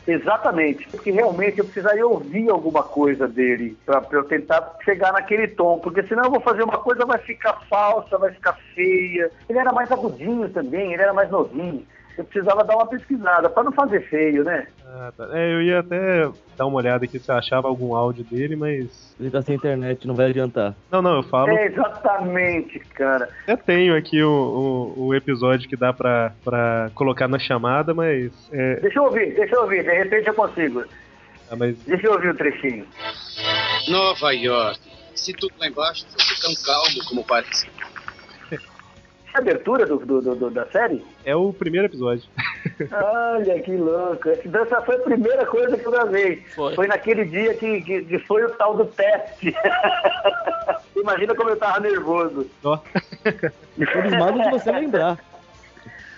Speaker 5: Exatamente, porque realmente eu precisaria ouvir alguma coisa dele para eu tentar chegar naquele tom, porque senão eu vou fazer uma coisa, vai ficar falsa, vai ficar feia. Ele era mais agudinho também, ele era mais novinho. Eu precisava dar uma pesquisada para não fazer feio, né?
Speaker 2: Ah, tá. É, eu ia até dar uma olhada aqui se eu achava algum áudio dele, mas.
Speaker 4: Ele tá sem internet, não vai adiantar.
Speaker 2: Não, não, eu falo.
Speaker 5: É, exatamente, cara.
Speaker 2: Eu tenho aqui o, o, o episódio que dá pra, pra colocar na chamada, mas. É,
Speaker 5: Deixa eu ouvir, deixa eu ouvir, de repente eu consigo.
Speaker 2: ah, mas
Speaker 5: Deixa eu ouvir o trechinho.
Speaker 10: Nova York. Se tudo lá embaixo fosse tão calmo como parece.
Speaker 5: A abertura do, do- do- do- da série?
Speaker 2: é o primeiro episódio. <laughs>
Speaker 5: Olha que louco. Essa foi a primeira coisa que eu gravei. Foi, naquele dia que, que, que foi o tal do teste. <laughs> Imagina como eu tava nervoso.
Speaker 2: Ó.
Speaker 4: Entusiasmado de você lembrar.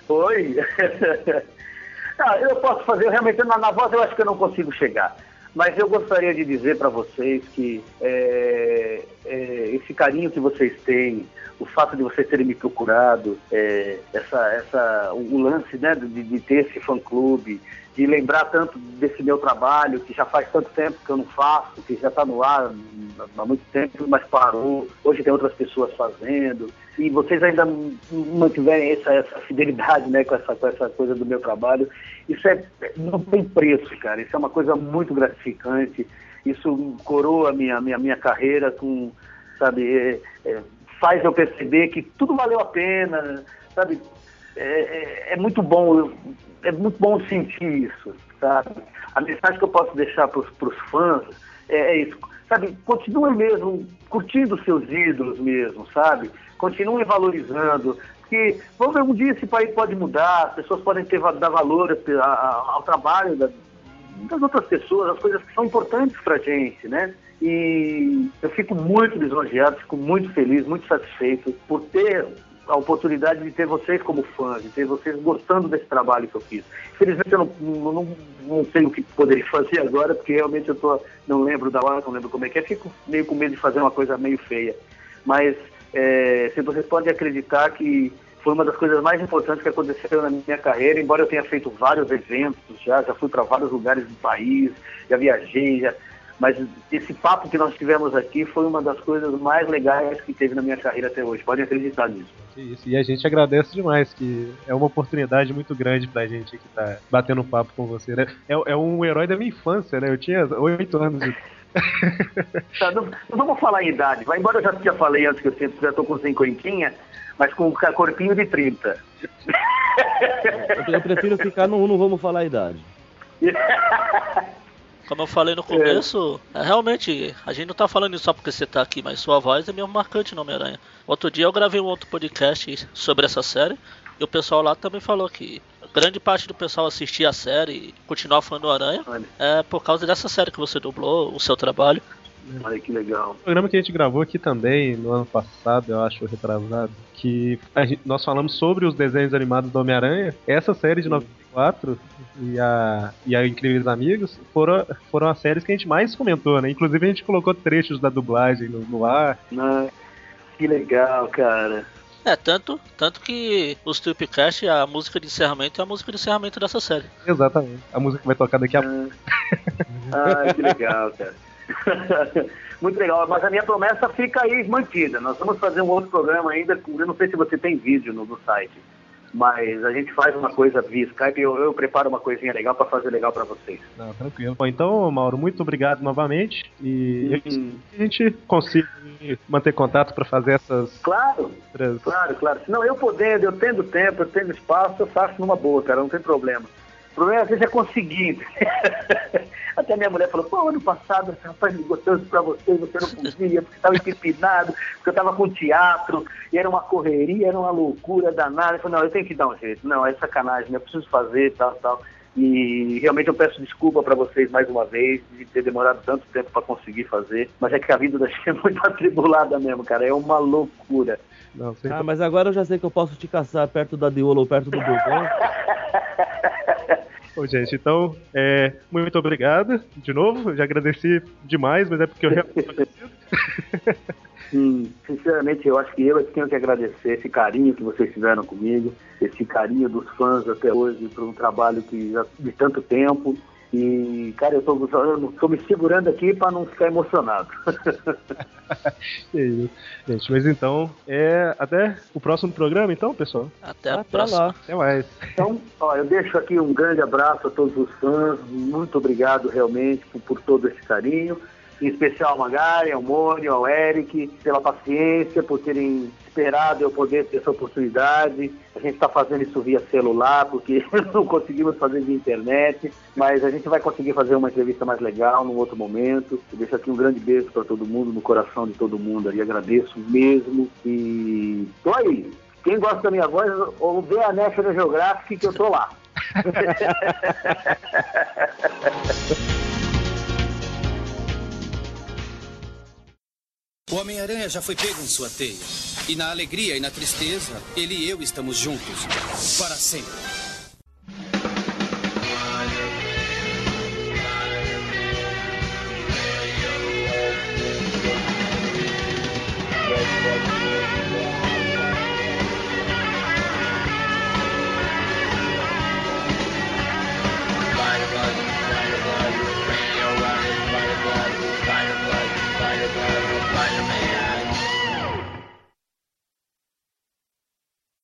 Speaker 5: Foi. <laughs> ah, eu posso fazer, eu realmente na, na voz eu acho que eu não consigo chegar. Mas eu gostaria de dizer para vocês que é, é, esse carinho que vocês têm, o fato de vocês terem me procurado, é, essa, essa, o, lance né, de, de ter esse fã-clube, de lembrar tanto desse meu trabalho, que já faz tanto tempo que eu não faço, que já está no ar há muito tempo, mas parou. Hoje tem outras pessoas fazendo. E vocês ainda mantiverem essa, essa fidelidade né, com, essa, com essa coisa do meu trabalho. Isso é, não tem preço, cara. Isso é uma coisa muito gratificante. Isso coroa a minha, minha, minha carreira com, sabe, é, é, faz eu perceber que tudo valeu a pena, sabe? É, é- é muito bom, é muito bom sentir isso, sabe? A mensagem que eu posso deixar para os fãs é, é isso, sabe? Continuem mesmo curtindo seus ídolos mesmo, sabe? Continuem valorizando, porque vamos ver, um dia esse país pode mudar, as pessoas podem ter, dar valor a- a- ao trabalho da- das outras pessoas, as coisas que são importantes pra gente, né? E eu fico muito lisonjeado, fico muito feliz, muito satisfeito por ter a oportunidade de ter vocês como fãs, de ter vocês gostando desse trabalho que eu fiz. Infelizmente eu não, não, não- sei o que poderia <laughs> fazer agora, porque realmente eu tô, não lembro da hora, não lembro como é que é, fico meio com medo de fazer uma coisa meio feia. Mas é, se vocês podem acreditar que foi uma das coisas mais importantes que aconteceu na minha carreira, embora eu tenha feito vários eventos já, já fui para vários lugares do país, já viajei, já, mas esse papo que nós tivemos aqui foi uma das coisas mais legais que teve na minha carreira até hoje. Podem acreditar nisso.
Speaker 2: Isso. E a gente agradece demais, que é uma oportunidade muito grande pra gente que tá batendo papo com você, né? É, é um herói da minha infância, né? Eu tinha oito anos. de- <laughs>
Speaker 5: Tá, não, não vamos falar em idade, vai embora eu já, já falei antes que eu sempre já tô com cinquentinha, mas com corpinho de 30.
Speaker 4: Eu, eu prefiro ficar no não vamos falar a idade. <laughs>
Speaker 3: Como eu falei no começo, é, realmente, a gente não tá falando isso só porque você tá aqui, mas sua voz é mesmo marcante no Homem-Aranha. Outro dia eu gravei um outro podcast sobre essa série, e o pessoal lá também falou que grande parte do pessoal assistir a série e continuar fã do Aranha é por causa dessa série que você dublou, o seu trabalho.
Speaker 5: Olha que legal.
Speaker 2: O programa que a gente gravou aqui também, no ano passado, eu acho, retrasado, que a gente- nós falamos sobre os desenhos animados do Homem-Aranha. Essa série de 94 e a, e a Incríveis Amigos foram, foram as séries que a gente mais comentou, né? Inclusive a gente colocou trechos da dublagem no, no ar.
Speaker 5: Ah, que legal, cara.
Speaker 3: É, tanto, tanto que o Stripcast, a música de encerramento é a música de encerramento dessa série.
Speaker 2: Exatamente. A música que vai tocar daqui a pouco.
Speaker 5: Ah, que <laughs> legal, cara. <laughs> Muito legal, mas a minha promessa fica aí mantida. Nós vamos fazer um outro programa ainda, eu não sei se você tem vídeo no, no site, mas a gente faz uma coisa via Skype e eu, eu preparo uma coisinha legal para fazer legal para vocês.
Speaker 2: Não, tranquilo. Bom, então, Mauro, muito obrigado novamente. E
Speaker 5: Uhum.
Speaker 2: a gente consiga manter contato para fazer essas.
Speaker 5: Claro,
Speaker 2: trans...
Speaker 5: claro, claro. Se não, eu podendo, eu tendo tempo, eu tendo espaço, eu faço numa boa, cara, não tem problema. O problema às vezes é conseguir. <laughs> Até minha mulher falou, pô, ano passado esse rapaz ligou tanto pra você, você não podia, porque estava empipinado, porque eu estava com teatro, e era uma correria, era uma loucura danada. Eu falei, não, eu tenho que dar um jeito. Não, é sacanagem, eu preciso fazer, tal, tal. E realmente eu peço desculpa para vocês mais uma vez de ter demorado tanto tempo para conseguir fazer. Mas é que a vida da gente é muito <laughs> atribulada mesmo, cara. É uma loucura.
Speaker 4: Não, ah, mas agora eu já sei que eu posso te caçar perto da Diola ou perto do Bocão. <laughs>
Speaker 2: Bom, gente, então, é, muito obrigado de novo. Já agradeci demais, mas é porque eu realmente <laughs>
Speaker 5: sinceramente, eu acho que eu tenho que agradecer esse carinho que vocês tiveram comigo, esse carinho dos fãs até hoje por um trabalho que já de tanto tempo. E, cara, eu tô, eu tô me segurando aqui para não ficar emocionado.
Speaker 2: que <laughs> isso. Gente, mas então, é até o próximo programa, então, pessoal?
Speaker 3: Até a próxima. Lá.
Speaker 2: Até mais.
Speaker 5: Então, ó, eu deixo aqui um grande abraço a todos os fãs. Muito obrigado, realmente, por, por todo esse carinho em especial ao Magari, ao Mônio, ao Eric, pela paciência, por terem esperado eu poder ter essa oportunidade. A gente está fazendo isso via celular, porque <laughs> não conseguimos fazer via internet, mas a gente vai conseguir fazer uma entrevista mais legal num outro momento. Deixo aqui um grande beijo para todo mundo, no coração de todo mundo agradeço mesmo. E tô aí. Quem gosta da minha voz, ou vê a National Geographic que eu tô lá. <laughs>
Speaker 12: O Homem-Aranha já foi pego em sua teia. E na alegria e na tristeza, ele e eu estamos juntos. Para sempre.